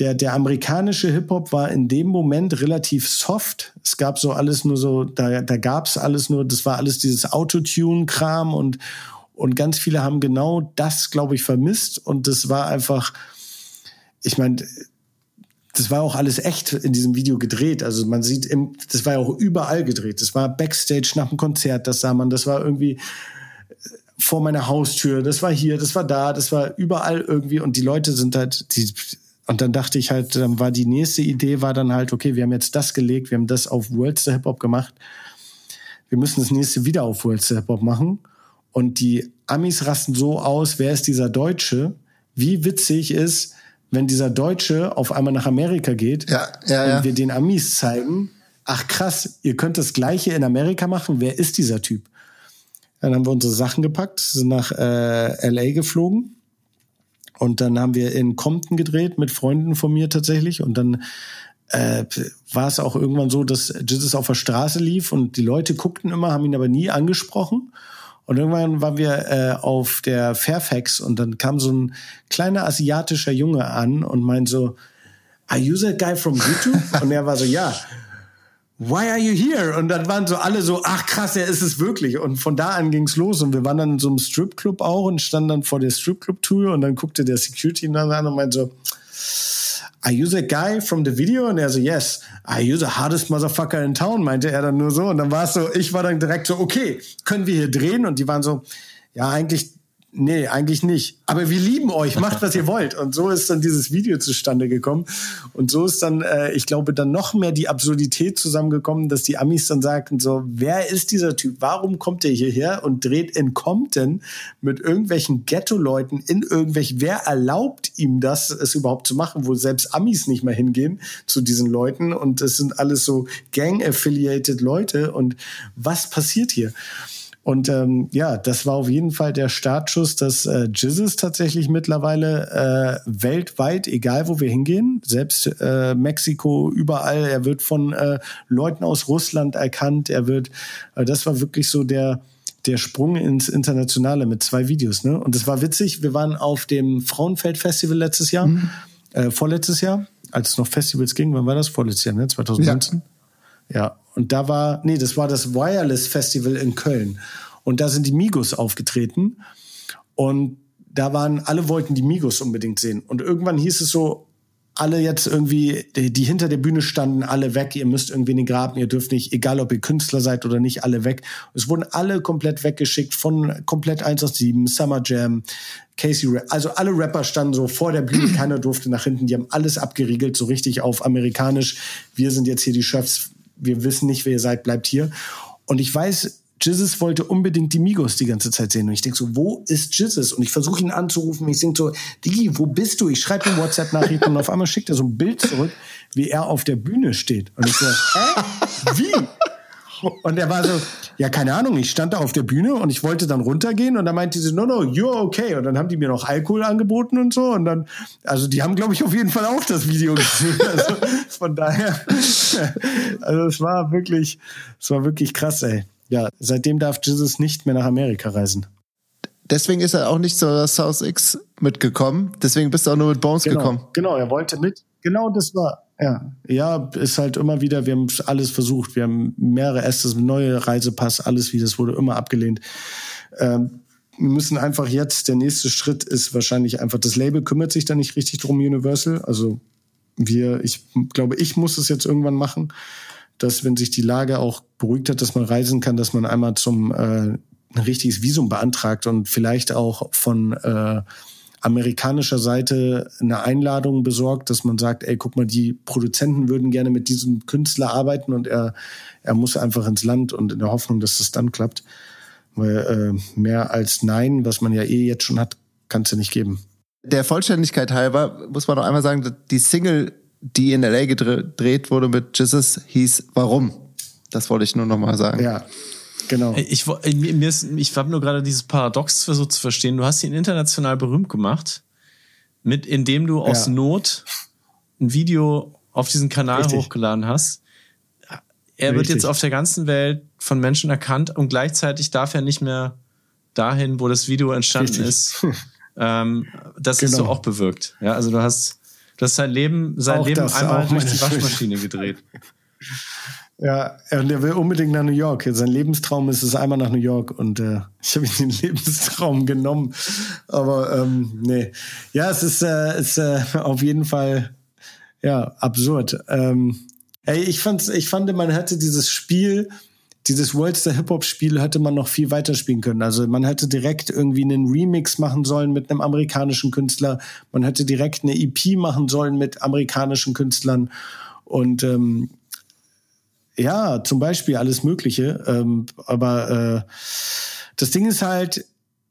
der, der amerikanische Hip-Hop war in dem Moment relativ soft. Es gab so alles nur so, da, da gab's alles nur, das war alles dieses Autotune-Kram und, und ganz viele haben genau das, glaube ich, vermisst. Und das war einfach, ich meine, das war auch alles echt in diesem Video gedreht. Also man sieht, im, das war ja auch überall gedreht. Das war Backstage nach dem Konzert, das sah man. Das war irgendwie vor meiner Haustür, das war hier, das war da, das war überall irgendwie. Und die Leute sind halt, die und dann dachte ich halt, dann war die nächste Idee war dann halt, okay, wir haben jetzt das gelegt, wir haben das auf World's Hip Hop gemacht. Wir müssen das nächste wieder auf World's Hip Hop machen. Und die Amis rasten so aus, wer ist dieser Deutsche? Wie witzig ist, wenn dieser Deutsche auf einmal nach Amerika geht ja, ja, ja. und wir den Amis zeigen, ach krass, ihr könnt das Gleiche in Amerika machen. Wer ist dieser Typ? Dann haben wir unsere Sachen gepackt, sind nach äh, LA geflogen und dann haben wir in Compton gedreht mit Freunden von mir tatsächlich. Und dann äh, war es auch irgendwann so, dass Jesus auf der Straße lief und die Leute guckten immer, haben ihn aber nie angesprochen. Und irgendwann waren wir äh, auf der Fairfax und dann kam so ein kleiner asiatischer Junge an und meint so, are you that guy from YouTube? und er war so, ja why are you here? Und dann waren so alle so, ach krass, er ist es wirklich. Und von da an ging's los. Und wir waren dann in so einem Stripclub auch und standen dann vor der Stripclub-Tour und dann guckte der Security dann an und meinte so, are you the guy from the video? Und er so, yes. Are you the hardest motherfucker in town? Meinte er dann nur so. Und dann war es so, ich war dann direkt so, okay, können wir hier drehen? Und die waren so, ja, eigentlich Nee, eigentlich nicht. Aber wir lieben euch, macht was ihr wollt. Und so ist dann dieses Video zustande gekommen. Und so ist dann, äh, ich glaube, dann noch mehr die Absurdität zusammengekommen, dass die Amis dann sagten so, wer ist dieser Typ? Warum kommt er hierher und dreht in Compton mit irgendwelchen Ghetto-Leuten in irgendwelch, wer erlaubt ihm das, es überhaupt zu machen, wo selbst Amis nicht mehr hingehen zu diesen Leuten. Und es sind alles so Gang-affiliated Leute. Und was passiert hier? Und ähm, ja, das war auf jeden Fall der Startschuss, dass äh, Jizzes tatsächlich mittlerweile äh, weltweit, egal wo wir hingehen, selbst äh, Mexiko, überall, er wird von äh, Leuten aus Russland erkannt, er wird, äh, das war wirklich so der, der Sprung ins Internationale mit zwei Videos. Ne? Und das war witzig, wir waren auf dem Frauenfeld-Festival letztes Jahr, mhm. äh, vorletztes Jahr, als es noch Festivals ging, wann war das? Vorletztes Jahr, ne? 2019? Ja. Ja, und da war, nee, das war das Wireless Festival in Köln. Und da sind die Migos aufgetreten. Und da waren, alle wollten die Migos unbedingt sehen. Und irgendwann hieß es so, alle jetzt irgendwie, die, hinter der Bühne standen, alle weg, ihr müsst irgendwie in den Graben, ihr dürft nicht, egal ob ihr Künstler seid oder nicht, alle weg. Es wurden alle komplett weggeschickt von komplett 1 aus 7, Summer Jam, Casey, also alle Rapper standen so vor der Bühne, keiner durfte nach hinten, die haben alles abgeriegelt, so richtig auf amerikanisch. Wir sind jetzt hier die Chefs, wir wissen nicht, wer ihr seid, bleibt hier. Und ich weiß, Jesus wollte unbedingt die Migos die ganze Zeit sehen. Und ich denke so, wo ist Jesus? Und ich versuche ihn anzurufen. Ich denke so, Digi, wo bist du? Ich schreibe ihm WhatsApp-Nachrichten und auf einmal schickt er so ein Bild zurück, wie er auf der Bühne steht. Und ich so, hä? Wie? Und er war so, ja, keine Ahnung, ich stand da auf der Bühne und ich wollte dann runtergehen und dann meinte sie, no, no, you're okay. Und dann haben die mir noch Alkohol angeboten und so. Und dann, also die haben, glaube ich, auf jeden Fall auch das Video gesehen. (laughs) Also von daher, (laughs) also es war wirklich, es war wirklich krass, ey ja, seitdem darf Jesus nicht mehr nach Amerika reisen. Deswegen ist er auch nicht zur South X mitgekommen. Deswegen bist du auch nur mit Bones genau, gekommen. Genau, er wollte mit. Genau, das war. Ja, ja, ist halt immer wieder. Wir haben alles versucht. Wir haben mehrere Estes, neue Reisepass, alles wie das wurde immer abgelehnt. Ähm, wir müssen einfach jetzt. Der nächste Schritt ist wahrscheinlich einfach das Label kümmert sich da nicht richtig drum. Universal. Also wir, ich glaube, ich muss es jetzt irgendwann machen dass wenn sich die Lage auch beruhigt hat, dass man reisen kann, dass man einmal zum äh, ein richtiges Visum beantragt und vielleicht auch von äh, amerikanischer Seite eine Einladung besorgt, dass man sagt, ey, guck mal, die Produzenten würden gerne mit diesem Künstler arbeiten und er, er muss einfach ins Land und in der Hoffnung, dass das dann klappt. Weil äh, mehr als Nein, was man ja eh jetzt schon hat, kann es ja nicht geben. Der Vollständigkeit halber muss man noch einmal sagen, die Single die in LA gedreht wurde mit Jesus, hieß Warum. Das wollte ich nur noch mal sagen. Ja, genau. Ich, mir ist, ich habe nur gerade dieses Paradox versucht zu verstehen. Du hast ihn international berühmt gemacht, mit, indem du aus ja. Not ein Video auf diesen Kanal Richtig. hochgeladen hast. Er Richtig. wird jetzt auf der ganzen Welt von Menschen erkannt und gleichzeitig darf er nicht mehr dahin, wo das Video entstanden Richtig. ist. (laughs) ähm, das genau. ist so auch bewirkt. Ja, also du hast Du hast sein Leben, sein Leben das, einmal durch die Waschmaschine gedreht. (laughs) Ja, und er will unbedingt nach New York. Sein Lebenstraum ist es einmal nach New York und äh, (laughs) ich habe ihn den Lebenstraum genommen. Aber ähm, nee, ja, es ist, äh, ist äh, auf jeden Fall ja absurd. Ähm, ey, ich fand's, ich fand, man hätte dieses Spiel dieses Worldster Hip-Hop-Spiel hätte man noch viel weiter spielen können. Also man hätte direkt irgendwie einen Remix machen sollen mit einem amerikanischen Künstler. Man hätte direkt eine EP machen sollen mit amerikanischen Künstlern. Und ähm, ja, zum Beispiel alles Mögliche. Ähm, aber äh, das Ding ist halt,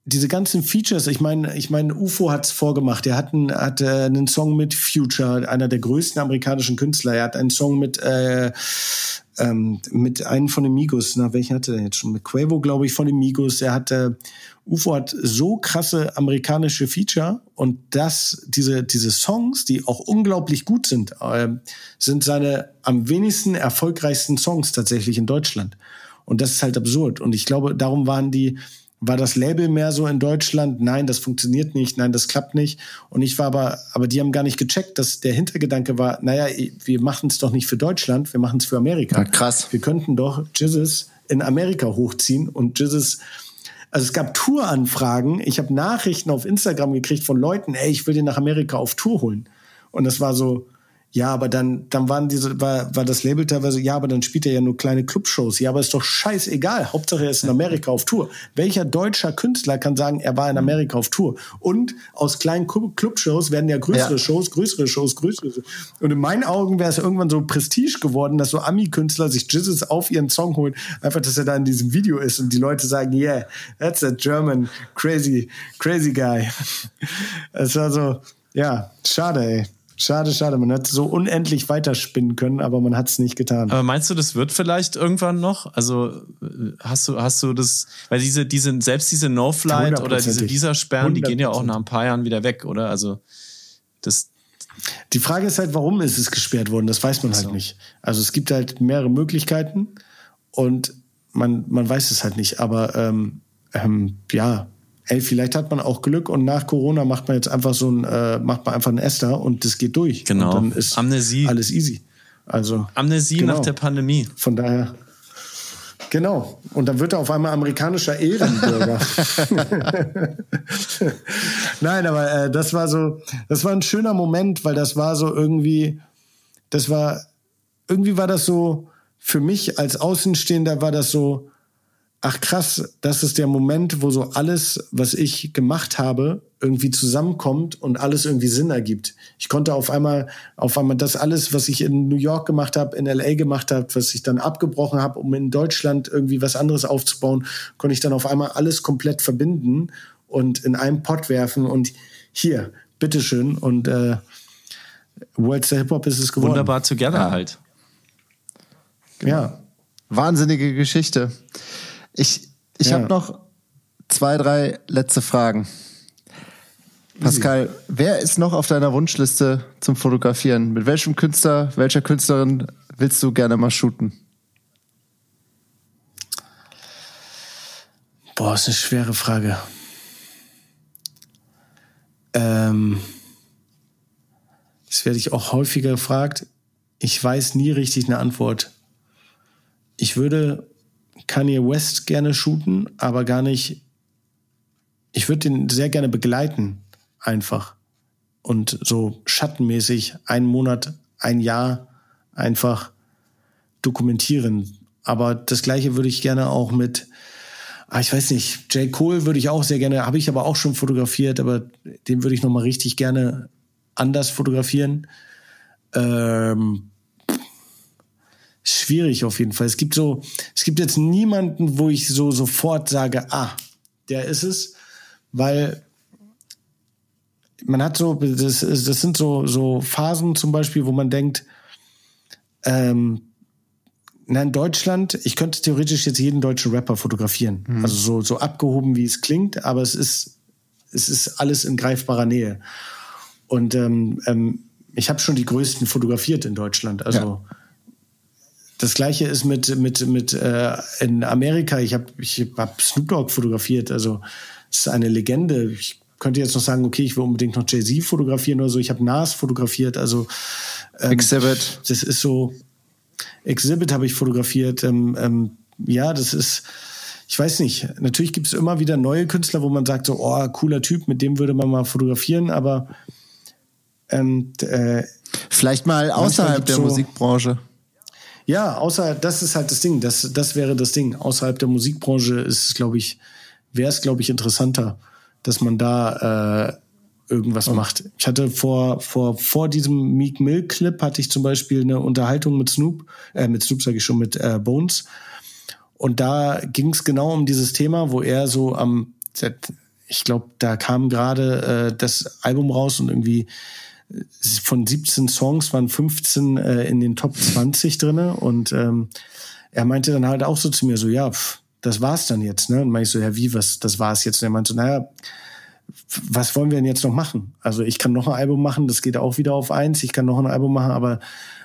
diese ganzen Features, ich meine, ich meine, UFO hat's vorgemacht. Er hat, einen, hat äh, einen Song mit Future, einer der größten amerikanischen Künstler. Er hat einen Song mit äh, ähm, mit einem von den Migos, na, welchen hatte er jetzt schon? Mit Quavo, glaube ich, von den Migos. Er hatte, UFO hat so krasse amerikanische Feature und das, diese, diese Songs, die auch unglaublich gut sind, äh, sind seine am wenigsten erfolgreichsten Songs tatsächlich in Deutschland. Und das ist halt absurd. Und ich glaube, darum waren die, war das Label mehr so in Deutschland, nein, das funktioniert nicht, nein, das klappt nicht. Und ich war aber, aber die haben gar nicht gecheckt, dass der Hintergedanke war, naja, wir machen es doch nicht für Deutschland, wir machen es für Amerika. Ja, krass. Wir könnten doch Jesus in Amerika hochziehen und Jesus, also es gab Touranfragen. Ich habe Nachrichten auf Instagram gekriegt von Leuten, ey, ich will den nach Amerika auf Tour holen. Und das war so, ja, aber dann, dann waren diese, war, war das Label teilweise, ja, aber dann spielt er ja nur kleine Clubshows. Ja, aber ist doch scheißegal. Hauptsache er ist in Amerika auf Tour. Welcher deutscher Künstler kann sagen, er war in Amerika auf Tour? Und aus kleinen Clubshows werden ja größere ja. Shows, größere Shows, größere Shows. Und in meinen Augen wäre es irgendwann so Prestige geworden, dass so Ami-Künstler sich Jizzes auf ihren Song holen, einfach, dass er da in diesem Video ist und die Leute sagen, yeah, that's a German crazy, crazy guy. (laughs) Es war so, ja, schade, ey. Schade, schade. Man hätte so unendlich weiterspinnen können, aber man hat es nicht getan. Aber meinst du, das wird vielleicht irgendwann noch? Also hast du, hast du das, weil diese, diese, selbst diese No-Flight oder diese Visa-Sperren, die gehen ja auch nach ein paar Jahren wieder weg, oder? Also das. Die Frage ist halt, warum ist es gesperrt worden? Das weiß man halt nicht. Also es gibt halt mehrere Möglichkeiten und man, man weiß es halt nicht. Aber ähm, ähm, ja, ey, vielleicht hat man auch Glück und nach Corona macht man jetzt einfach so ein, äh, macht man einfach ein Esther und das geht durch. Genau. Und dann ist Amnesie. alles easy. Also Amnesie genau. nach der Pandemie. Von daher. Genau. Und dann wird er auf einmal amerikanischer Ehrenbürger. (laughs) Nein, aber äh, das war so, das war ein schöner Moment, weil das war so irgendwie, das war, irgendwie war das so, für mich als Außenstehender war das so, ach krass, das ist der Moment, wo so alles, was ich gemacht habe, irgendwie zusammenkommt und alles irgendwie Sinn ergibt. Ich konnte auf einmal, auf einmal das alles, was ich in New York gemacht habe, in LA gemacht habe, was ich dann abgebrochen habe, um in Deutschland irgendwie was anderes aufzubauen, konnte ich dann auf einmal alles komplett verbinden und in einem Pot werfen und hier, bitteschön und äh, World's Hip Hop ist es geworden. Wunderbar together ja. halt. Ja. Wahnsinnige Geschichte. Ich, ich ja. habe noch zwei, drei letzte Fragen. Pascal, Easy. wer ist noch auf deiner Wunschliste zum Fotografieren? Mit welchem Künstler, welcher Künstlerin willst du gerne mal shooten? Boah, ist eine schwere Frage. Ähm, das werde ich auch häufiger gefragt. Ich weiß nie richtig eine Antwort. Ich würde Kanye West gerne shooten, aber gar nicht. Ich würde den sehr gerne begleiten, einfach. Und so schattenmäßig einen Monat, ein Jahr einfach dokumentieren. Aber das Gleiche würde ich gerne auch mit, ah, ich weiß nicht, J. Cole würde ich auch sehr gerne, habe ich aber auch schon fotografiert, aber den würde ich nochmal richtig gerne anders fotografieren. Ähm, schwierig auf jeden Fall. Es gibt so, es gibt jetzt niemanden, wo ich so sofort sage, ah, der ist es, weil man hat so, das, das sind so, so Phasen zum Beispiel, wo man denkt, ähm, na, in Deutschland, ich könnte theoretisch jetzt jeden deutschen Rapper fotografieren. Mhm. Also so, so abgehoben, wie es klingt, aber es ist, es ist alles in greifbarer Nähe. Und ähm, ähm, ich habe schon die größten fotografiert in Deutschland. Also ja. Das gleiche ist mit mit mit äh, in Amerika. Ich habe ich hab Snoop Dogg fotografiert. Also es ist eine Legende. Ich könnte jetzt noch sagen, okay, ich will unbedingt noch Jay Z fotografieren oder so. Ich habe Nas fotografiert. Also ähm, Exhibit. Das ist so. Exhibit habe ich fotografiert. Ähm, ähm, ja, das ist. Ich weiß nicht. Natürlich gibt es immer wieder neue Künstler, wo man sagt so, oh, cooler Typ, mit dem würde man mal fotografieren. Aber ähm, äh, vielleicht mal außerhalb der so, Musikbranche. Ja, außer das ist halt das Ding. Das, das wäre das Ding. Außerhalb der Musikbranche ist es, glaube ich, wäre es, glaube ich, interessanter, dass man da äh, irgendwas oh. macht. Ich hatte vor, vor, vor diesem Meek Mill Clip hatte ich zum Beispiel eine Unterhaltung mit Snoop, äh, mit Snoop sage ich schon, mit äh, Bones. Und da ging es genau um dieses Thema, wo er so am, ich glaube, da kam gerade äh, das Album raus und irgendwie von 17 Songs waren 15 äh, in den Top 20 drinne und ähm, er meinte dann halt auch so zu mir so, ja, pff, das war's dann jetzt, ne? Und meinte ich so, ja, wie, was, das war's jetzt? Und er meinte so, naja, was wollen wir denn jetzt noch machen? Also ich kann noch ein Album machen, das geht auch wieder auf eins. Ich kann noch ein Album machen, aber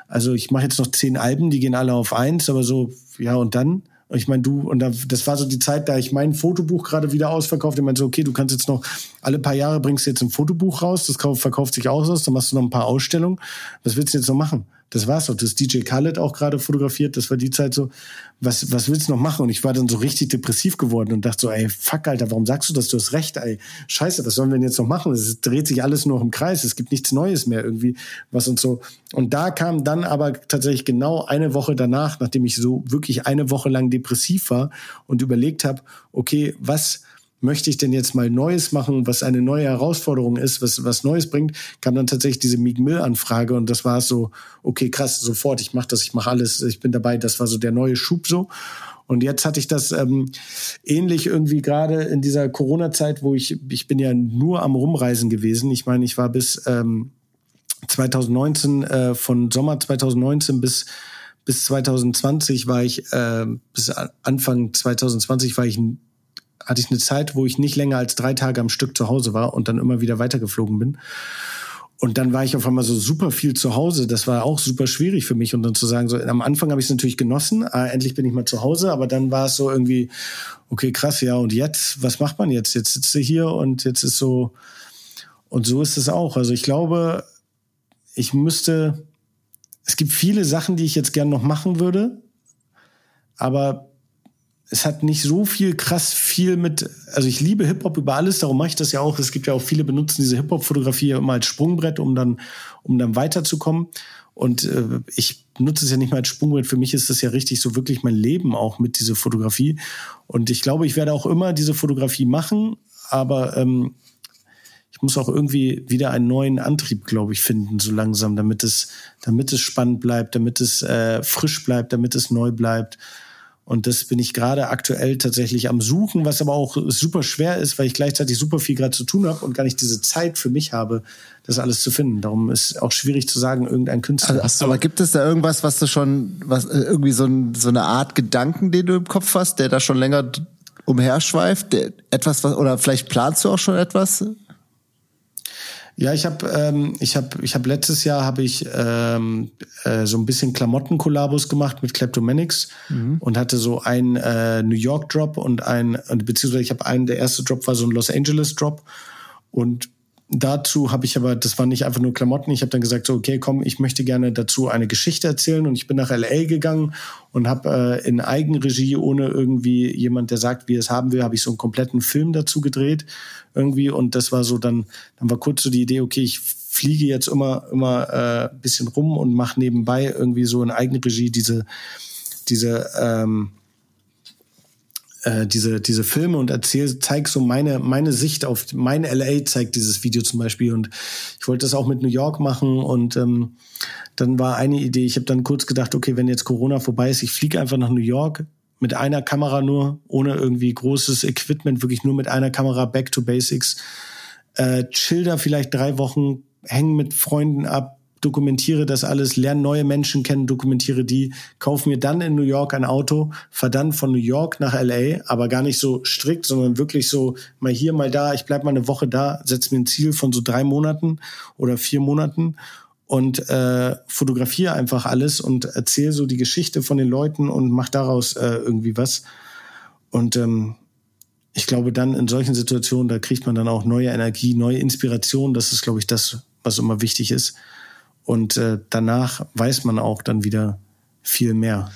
also ich mache jetzt noch zehn Alben, die gehen alle auf eins, aber so, ja, und dann? Ich meine, du, und da, das war so die Zeit, da ich mein Fotobuch gerade wieder ausverkauft. Ich meinte so, okay, du kannst jetzt noch, alle paar Jahre bringst du jetzt ein Fotobuch raus, das verkauft sich auch aus, dann machst du noch ein paar Ausstellungen. Was willst du jetzt noch machen? Das war's doch. Das DJ Khaled auch gerade fotografiert. Das war die Zeit so, was, was willst du noch machen? Und ich war dann so richtig depressiv geworden und dachte so, ey, fuck, Alter, warum sagst du das? Du hast recht, ey. Scheiße, was sollen wir denn jetzt noch machen? Es dreht sich alles nur im Kreis. Es gibt nichts Neues mehr irgendwie, was uns so. Und da kam dann aber tatsächlich genau eine Woche danach, nachdem ich so wirklich eine Woche lang depressiv war und überlegt habe, okay, was, möchte ich denn jetzt mal Neues machen, was eine neue Herausforderung ist, was was Neues bringt, kam dann tatsächlich diese Meek Mill Anfrage und das war so, okay, krass, sofort, ich mache das, ich mache alles, ich bin dabei, das war so der neue Schub so. Und jetzt hatte ich das ähm, ähnlich irgendwie gerade in dieser Corona-Zeit, wo ich, ich bin ja nur am Rumreisen gewesen. Ich meine, ich war bis ähm, 2019, äh, von Sommer 2019 bis bis 2020 war ich, äh, bis Anfang 2020 war ich hatte ich eine Zeit, wo ich nicht länger als drei Tage am Stück zu Hause war und dann immer wieder weitergeflogen bin. Und dann war ich auf einmal so super viel zu Hause. Das war auch super schwierig für mich. Und dann zu sagen, so am Anfang habe ich es natürlich genossen. Ah, endlich bin ich mal zu Hause. Aber dann war es so irgendwie, okay, krass, ja. Und jetzt, was macht man jetzt? Jetzt sitzt du hier und jetzt ist so. Und so ist es auch. Also ich glaube, ich müsste. Es gibt viele Sachen, die ich jetzt gern noch machen würde. Aber es hat nicht so viel krass viel mit, also ich liebe Hip-Hop über alles, darum mache ich das ja auch. Es gibt ja auch viele benutzen diese Hip-Hop-Fotografie immer als Sprungbrett, um dann, um dann weiterzukommen. Und äh, ich nutze es ja nicht mal als Sprungbrett. Für mich ist das ja richtig so wirklich mein Leben auch mit dieser Fotografie. Und ich glaube, ich werde auch immer diese Fotografie machen, aber ähm, ich muss auch irgendwie wieder einen neuen Antrieb, glaube ich, finden, so langsam, damit es, damit es spannend bleibt, damit es äh, frisch bleibt, damit es neu bleibt. Und das bin ich gerade aktuell tatsächlich am Suchen, was aber auch super schwer ist, weil ich gleichzeitig super viel gerade zu tun habe und gar nicht diese Zeit für mich habe, das alles zu finden. Darum ist auch schwierig zu sagen, irgendein Künstler. Also, aber gibt es da irgendwas, was du schon, was äh, irgendwie so, ein, so eine Art Gedanken, den du im Kopf hast, der da schon länger umherschweift? Der, etwas, was, oder vielleicht planst du auch schon etwas? Ja, ich habe ähm, ich habe ich habe letztes Jahr habe ich ähm, äh, so ein bisschen Klamottenkollabos gemacht mit Kleptomanics mhm. und hatte so ein äh, New York Drop und ein beziehungsweise ich habe einen der erste Drop war so ein Los Angeles Drop und dazu habe ich aber, das war nicht einfach nur Klamotten, ich habe dann gesagt, so, okay, komm, ich möchte gerne dazu eine Geschichte erzählen. Und ich bin nach LA gegangen und habe äh, in Eigenregie, ohne irgendwie jemand, der sagt, wie es haben will, habe ich so einen kompletten Film dazu gedreht irgendwie. Und das war so dann, dann war kurz so die Idee, okay, ich fliege jetzt immer, immer äh, bisschen rum und mache nebenbei irgendwie so in Eigenregie diese, diese, ähm, äh, diese, diese Filme und erzähl, zeig so meine, meine Sicht auf meine LA zeigt dieses Video zum Beispiel. Und ich wollte das auch mit New York machen. Und ähm, dann war eine Idee, ich habe dann kurz gedacht, okay, wenn jetzt Corona vorbei ist, ich fliege einfach nach New York mit einer Kamera nur, ohne irgendwie großes Equipment, wirklich nur mit einer Kamera, back to basics. Äh, chill da vielleicht drei Wochen, hängen mit Freunden ab, dokumentiere das alles, lerne neue Menschen kennen, dokumentiere die, kaufe mir dann in New York ein Auto, fahr dann von New York nach LA, aber gar nicht so strikt, sondern wirklich so mal hier, mal da, ich bleib mal eine Woche da, setze mir ein Ziel von so drei Monaten oder vier Monaten und äh, fotografiere einfach alles und erzähle so die Geschichte von den Leuten und mach daraus äh, irgendwie was. Und ähm, ich glaube, dann in solchen Situationen, da kriegt man dann auch neue Energie, neue Inspiration. Das ist, glaube ich, das, was immer wichtig ist. Und äh, danach weiß man auch dann wieder viel mehr.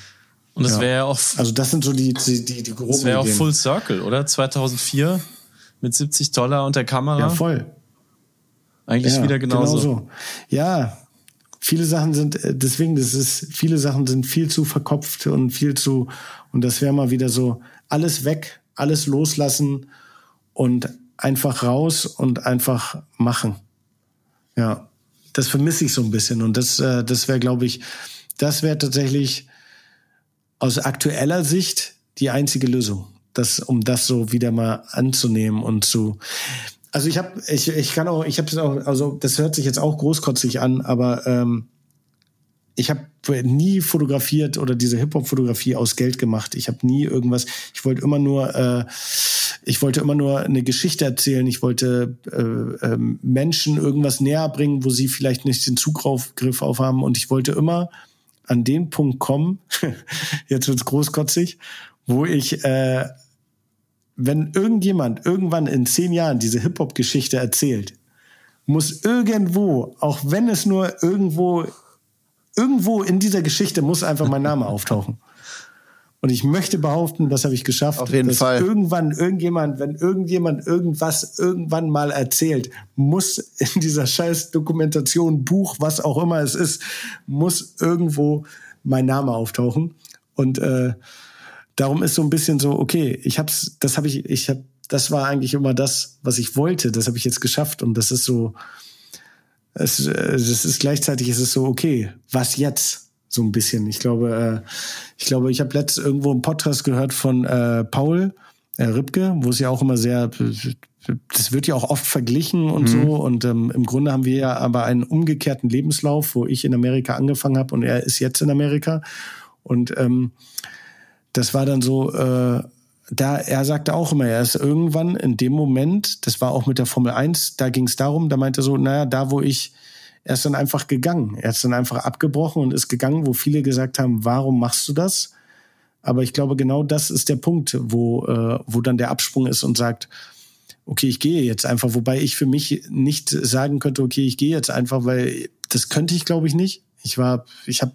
Und das ja. wäre ja auch. Also das sind so die die die, die groben Das wäre auch Full Circle, oder? 2004 mit 70 Dollar und der Kamera. Ja, voll. Eigentlich ja, wieder genauso. Genau so. Ja, viele Sachen sind äh, deswegen, das ist viele Sachen sind viel zu verkopft und viel zu und das wäre mal wieder so alles weg, alles loslassen und einfach raus und einfach machen. Ja das vermisse ich so ein bisschen. Und das, äh, das wäre, glaube ich, das wäre tatsächlich aus aktueller Sicht die einzige Lösung, das, um das so wieder mal anzunehmen und zu. Also ich habe, ich, ich kann auch, ich habe es auch, also das hört sich jetzt auch großkotzig an, aber ähm, ich habe nie fotografiert oder diese Hip-Hop-Fotografie aus Geld gemacht. Ich habe nie irgendwas, ich wollte immer nur äh, ich wollte immer nur eine Geschichte erzählen. Ich wollte äh, äh, Menschen irgendwas näher bringen, wo sie vielleicht nicht den Zugriff auf haben. Und ich wollte immer an den Punkt kommen, (laughs) jetzt wird's großkotzig, wo ich, äh, wenn irgendjemand irgendwann in zehn Jahren diese Hip-Hop-Geschichte erzählt, muss irgendwo, auch wenn es nur irgendwo, irgendwo in dieser Geschichte muss einfach mein Name (laughs) auftauchen. Und ich möchte behaupten, das habe ich geschafft. Auf jeden dass Fall. Irgendwann, irgendjemand, wenn irgendjemand irgendwas irgendwann mal erzählt, muss in dieser scheiß Dokumentation, Buch, was auch immer es ist, muss irgendwo mein Name auftauchen. Und äh, darum ist so ein bisschen so, okay, ich hab's, das habe ich, ich habe, das war eigentlich immer das, was ich wollte. Das habe ich jetzt geschafft. Und das ist so, es, es ist gleichzeitig ist es so, okay, was jetzt? so ein bisschen. Ich glaube, äh, ich glaube, ich habe letztens irgendwo einen Podcast gehört von äh, Paul äh, Ripke, wo es ja auch immer sehr, das wird ja auch oft verglichen und mhm. so. Und ähm, im Grunde haben wir ja aber einen umgekehrten Lebenslauf, wo ich in Amerika angefangen habe und er ist jetzt in Amerika. Und ähm, das war dann so, äh, da er sagte auch immer, er ist irgendwann in dem Moment, das war auch mit der Formel 1, da ging es darum, da meinte er so, naja, da wo ich er ist dann einfach gegangen. Er ist dann einfach abgebrochen und ist gegangen, wo viele gesagt haben, warum machst du das? Aber ich glaube, genau das ist der Punkt, wo, äh, wo dann der Absprung ist und sagt, okay, ich gehe jetzt einfach, wobei ich für mich nicht sagen könnte, okay, ich gehe jetzt einfach, weil das könnte ich, glaube ich, nicht. Ich war, ich habe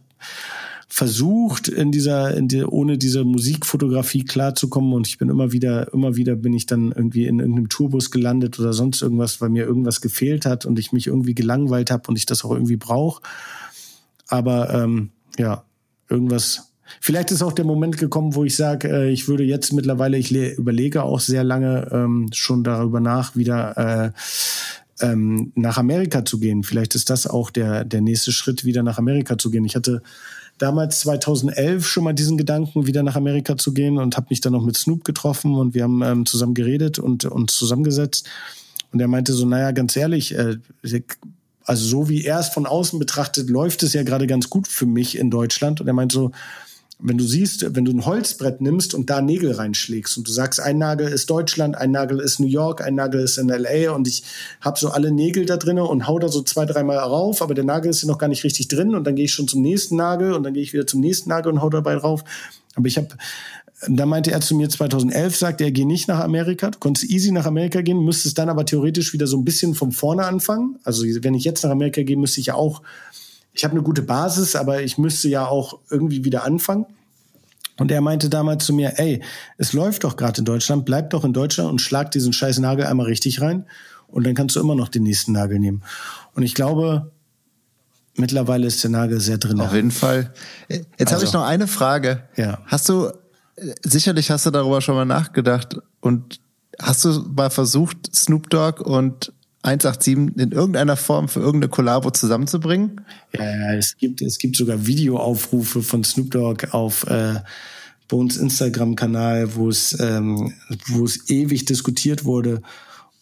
versucht, in dieser, in die, ohne diese Musikfotografie klarzukommen und ich bin immer wieder, immer wieder bin ich dann irgendwie in irgendeinem Tourbus gelandet oder sonst irgendwas, weil mir irgendwas gefehlt hat und ich mich irgendwie gelangweilt habe und ich das auch irgendwie brauche. Aber ähm, ja, irgendwas. Vielleicht ist auch der Moment gekommen, wo ich sage, äh, ich würde jetzt mittlerweile, ich überlege auch sehr lange ähm, schon darüber nach, wieder äh, ähm, nach Amerika zu gehen. Vielleicht ist das auch der, der nächste Schritt, wieder nach Amerika zu gehen. Ich hatte damals 2011 schon mal diesen Gedanken, wieder nach Amerika zu gehen und habe mich dann noch mit Snoop getroffen und wir haben ähm, zusammen geredet und uns zusammengesetzt. Und er meinte so, naja, ganz ehrlich, äh, also so wie er es von außen betrachtet, läuft es ja gerade ganz gut für mich in Deutschland. Und er meinte so, wenn du siehst, wenn du ein Holzbrett nimmst und da Nägel reinschlägst und du sagst, ein Nagel ist Deutschland, ein Nagel ist New York, ein Nagel ist in LA und ich habe so alle Nägel da drinne und hau da so zwei, dreimal rauf, aber der Nagel ist ja noch gar nicht richtig drin und dann gehe ich schon zum nächsten Nagel und dann gehe ich wieder zum nächsten Nagel und hau dabei drauf. Aber ich habe da meinte er zu mir 2011, sagte er, geh nicht nach Amerika. Du konntest easy nach Amerika gehen, müsstest dann aber theoretisch wieder so ein bisschen von vorne anfangen. Also wenn ich jetzt nach Amerika gehe, müsste ich ja auch ich habe eine gute Basis, aber ich müsste ja auch irgendwie wieder anfangen. Und er meinte damals zu mir, ey, es läuft doch gerade in Deutschland, bleib doch in Deutschland und schlag diesen scheiß Nagel einmal richtig rein und dann kannst du immer noch den nächsten Nagel nehmen. Und ich glaube, mittlerweile ist der Nagel sehr drin. Auf jeden Fall. Jetzt also, habe ich noch eine Frage. Ja. Hast du, sicherlich hast du darüber schon mal nachgedacht und hast du mal versucht, Snoop Dogg und 187 in irgendeiner Form für irgendeine Kollabo zusammenzubringen? Ja, es gibt, es gibt sogar Videoaufrufe von Snoop Dogg auf äh, Bones Instagram-Kanal, wo es, ähm, wo es ewig diskutiert wurde.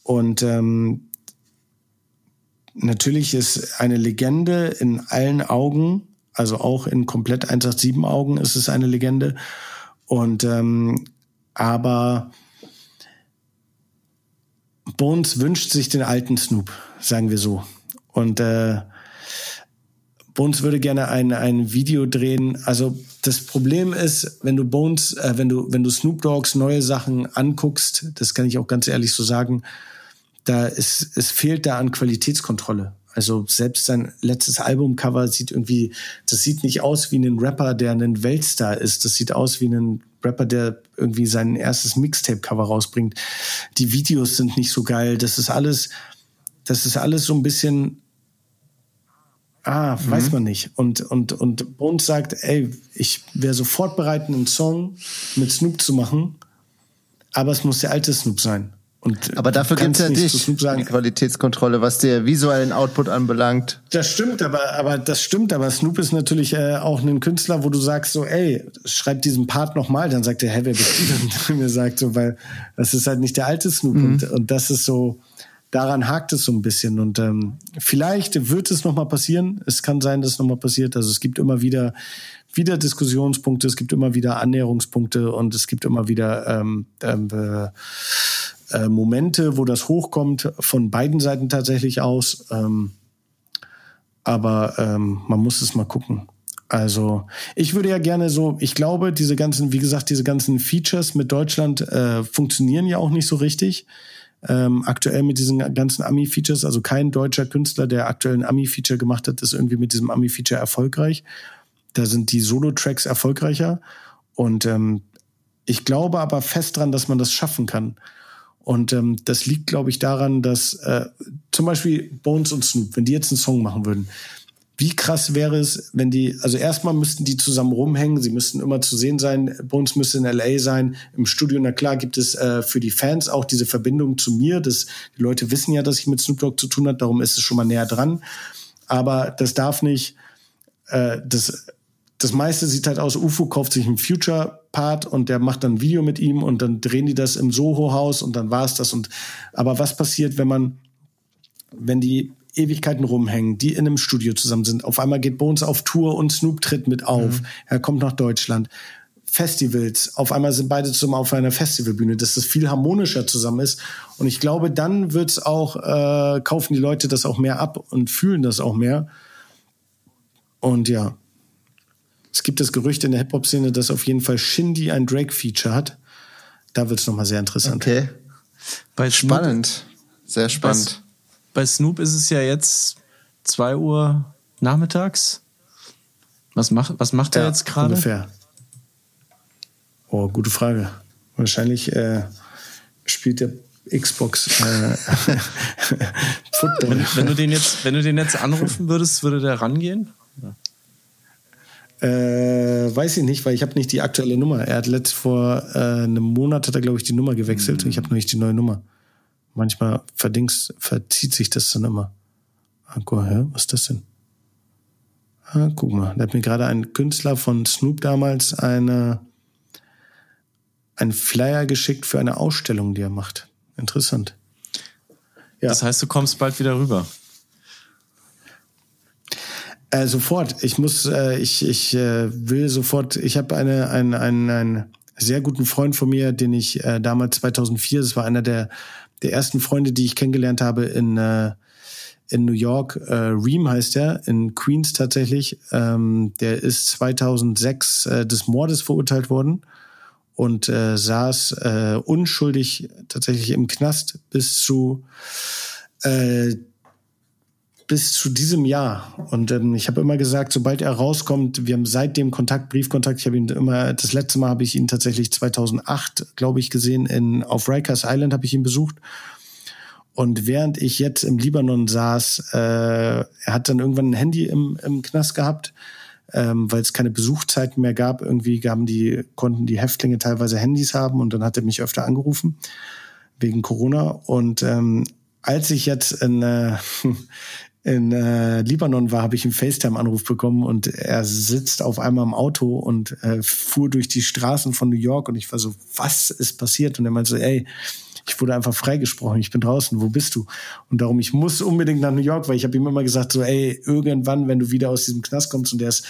Und ähm, natürlich ist eine Legende in allen Augen, also auch in komplett 187 Augen ist es eine Legende. Und ähm, aber Bones wünscht sich den alten Snoop, sagen wir so. Und äh, Bones würde gerne ein, ein Video drehen. Also das Problem ist, wenn du Bones, äh, wenn du, wenn du Snoop Dogs neue Sachen anguckst, das kann ich auch ganz ehrlich so sagen, da ist, es fehlt da an Qualitätskontrolle. Also selbst sein letztes Albumcover sieht irgendwie, das sieht nicht aus wie ein Rapper, der ein Weltstar ist. Das sieht aus wie ein Rapper, der irgendwie sein erstes Mixtape-Cover rausbringt. Die Videos sind nicht so geil. Das ist alles, das ist alles so ein bisschen, ah, mhm. weiß man nicht. Und, und, und Bones sagt, ey, ich wäre sofort bereit, einen Song mit Snoop zu machen, aber es muss der alte Snoop sein. Und aber dafür gibt es ja dich, die Qualitätskontrolle, was der visuellen Output anbelangt. Das stimmt, aber, aber das stimmt, aber Snoop ist natürlich äh, auch ein Künstler, wo du sagst so, ey, schreib diesen Part nochmal, dann sagt er, hä, wer bist du denn? (laughs) mir sagt so, weil das ist halt nicht der alte Snoop mhm. und, und das ist so, daran hakt es so ein bisschen und ähm, vielleicht wird es nochmal passieren. Es kann sein, dass es nochmal passiert. Also es gibt immer wieder wieder Diskussionspunkte, es gibt immer wieder Annäherungspunkte und es gibt immer wieder ähm, äh, äh, Momente, wo das hochkommt, von beiden Seiten tatsächlich aus. Ähm, aber ähm, man muss es mal gucken. Also ich würde ja gerne so, ich glaube, diese ganzen, wie gesagt, diese ganzen Features mit Deutschland äh, funktionieren ja auch nicht so richtig. Ähm, aktuell mit diesen ganzen Ami-Features, also kein deutscher Künstler, der aktuell ein Ami-Feature gemacht hat, ist irgendwie mit diesem Ami-Feature erfolgreich. Da sind die Solo-Tracks erfolgreicher. Und ähm, ich glaube aber fest dran, dass man das schaffen kann. Und ähm, das liegt, glaube ich, daran, dass äh, zum Beispiel Bones und Snoop, wenn die jetzt einen Song machen würden, wie krass wäre es, wenn die, also erstmal müssten die zusammen rumhängen, sie müssten immer zu sehen sein, Bones müsste in LA sein, im Studio, na klar, gibt es äh, für die Fans auch diese Verbindung zu mir, das, die Leute wissen ja, dass ich mit Snoop Dogg zu tun habe, darum ist es schon mal näher dran, aber das darf nicht, äh, das das meiste sieht halt aus, UFO kauft sich einen Future-Part und der macht dann ein Video mit ihm und dann drehen die das im Soho-Haus und dann war's das. Und aber was passiert, wenn man, wenn die Ewigkeiten rumhängen, die in einem Studio zusammen sind, auf einmal geht Bones auf Tour und Snoop tritt mit auf, mhm. er kommt nach Deutschland. Festivals, auf einmal sind beide zusammen auf einer Festivalbühne, dass das viel harmonischer zusammen ist. Und ich glaube, dann wird's auch, äh, kaufen die Leute das auch mehr ab und fühlen das auch mehr. Und ja, es gibt das Gerücht in der Hip-Hop-Szene, dass auf jeden Fall Shindy ein Drake-Feature hat. Da wird es nochmal sehr interessant. Okay. Bei spannend. Sehr spannend. Bei, bei Snoop ist es ja jetzt zwei Uhr nachmittags. Was macht, was macht er jetzt gerade? Ungefähr. Oh, gute Frage. Wahrscheinlich äh, spielt der Xbox äh, (laughs) Football. Wenn, wenn, du den jetzt, wenn du den jetzt anrufen würdest, würde der rangehen? Äh, weiß ich nicht, weil ich habe nicht die aktuelle Nummer. Er hat letzt vor äh, einem Monat hat er glaube ich die Nummer gewechselt. Mhm. Ich habe noch nicht die neue Nummer. Manchmal verdings verzieht sich das dann immer. Ah, guck, hä? was ist das denn? Ah, guck mal, da hat mir gerade ein Künstler von Snoop damals eine einen Flyer geschickt für eine Ausstellung, die er macht. Interessant. Ja. Das heißt, du kommst bald wieder rüber. Äh, sofort. Ich muss, äh, ich, ich äh, will sofort. Ich habe eine, einen, einen, einen sehr guten Freund von mir, den ich äh, damals 2004, das war einer der der ersten Freunde, die ich kennengelernt habe in äh, in New York. Äh, Reem heißt er, in Queens tatsächlich. Ähm, der ist 2006 äh, des Mordes verurteilt worden und äh, saß äh, unschuldig tatsächlich im Knast bis zu äh, bis zu diesem Jahr. Und ähm, ich habe immer gesagt, sobald er rauskommt, wir haben seitdem Kontakt, Briefkontakt. Ich habe ihn immer, das letzte Mal habe ich ihn tatsächlich 2008, glaube ich, gesehen. In, auf Rikers Island habe ich ihn besucht. Und während ich jetzt im Libanon saß, äh, er hat dann irgendwann ein Handy im, im Knast gehabt, ähm, weil es keine Besuchzeiten mehr gab. Irgendwie gaben die, konnten die Häftlinge teilweise Handys haben und dann hat er mich öfter angerufen wegen Corona. Und ähm, als ich jetzt in, äh, in äh, Libanon war, habe ich einen FaceTime-Anruf bekommen und er sitzt auf einmal im Auto und äh, fuhr durch die Straßen von New York und ich war so, was ist passiert? Und er meinte so, ey, ich wurde einfach freigesprochen, ich bin draußen, wo bist du? Und darum, ich muss unbedingt nach New York, weil ich habe ihm immer gesagt, so, ey, irgendwann, wenn du wieder aus diesem Knast kommst und der ist,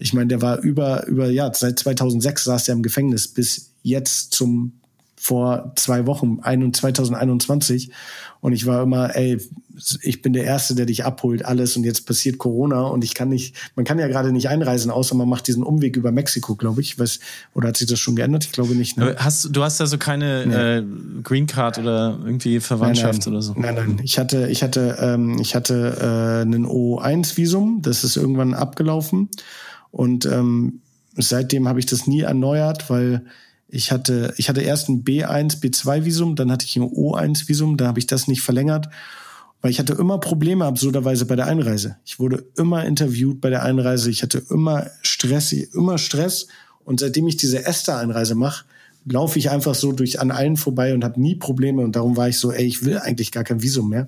ich meine, der war über, über, ja, seit 2006 saß er im Gefängnis bis jetzt zum vor zwei Wochen, 2021. Und ich war immer, ey, ich bin der Erste, der dich abholt, alles. Und jetzt passiert Corona und ich kann nicht, man kann ja gerade nicht einreisen, außer man macht diesen Umweg über Mexiko, glaube ich. Was, oder hat sich das schon geändert? Ich glaube nicht. Ne? Hast, du hast also keine nee. äh, Green Card oder irgendwie Verwandtschaft nein, nein. oder so? Nein, nein. Ich hatte, ich hatte, ähm, ich hatte äh, ein O1-Visum, das ist irgendwann abgelaufen. Und ähm, seitdem habe ich das nie erneuert, weil ich hatte, ich hatte erst ein B1, B2-Visum, dann hatte ich ein O1-Visum, da habe ich das nicht verlängert, weil ich hatte immer Probleme absurderweise bei der Einreise. Ich wurde immer interviewt bei der Einreise, ich hatte immer Stress, immer Stress. Und seitdem ich diese Esther-Einreise mache, laufe ich einfach so durch an allen vorbei und habe nie Probleme. Und darum war ich so, ey, ich will eigentlich gar kein Visum mehr.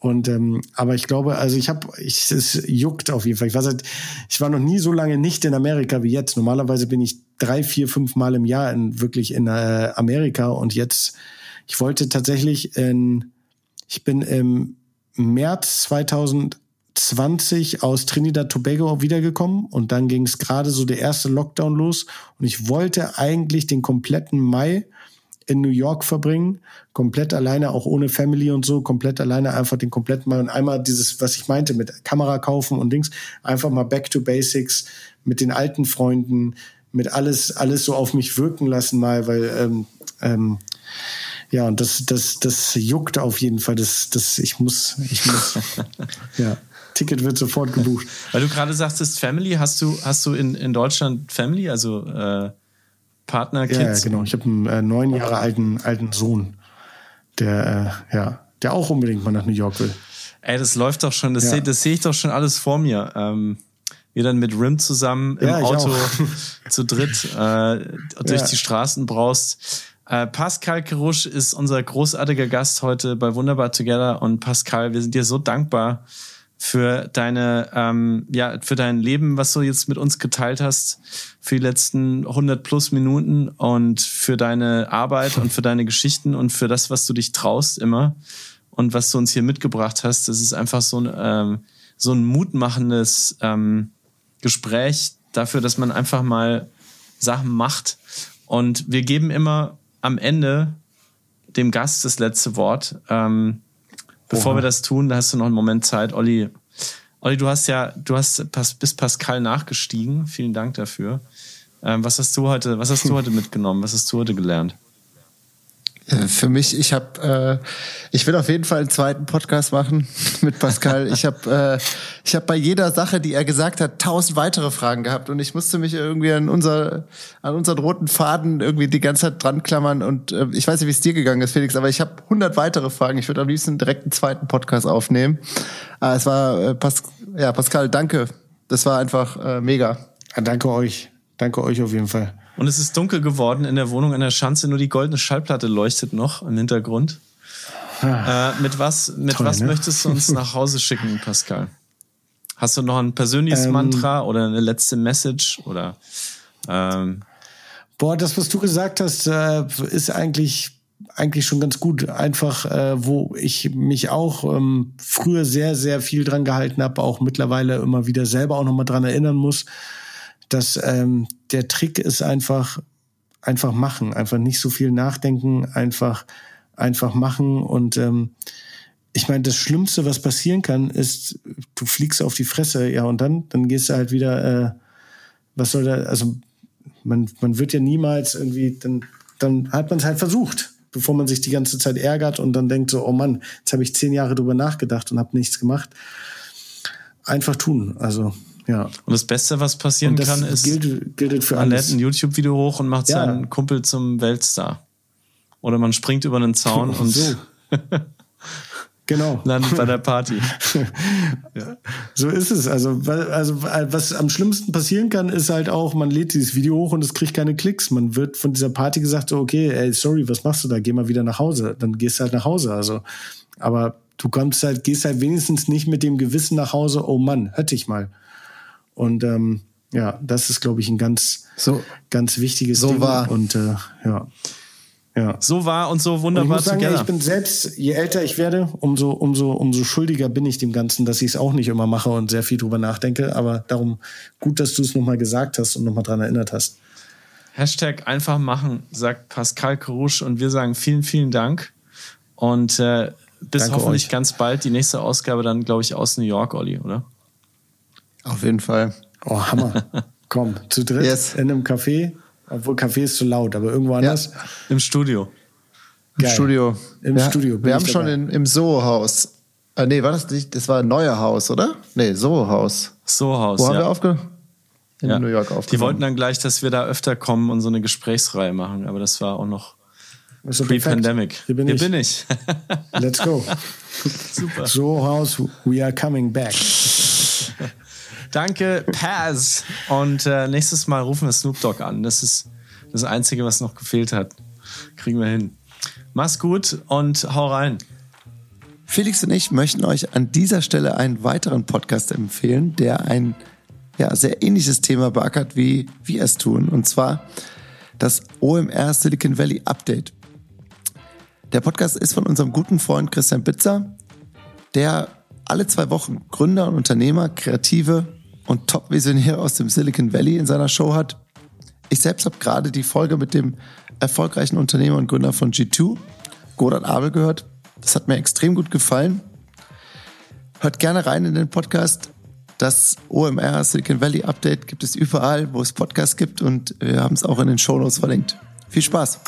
Und ähm, aber ich glaube, also ich habe, ich, es juckt auf jeden Fall. Ich war seit, ich war noch nie so lange nicht in Amerika wie jetzt. Normalerweise bin ich drei, vier, fünf Mal im Jahr in, wirklich in äh, Amerika. Und jetzt, ich wollte tatsächlich in, ich bin im März 2020 aus Trinidad Tobago wiedergekommen. Und dann ging es gerade so der erste Lockdown los. Und ich wollte eigentlich den kompletten Mai in New York verbringen, komplett alleine, auch ohne Family und so, komplett alleine einfach den kompletten Mal und einmal dieses, was ich meinte, mit Kamera kaufen und Dings, einfach mal back to basics mit den alten Freunden, mit alles, alles so auf mich wirken lassen mal, weil ähm, ähm, ja, und das, das, das juckt auf jeden Fall. Das, das, ich muss, ich muss, (laughs) ja. Ticket wird sofort gebucht. Weil du gerade sagtest, Family, hast du, hast du in, in Deutschland Family, also äh, Partner, Kids? Ja, ja genau. Ich habe einen äh, neun Jahre alten, alten Sohn, der, äh, ja, der auch unbedingt mal nach New York will. Ey, das läuft doch schon, das ja. sehe seh ich doch schon alles vor mir. Ähm, wir dann mit Rim zusammen im ja, Auto (laughs) zu dritt äh, durch ja. die Straßen braust. Äh, Pascal Kerusch ist unser großartiger Gast heute bei Wunderbar Together und Pascal, wir sind dir so dankbar für deine ähm, ja für dein Leben, was du jetzt mit uns geteilt hast, für die letzten 100 plus Minuten und für deine Arbeit und für deine Geschichten und für das, was du dich traust immer und was du uns hier mitgebracht hast. Das ist einfach so ein ähm, so ein mutmachendes ähm, Gespräch dafür, dass man einfach mal Sachen macht. Und wir geben immer am Ende dem Gast das letzte Wort. Ähm, bevor Oha. wir das tun, da hast du noch einen Moment Zeit. Olli, Olli, du hast ja, du hast bis Pascal nachgestiegen. Vielen Dank dafür. Ähm, was hast du heute, was hast du (laughs) heute mitgenommen? Was hast du heute gelernt? Äh, für mich, ich habe, äh, ich will auf jeden Fall einen zweiten Podcast machen (laughs) mit Pascal. Ich habe, äh, ich habe bei jeder Sache, die er gesagt hat, tausend weitere Fragen gehabt und ich musste mich irgendwie an unser, an unseren roten Faden irgendwie die ganze Zeit dran klammern und äh, ich weiß nicht, wie es dir gegangen ist, Felix, aber ich habe hundert weitere Fragen. Ich würde am liebsten direkt einen zweiten Podcast aufnehmen. Äh, es war, äh, Pas ja, Pascal, danke. Das war einfach äh, mega. Danke euch, danke euch auf jeden Fall. Und es ist dunkel geworden in der Wohnung in der Schanze, nur die goldene Schallplatte leuchtet noch im Hintergrund. Ah, äh, mit was, mit toll, was ne? möchtest du uns nach Hause schicken, Pascal? Hast du noch ein persönliches ähm, Mantra oder eine letzte Message oder? Ähm, Boah, das, was du gesagt hast, äh, ist eigentlich eigentlich schon ganz gut. Einfach, äh, wo ich mich auch ähm, früher sehr, sehr viel dran gehalten habe, auch mittlerweile immer wieder selber auch nochmal dran erinnern muss dass ähm, der Trick ist einfach, einfach machen, einfach nicht so viel nachdenken, einfach, einfach machen. Und ähm, ich meine, das Schlimmste, was passieren kann, ist, du fliegst auf die Fresse, ja, und dann, dann gehst du halt wieder, äh, was soll da, also man, man wird ja niemals irgendwie, dann, dann hat man es halt versucht, bevor man sich die ganze Zeit ärgert und dann denkt so, oh Mann, jetzt habe ich zehn Jahre drüber nachgedacht und habe nichts gemacht. Einfach tun, also ja. Und das Beste, was passieren kann, ist, gilt, gilt für man lädt ein YouTube-Video hoch und macht ja. seinen Kumpel zum Weltstar. Oder man springt über einen Zaun (laughs) und so. (laughs) Genau. (laughs) Landet bei der Party. ja. So ist es. Also, also, was am schlimmsten passieren kann, ist halt auch, man lädt dieses Video hoch und es kriegt keine Klicks. Man wird von dieser Party gesagt, so, okay, ey, sorry, was machst du da? Geh mal wieder nach Hause. Dann gehst du halt nach Hause. Also, aber du kommst halt, gehst halt wenigstens nicht mit dem Gewissen nach Hause, oh Mann, hör dich mal. Und ähm, ja, das ist, glaube ich, ein ganz, so, ganz wichtiges so Ding. War. Und äh, ja. Ja. So war und so wunderbar und ich muss sagen, ich bin selbst, je älter ich werde, umso, umso, umso schuldiger bin ich dem Ganzen, dass ich es auch nicht immer mache und sehr viel drüber nachdenke. Aber darum gut, dass du es nochmal gesagt hast und nochmal dran erinnert hast. Hashtag einfach machen, sagt Pascal Karouche und wir sagen vielen, vielen Dank. Und äh, bis Danke hoffentlich euch. ganz bald die nächste Ausgabe dann, glaube ich, aus New York, Olli, oder? Auf jeden Fall. Oh, Hammer. (laughs) Komm, zu dritt yes. in einem Café. Obwohl Café ist zu laut, aber irgendwo anders. Ja. Im Studio. Geil. Im Studio. Im ja, Studio. Wir haben schon in, im Soho-Haus. Äh, nee, war das nicht? Das war ein neuer Haus, oder? Nee, Soho-Haus. Soho-Haus. Wo haben wir aufgenommen? In ja. New York aufgenommen. Die wollten dann gleich, dass wir da öfter kommen und so eine Gesprächsreihe machen, aber das war auch noch pre-pandemic. Hier bin Hier ich. bin ich. Let's go. (laughs) Super. Soho-Haus, we are coming back. Danke, Paz. Und äh, nächstes Mal rufen wir Snoop Dogg an. Das ist das Einzige, was noch gefehlt hat. Kriegen wir hin. Mach's gut und hau rein. Felix und ich möchten euch an dieser Stelle einen weiteren Podcast empfehlen, der ein ja, sehr ähnliches Thema beackert, wie wir es tun. Und zwar das OMR Silicon Valley Update. Der Podcast ist von unserem guten Freund Christian Bitzer, der alle zwei Wochen Gründer und Unternehmer, Kreative und Top-Visionäre aus dem Silicon Valley in seiner Show hat. Ich selbst habe gerade die Folge mit dem erfolgreichen Unternehmer und Gründer von G2, Godard Abel, gehört. Das hat mir extrem gut gefallen. Hört gerne rein in den Podcast. Das OMR Silicon Valley Update gibt es überall, wo es Podcasts gibt und wir haben es auch in den Shownotes verlinkt. Viel Spaß!